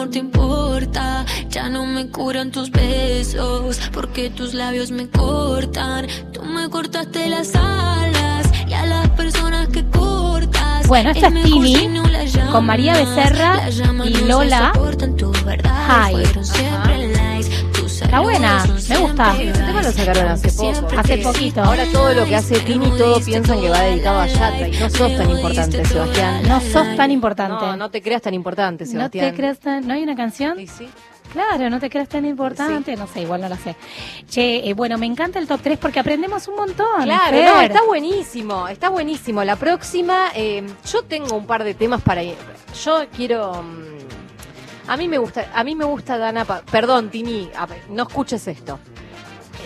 Amor te importa. Ya no me curan tus besos. Porque tus labios me cortan. Tú me cortaste las alas. Y a las personas que cortas. Bueno, esta es Tini, si no con María Becerra y no Lola. verdades Hi. Está buena, me gusta. tema lo sacaron hace poco. Hace poquito. Ahora todo lo que hace Tini, todos piensan que va dedicado a Yatra. Y no sos tan importante, Sebastián. No sos tan importante. No, no te creas tan importante, No Sebastián. te creas tan... ¿No hay una canción? Claro, no te creas tan importante. No sé, igual no la sé. Che, eh, bueno, me encanta el top 3 porque aprendemos un montón. Claro, Fer. no, está buenísimo, está buenísimo. La próxima, eh, yo tengo un par de temas para ir. Yo quiero. A mí me gusta, a mí me gusta Dana. Perdón, Tini, no escuches esto.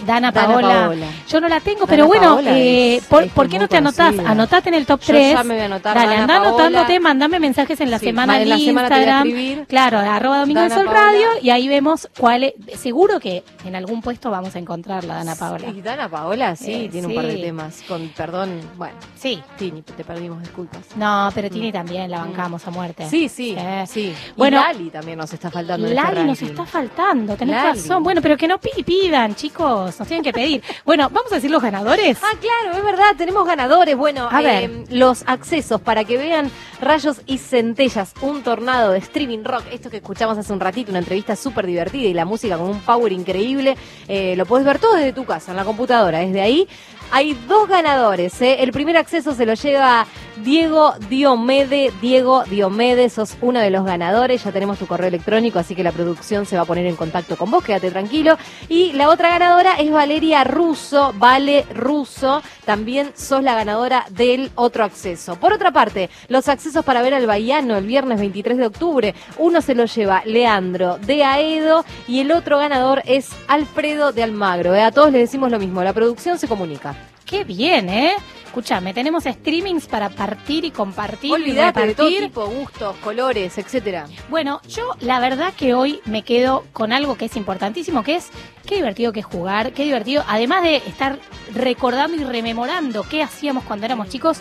Dana Dana Paola. Yo no la tengo, Dana pero bueno, eh, es- por, es ¿por qué no te anotás? conocida. Anotate en el top Yo 3. ya me voy a anotar Dale, Dana anda Paola. anotándote, mandame mensajes en la Sí, semana ma- en en la semana te voy a Instagram. Claro, arroba Domingo del Dana Sol Paola. Radio y ahí vemos cuál es. Seguro que en algún puesto vamos a encontrar la Dana Paola. Y Dana Paola, sí, Eh, tiene un par de sí. temas. Con perdón, bueno. Sí. Tini, te perdimos disculpas. No, pero Tini también la bancamos a muerte. Mm. Sí, sí, sí. Bueno, y Lali también nos está faltando. en este Lali nos está faltando, tenés Lali. razón. Bueno, pero que no pi- pidan, chicos, nos tienen que pedir. Bueno, vamos a decir los ganadores. Ah, claro, es verdad, tenemos ganadores. Bueno, A eh, ver. los accesos para que vean Rayos y Centellas, un tornado de streaming rock. Esto que escuchamos hace un ratito, una entrevista súper divertida y la música con un power increíble. Eh, lo puedes ver todo desde tu casa, en la computadora, desde ahí. Hay dos ganadores. ¿eh? El primer acceso se lo lleva Diego Diomede. Diego Diomede, sos uno de los ganadores. Ya tenemos tu correo electrónico, así que la producción se va a poner en contacto con vos. Quédate tranquilo. Y la otra ganadora es Valeria Russo. Vale Russo. También sos la ganadora del otro acceso. Por otra parte, los accesos para ver al Bahiano el viernes 23 de octubre. Uno se lo lleva Leandro de Aedo y el otro ganador es Alfredo de Almagro. ¿eh? A todos les decimos lo mismo. La producción se comunica. Qué bien, ¿eh? Escúchame, tenemos streamings para partir y compartir. y Olvídate de todo repartir. tipo, gustos, colores, etcétera. Bueno, yo la verdad que hoy me quedo con algo que es importantísimo, que es qué divertido que es jugar, qué divertido, además de estar recordando y rememorando qué hacíamos cuando éramos chicos,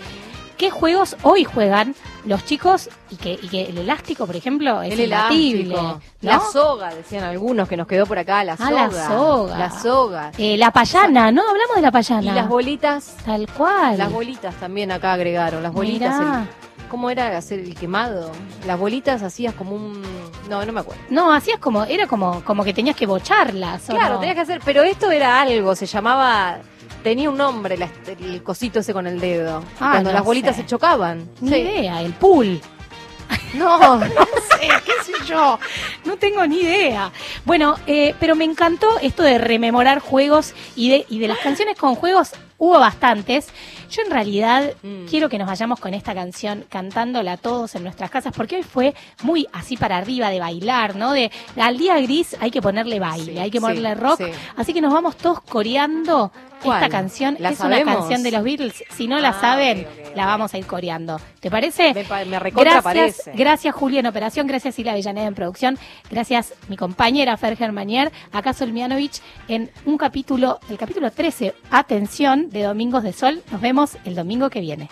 qué juegos hoy juegan los chicos y que, y que el elástico, por ejemplo, es El imbatible, elástico, ¿no? la soga, decían algunos que nos quedó por acá, la Ah, soga. la soga. La soga. Eh, la payana, ¿no? Hablamos de la payana. Y las bolitas. Tal cual. Las bolitas también acá agregaron. Las bolitas. Mirá. el- ¿Cómo era hacer el quemado? Las bolitas hacías como un. No, no me acuerdo. No, hacías como, era como, como que tenías que bocharlas. ¿o Claro, no? tenías que hacer. Pero esto era algo, se llamaba. Tenía un nombre la- el cosito ese con el dedo. Ah, cuando no las bolitas sé. se chocaban. Ni Sí. idea, el pool. No, no sé, qué sé yo. No tengo ni idea. Bueno, eh, pero me encantó esto de rememorar juegos y de, y de las canciones con juegos hubo bastantes. Yo en realidad Mm. quiero que nos vayamos con esta canción cantándola todos en nuestras casas porque hoy fue muy así para arriba de bailar, ¿no? De al día gris hay que ponerle baile, Sí, hay que sí, ponerle rock. sí. Así que nos vamos todos coreando ¿Cuál? esta canción. ¿La es una canción de los Beatles. Si no la Ah, saben, la vamos a ir coreando. ¿Te parece? Me, me Gracias, parece. gracias Julia en operación, gracias Sila Avellaneda en producción, gracias mi compañera Fer Germanier, acá Solmianovich en un capítulo, el capítulo 13, atención, de Domingos de Sol. Nos vemos el domingo que viene.